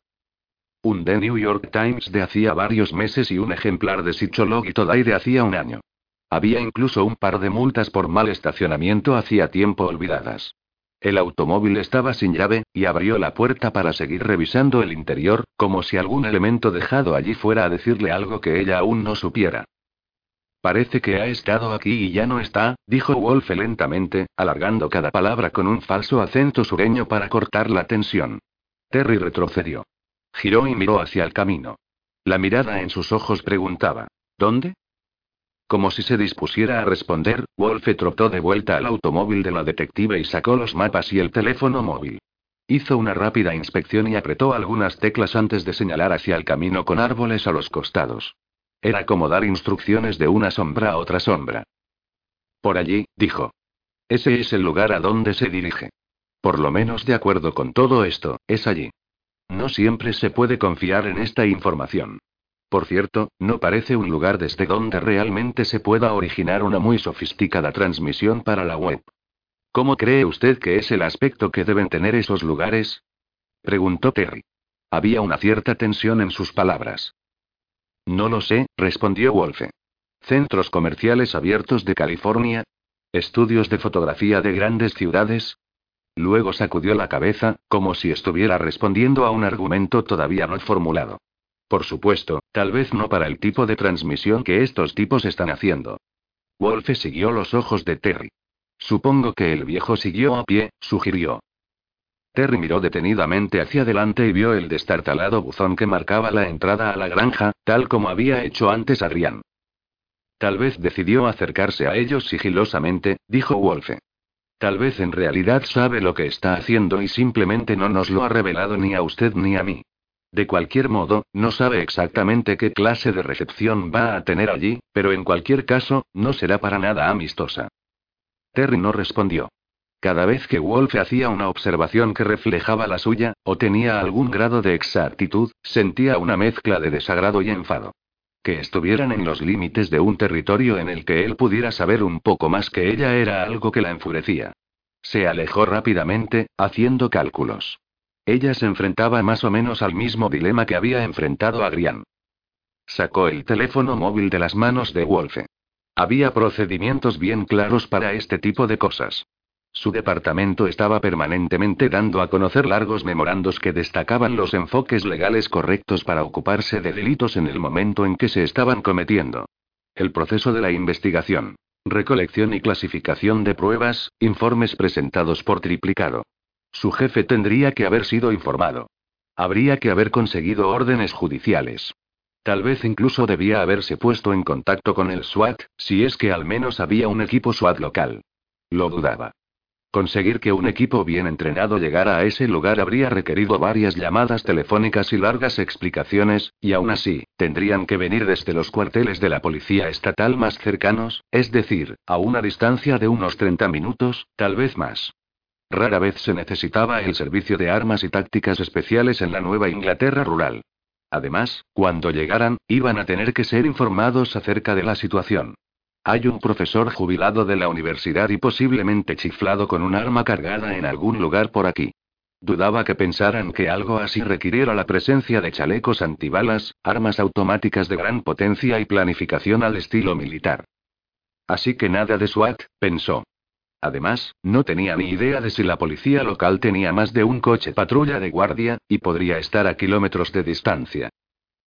Un The New York Times de hacía varios meses y un ejemplar de Psychology Today de hacía un año. Había incluso un par de multas por mal estacionamiento hacía tiempo olvidadas. El automóvil estaba sin llave, y abrió la puerta para seguir revisando el interior, como si algún elemento dejado allí fuera a decirle algo que ella aún no supiera. Parece que ha estado aquí y ya no está, dijo Wolf lentamente, alargando cada palabra con un falso acento sureño para cortar la tensión. Terry retrocedió. Giró y miró hacia el camino. La mirada en sus ojos preguntaba: ¿Dónde? Como si se dispusiera a responder, Wolfe trotó de vuelta al automóvil de la detective y sacó los mapas y el teléfono móvil. Hizo una rápida inspección y apretó algunas teclas antes de señalar hacia el camino con árboles a los costados. Era como dar instrucciones de una sombra a otra sombra. Por allí, dijo. Ese es el lugar a donde se dirige. Por lo menos de acuerdo con todo esto, es allí. No siempre se puede confiar en esta información. Por cierto, no parece un lugar desde donde realmente se pueda originar una muy sofisticada transmisión para la web. ¿Cómo cree usted que es el aspecto que deben tener esos lugares? preguntó Terry. Había una cierta tensión en sus palabras. No lo sé, respondió Wolfe. Centros comerciales abiertos de California. Estudios de fotografía de grandes ciudades. Luego sacudió la cabeza, como si estuviera respondiendo a un argumento todavía no formulado. Por supuesto, tal vez no para el tipo de transmisión que estos tipos están haciendo. Wolfe siguió los ojos de Terry. Supongo que el viejo siguió a pie, sugirió. Terry miró detenidamente hacia adelante y vio el destartalado buzón que marcaba la entrada a la granja, tal como había hecho antes Adrián. Tal vez decidió acercarse a ellos sigilosamente, dijo Wolfe. Tal vez en realidad sabe lo que está haciendo y simplemente no nos lo ha revelado ni a usted ni a mí. De cualquier modo, no sabe exactamente qué clase de recepción va a tener allí, pero en cualquier caso, no será para nada amistosa. Terry no respondió. Cada vez que Wolfe hacía una observación que reflejaba la suya, o tenía algún grado de exactitud, sentía una mezcla de desagrado y enfado. Que estuvieran en los límites de un territorio en el que él pudiera saber un poco más que ella era algo que la enfurecía. Se alejó rápidamente, haciendo cálculos. Ella se enfrentaba más o menos al mismo dilema que había enfrentado a Grian. Sacó el teléfono móvil de las manos de Wolfe. Había procedimientos bien claros para este tipo de cosas. Su departamento estaba permanentemente dando a conocer largos memorandos que destacaban los enfoques legales correctos para ocuparse de delitos en el momento en que se estaban cometiendo. El proceso de la investigación. Recolección y clasificación de pruebas, informes presentados por triplicado. Su jefe tendría que haber sido informado. Habría que haber conseguido órdenes judiciales. Tal vez incluso debía haberse puesto en contacto con el SWAT, si es que al menos había un equipo SWAT local. Lo dudaba. Conseguir que un equipo bien entrenado llegara a ese lugar habría requerido varias llamadas telefónicas y largas explicaciones, y aún así, tendrían que venir desde los cuarteles de la policía estatal más cercanos, es decir, a una distancia de unos 30 minutos, tal vez más. Rara vez se necesitaba el servicio de armas y tácticas especiales en la Nueva Inglaterra rural. Además, cuando llegaran, iban a tener que ser informados acerca de la situación. Hay un profesor jubilado de la universidad y posiblemente chiflado con un arma cargada en algún lugar por aquí. Dudaba que pensaran que algo así requiriera la presencia de chalecos antibalas, armas automáticas de gran potencia y planificación al estilo militar. Así que nada de SWAT, pensó. Además, no tenía ni idea de si la policía local tenía más de un coche patrulla de guardia, y podría estar a kilómetros de distancia.